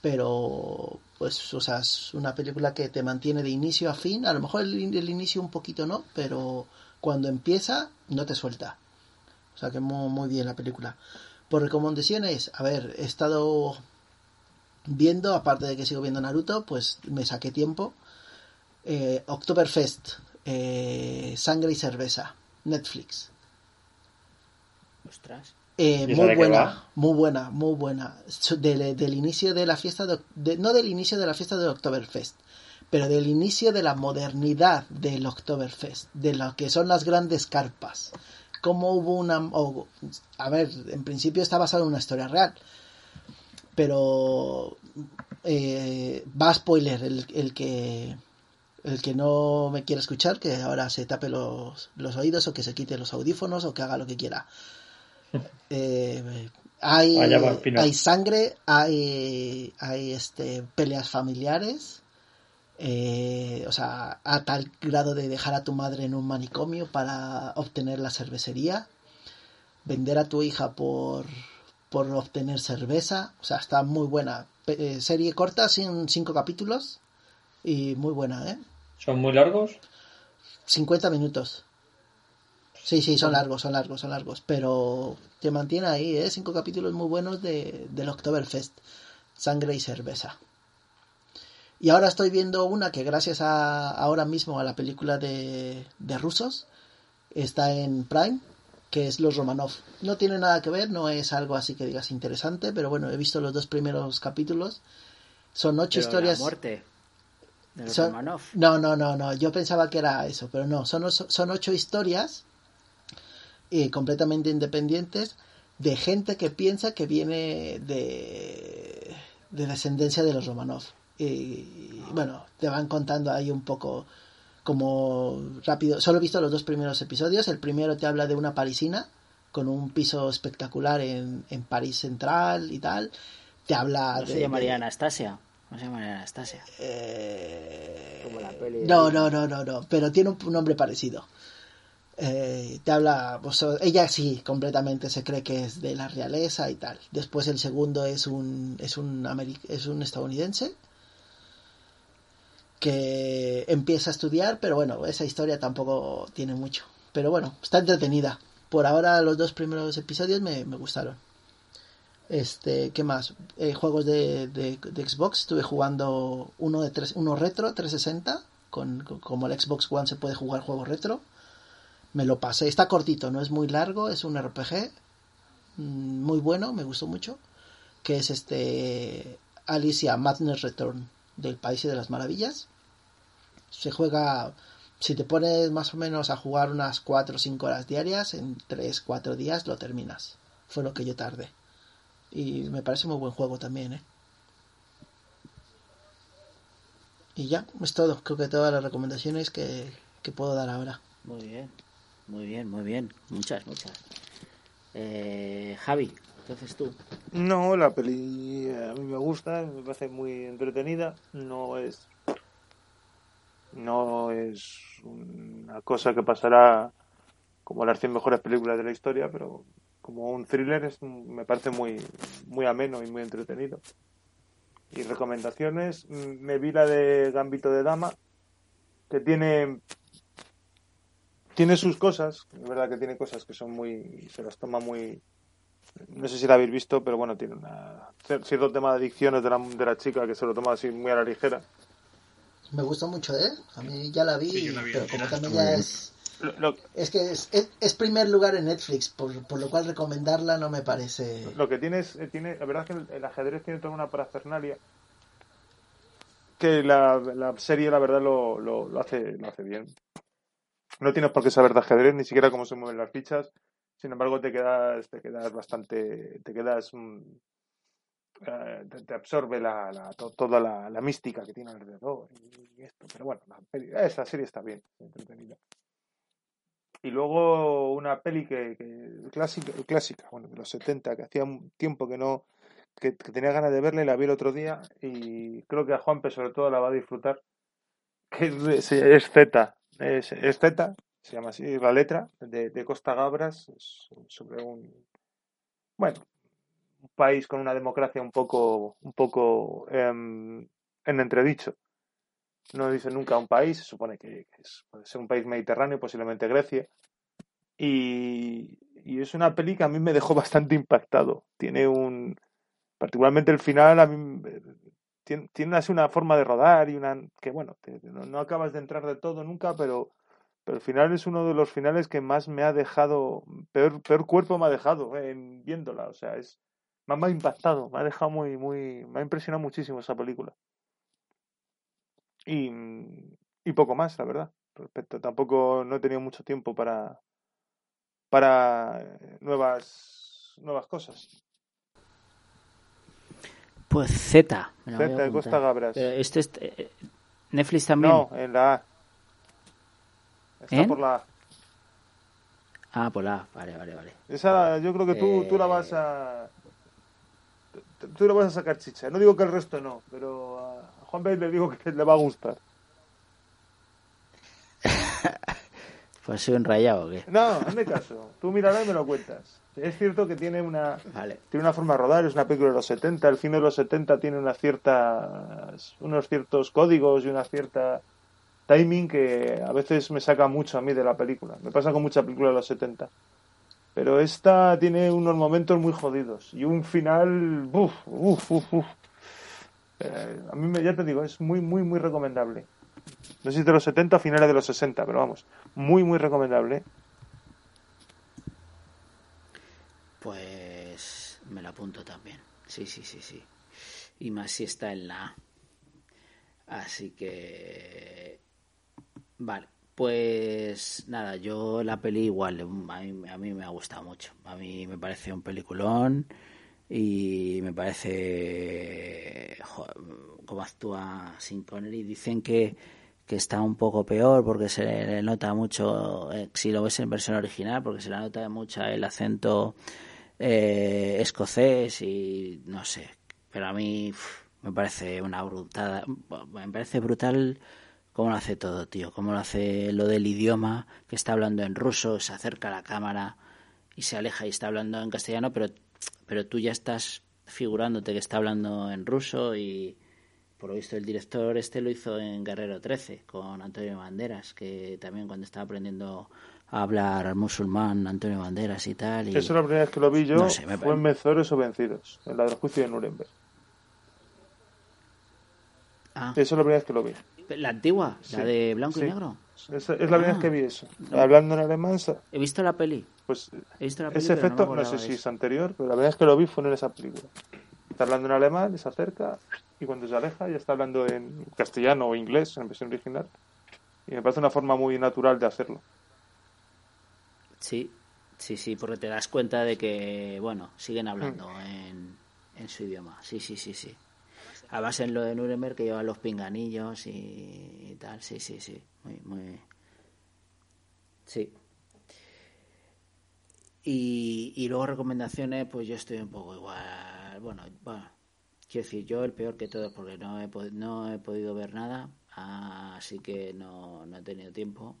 pero pues o sea es una película que te mantiene de inicio a fin. A lo mejor el, el inicio un poquito no pero cuando empieza no te suelta. O sea que muy, muy bien la película. Por recomendaciones a ver he estado viendo aparte de que sigo viendo Naruto pues me saqué tiempo eh, Oktoberfest eh, sangre y cerveza Netflix
Ostras.
eh,
¿Y esa
muy buena, muy buena, muy buena. Del, del inicio de la fiesta, de, de- no del inicio de la fiesta de Oktoberfest, pero del inicio de la modernidad del Oktoberfest, de lo que son las grandes carpas. Cómo hubo una... o- a ver, en principio está basado en una historia real, pero eh, va a spoiler el, el que el que no me quiera escuchar que ahora se tape los, los oídos o que se quite los audífonos o que haga lo que quiera *laughs* eh, hay, hay sangre, hay, hay este, peleas familiares, eh, o sea, a tal grado de dejar a tu madre en un manicomio para obtener la cervecería, vender a tu hija por, por obtener cerveza, o sea, está muy buena. Eh, serie corta, sin cinco capítulos, y muy buena, ¿eh?
¿Son muy largos?
50 minutos. Sí, sí, son largos, son largos, son largos. Pero te mantiene ahí, ¿eh? Cinco capítulos muy buenos de, del Oktoberfest. Sangre y cerveza. Y ahora estoy viendo una que gracias a ahora mismo a la película de, de rusos está en Prime, que es Los Romanov. No tiene nada que ver, no es algo así que digas interesante, pero bueno, he visto los dos primeros capítulos. Son ocho
Pero
historias.
La muerte. De
Son-
Romanov.
No, no, no, no. Yo pensaba que era eso, pero no. Son, son ocho historias eh, completamente independientes de gente que piensa que viene de, de descendencia de los Romanov. Y bueno, te van contando ahí un poco como rápido. Solo he visto los dos primeros episodios. El primero te habla de una parisina con un piso espectacular en, en París Central y tal. Te habla
¿No
de,
se llamaría
de-
Anastasia? ¿No se llamaría Anastasia?
eh,
Como la peli de-
no, no, no, no, no, pero tiene un, un nombre parecido. Eh, te habla, pues, ella sí, completamente se cree que es de la realeza y tal. Después el segundo es un, es un, ameri- es un estadounidense que empieza a estudiar, pero bueno, esa historia tampoco tiene mucho. Pero bueno, está entretenida. Por ahora los dos primeros episodios me, me gustaron. Este, ¿qué más? Eh, juegos de, Xbox. Estuve jugando uno de tres, uno retro 360. Con, con- como el Xbox One se puede jugar juegos retro. Me lo pasé. Está cortito, no es muy largo. Es un RPG. mm, Muy bueno, me gustó mucho. Que es este Alicia Madness Return del País de las Maravillas. Se juega. Si te pones más o menos a jugar unas 4 o 5 horas diarias, en 3-4 días lo terminas. Fue lo que yo tardé. Y me parece muy buen juego también, ¿eh? Y ya, es todo. Creo que todas las recomendaciones que, que puedo dar ahora.
Muy bien, muy bien, muy bien. Muchas, muchas. Eh, Javi, entonces tú.
No, la peli a mí me gusta, me parece muy entretenida. No es. No es una cosa que pasará como las 100 mejores películas de la historia, pero como un thriller es, me parece muy, muy ameno y muy entretenido. Y recomendaciones, mm, me vi la de Gambito de Dama, que tiene tiene sus cosas, es verdad que tiene cosas que son muy, se las toma muy, no sé si la habéis visto, pero bueno, tiene una, cier- cierto tema de adicciones de la, de la chica que se lo toma así muy a la ligera.
Me gustó mucho, ¿eh? A mí ya la vi,
Sí, yo la vi,
pero como también ya es...
Lo- lo-
Es que es, es, es primer lugar en Netflix, por, por lo cual recomendarla no me parece...
Lo que tiene es, eh, tiene, la verdad es que el, el ajedrez tiene toda una parafernalia que la, la serie, la verdad, lo, lo, hace, lo hace bien. No tienes por qué saber de ajedrez, ni siquiera cómo se mueven las fichas. Sin embargo, te quedas, te quedas bastante, te quedas, mm, eh, te, te absorbe la, la- to- toda la, la mística que tiene alrededor y esto. Pero bueno, la esta serie está bien, entretenida. Y luego una peli que, clásica, clásica, bueno, de los 70, que hacía un tiempo que no, que, tenía ganas de verla y la vi el otro día y creo que a Juanpe sobre todo la va a disfrutar, que es, Z, es, Z, se llama así la letra, de, Costa Gabras, sobre un, bueno, un país con una democracia un poco, un poco em, en entredicho. No dice nunca un país, se supone que, es, puede ser un país mediterráneo, posiblemente Grecia. Y, y es una peli que a mí me dejó *laughs* bastante impactado. Tiene un. Particularmente el final, a mí. Tiene, tiene así una forma de rodar y una. que bueno, no, no acabas de entrar de todo nunca, pero. Pero el final es uno de los finales que más me ha dejado. Peor, peor cuerpo me ha dejado en viéndola. O sea, es. Me ha impactado, me ha dejado muy, muy. Me ha impresionado muchísimo esa película. Y, y poco más, la verdad. Respecto, tampoco no he tenido mucho tiempo para, para eh, nuevas, nuevas cosas.
Pues Z. a
Z. Costa Gabras.
Esto es eh, Netflix también.
No, en la A. Está
¿En?
por la A.
Ah, por la. Vale, vale, vale.
Esa yo creo que tú, tú la vas a. tú- la vas a sacar chicha. No digo que el resto no, pero a Juan B le digo que le va a gustar. *laughs*
Pues soy un rayado, ¿o qué?
No, hazme caso. Tú mírala y me lo cuentas. Es cierto que tiene una,
Vale.
tiene una forma de rodar, es una película de los 70, el cine de los 70 tiene unas ciertas, unos ciertos códigos y una cierta timing que a veces me saca mucho a mí de la película. Me pasa con mucha película de los 70. Pero esta tiene unos momentos muy jodidos y un final, uf, uf, uf, uf. Eh, a mí me, ya te digo, es muy, muy, muy recomendable. No sé si de los 70 o finales de los 60, pero vamos, muy, muy recomendable.
Pues me la apunto también. Sí, sí, sí, sí. Y más si está en la A. Así que. Vale. Pues nada, yo la peli igual, a mí, a mí me ha gustado mucho. A mí me parece un peliculón y me parece cómo actúa Sin Connery. Dicen que, que está un poco peor porque se le nota mucho, eh, si lo ves en versión original, porque se le nota mucho el acento eh, escocés y no sé. Pero a mí me parece una brutada. Me parece brutal cómo lo hace todo, tío. Cómo lo hace lo del idioma, que está hablando en ruso, se acerca a la cámara y se aleja y está hablando en castellano, pero, pero tú ya estás figurándote que está hablando en ruso y por lo visto el director este lo hizo en Guerrero 13 con Antonio Banderas, que también cuando estaba aprendiendo a hablar musulmán Antonio Banderas y tal. Y...
Eso la primera vez que lo vi yo
No sé, me
fue en Mezores o Vencidos, en la del juicio de Nuremberg.
Ah,
Eso es la primera vez que lo vi.
la antigua,
Sí,
la de blanco
sí.
y negro.
Es, es la primera
Ah.
vez que vi eso. Hablando en alemán,
He visto la peli.
Pues ese efecto, no, sé si es anterior, pero la primera vez que lo vi fue en esa película. Está hablando en alemán, se acerca y cuando se aleja ya está hablando en castellano o inglés, en versión original. Y me parece una forma muy natural de hacerlo.
Sí, sí, sí, porque te das cuenta de que, bueno, siguen hablando
Mm.
en, en su idioma. Sí, sí, sí, sí. Además en lo de Nuremberg que llevan los pinganillos y, y tal. Sí, sí, sí. Muy, muy. Sí. Y, luego recomendaciones, pues yo estoy un poco igual. Bueno, bueno, quiero decir, yo el peor que todos porque no he, no he podido ver nada, así que no, no he tenido tiempo.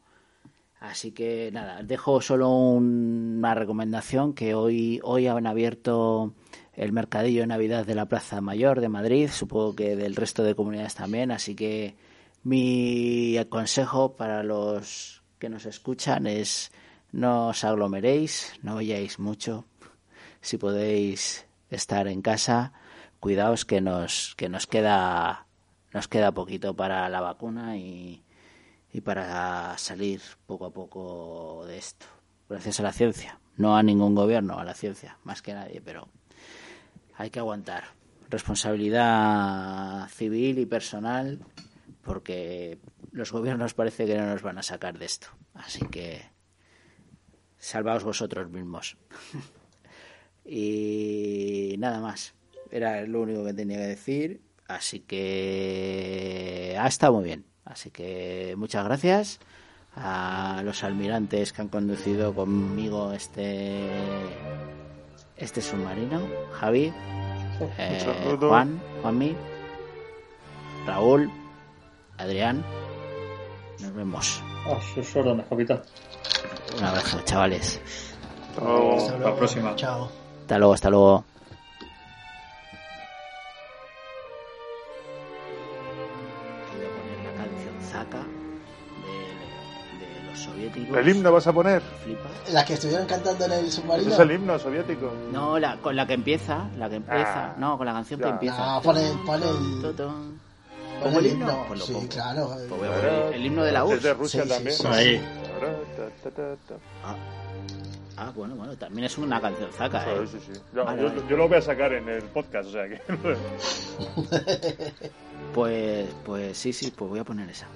Así que nada, dejo solo un- una recomendación que hoy, hoy han abierto el mercadillo de Navidad de la Plaza Mayor de Madrid, supongo que del resto de comunidades también, así que mi consejo para los que nos escuchan es no os aglomeréis, no vayáis mucho, si podéis estar en casa, cuidaos que nos, que nos queda, nos queda poquito para la vacuna y, y para salir poco a poco de esto. Gracias a la ciencia, no a ningún gobierno, a la ciencia, más que nadie, pero hay que aguantar. Responsabilidad civil y personal, porque los gobiernos parece que no nos van a sacar de esto. Así que salvaos vosotros mismos. *laughs* y nada más. Era lo único que tenía que decir. Así que ha estado muy bien. Así que muchas gracias a los almirantes que han conducido conmigo este este submarino. Javi, *laughs* eh. Juan, Juanmi, Raúl, Adrián. Nos vemos.
A sus órdenes, capitán.
Un abrazo, chavales.
Hasta
la
luego.
próxima.
Chao.
Hasta luego, hasta luego. Voy a poner la canción Zaka de, de los soviéticos.
¿El himno vas a poner?
Flipa.
La que estuvieron cantando en el
Ese
submarino.
es el himno soviético.
No, la, con la que empieza, la que empieza.
Ah,
no, con la canción que
ya.
empieza.
No, pon el- pon el-
¿Pongo
el
himno? Pues lo
sí,
pongo.
claro.
Pues voy a poner el himno de la
Es
URSS.
de Rusia
Sí, sí,
también.
sí.
Ahí.
Ah, ah, bueno, bueno, también es una canción Zaka, ¿eh?
Sí, sí, sí. Yo,
Vale,
yo-
vale.
yo lo voy a sacar en el podcast, o sea que. *laughs*
Pues, pues sí, sí, pues voy a poner esa.